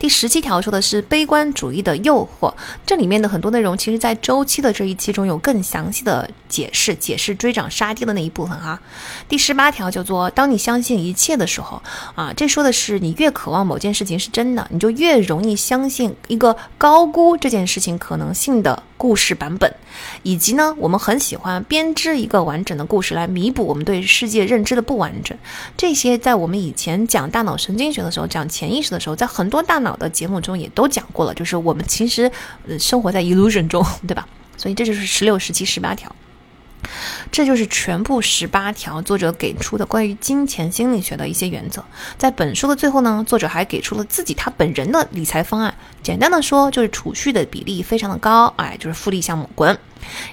第十七条说的是悲观主义的诱惑，这里面的很多内容，其实在周期的这一期中有更详细的解释，解释追涨杀跌的那一部分哈。第十八条叫做当你相信一切的时候啊，这说的是你越渴望某件事情是真的，你就越容易相信一个高估这件事情可能性的。故事版本，以及呢，我们很喜欢编织一个完整的故事来弥补我们对世界认知的不完整。这些在我们以前讲大脑神经学的时候，讲潜意识的时候，在很多大脑的节目中也都讲过了。就是我们其实呃生活在 illusion 中，对吧？所以这就是十六、十七、十八条。这就是全部十八条作者给出的关于金钱心理学的一些原则。在本书的最后呢，作者还给出了自己他本人的理财方案。简单的说，就是储蓄的比例非常的高，哎，就是复利项目滚。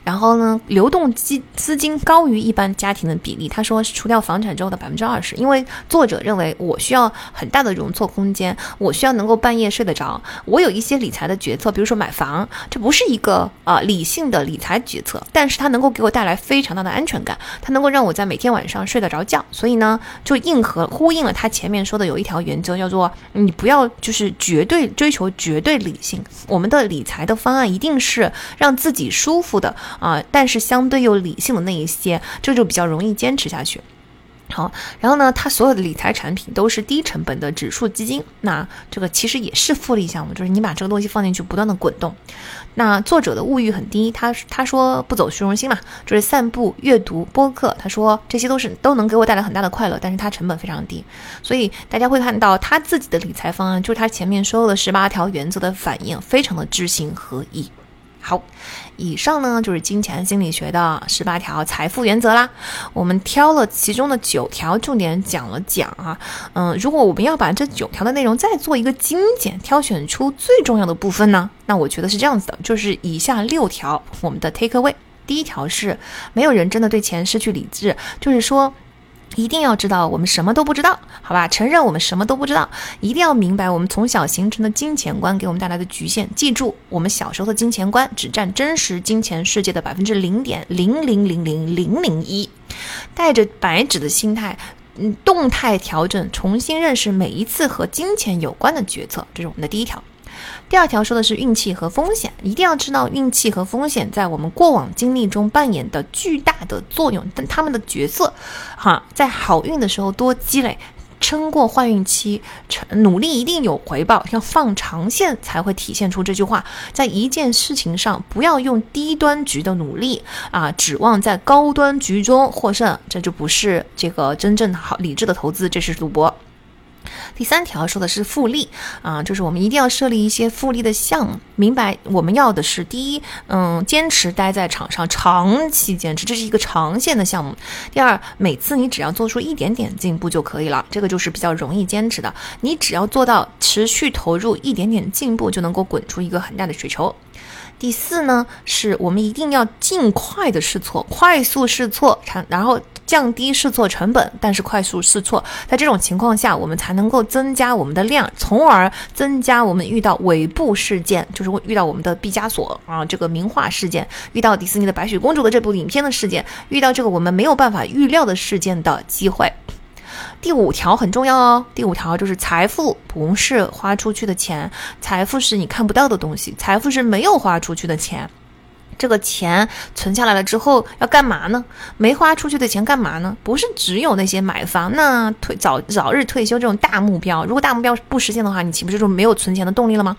然后呢，流动资资金高于一般家庭的比例，他说除掉房产之后的百分之二十。因为作者认为我需要很大的容错空间，我需要能够半夜睡得着。我有一些理财的决策，比如说买房，这不是一个啊理性的理财决策，但是它能够给我带来非常大的安全感，它能够让我在每天晚上睡得着觉。所以呢，就应和呼应了他前面说的有一条原则，叫做你不要就是绝对追求绝对理性，我们的理财的方案一定是让自己舒服。的啊，但是相对又理性的那一些，这就比较容易坚持下去。好，然后呢，它所有的理财产品都是低成本的指数基金，那这个其实也是复利项目，就是你把这个东西放进去，不断的滚动。那作者的物欲很低，他他说不走虚荣心嘛，就是散步、阅读、播客，他说这些都是都能给我带来很大的快乐，但是它成本非常低，所以大家会看到他自己的理财方案，就是他前面说的十八条原则的反应，非常的知行合一。好，以上呢就是金钱心理学的十八条财富原则啦。我们挑了其中的九条，重点讲了讲啊。嗯，如果我们要把这九条的内容再做一个精简，挑选出最重要的部分呢，那我觉得是这样子的，就是以下六条我们的 take away。第一条是，没有人真的对钱失去理智，就是说。一定要知道我们什么都不知道，好吧？承认我们什么都不知道，一定要明白我们从小形成的金钱观给我们带来的局限。记住，我们小时候的金钱观只占真实金钱世界的百分之零点零零零零零零一。带着白纸的心态，嗯，动态调整，重新认识每一次和金钱有关的决策，这是我们的第一条。第二条说的是运气和风险，一定要知道运气和风险在我们过往经历中扮演的巨大的作用，但他们的角色，哈，在好运的时候多积累。撑过坏运期，努力一定有回报，要放长线才会体现出这句话。在一件事情上，不要用低端局的努力啊，指望在高端局中获胜，这就不是这个真正好理智的投资，这是赌博。第三条说的是复利啊，就是我们一定要设立一些复利的项目。明白，我们要的是第一，嗯，坚持待在场上，长期坚持，这是一个长线的项目。第二，每次你只要做出一点点进步就可以了，这个就是比较容易坚持的。你只要做到持续投入一点点进步，就能够滚出一个很大的水球。第四呢，是我们一定要尽快的试错，快速试错，然后降低试错成本，但是快速试错，在这种情况下，我们才能够增加我们的量，从而增加我们遇到尾部事件，就是遇到我们的毕加索啊这个名画事件，遇到迪士尼的白雪公主的这部影片的事件，遇到这个我们没有办法预料的事件的机会。第五条很重要哦，第五条就是财富不是花出去的钱，财富是你看不到的东西，财富是没有花出去的钱。这个钱存下来了之后要干嘛呢？没花出去的钱干嘛呢？不是只有那些买房、那退早早日退休这种大目标。如果大目标不实现的话，你岂不是就没有存钱的动力了吗？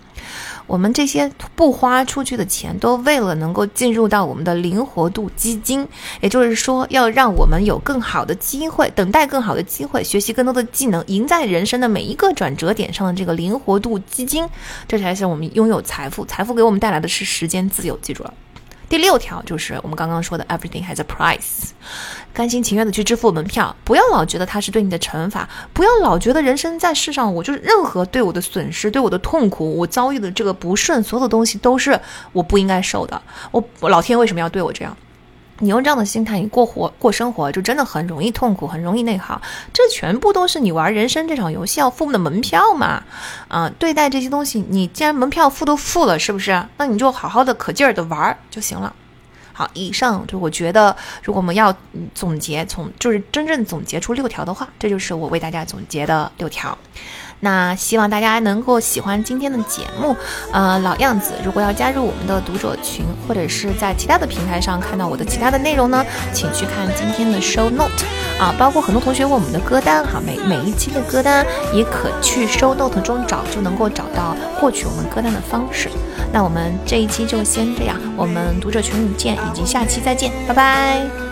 我们这些不花出去的钱，都为了能够进入到我们的灵活度基金，也就是说，要让我们有更好的机会，等待更好的机会，学习更多的技能，赢在人生的每一个转折点上的这个灵活度基金，这才是我们拥有财富。财富给我们带来的是时间自由，记住了。第六条就是我们刚刚说的 everything has a price，甘心情愿的去支付门票，不要老觉得它是对你的惩罚，不要老觉得人生在世上，我就是任何对我的损失、对我的痛苦、我遭遇的这个不顺，所有的东西都是我不应该受的。我老天为什么要对我这样？你用这样的心态，你过活过生活，就真的很容易痛苦，很容易内耗。这全部都是你玩人生这场游戏要付的门票嘛？啊，对待这些东西，你既然门票付都付了，是不是？那你就好好的可劲儿的玩就行了。好，以上就我觉得，如果我们要总结，从就是真正总结出六条的话，这就是我为大家总结的六条。那希望大家能够喜欢今天的节目，呃，老样子，如果要加入我们的读者群，或者是在其他的平台上看到我的其他的内容呢，请去看今天的 show note 啊，包括很多同学问我们的歌单哈，每每一期的歌单也可去 show note 中找，就能够找到获取我们歌单的方式。那我们这一期就先这样，我们读者群里见，以及下期再见，拜拜。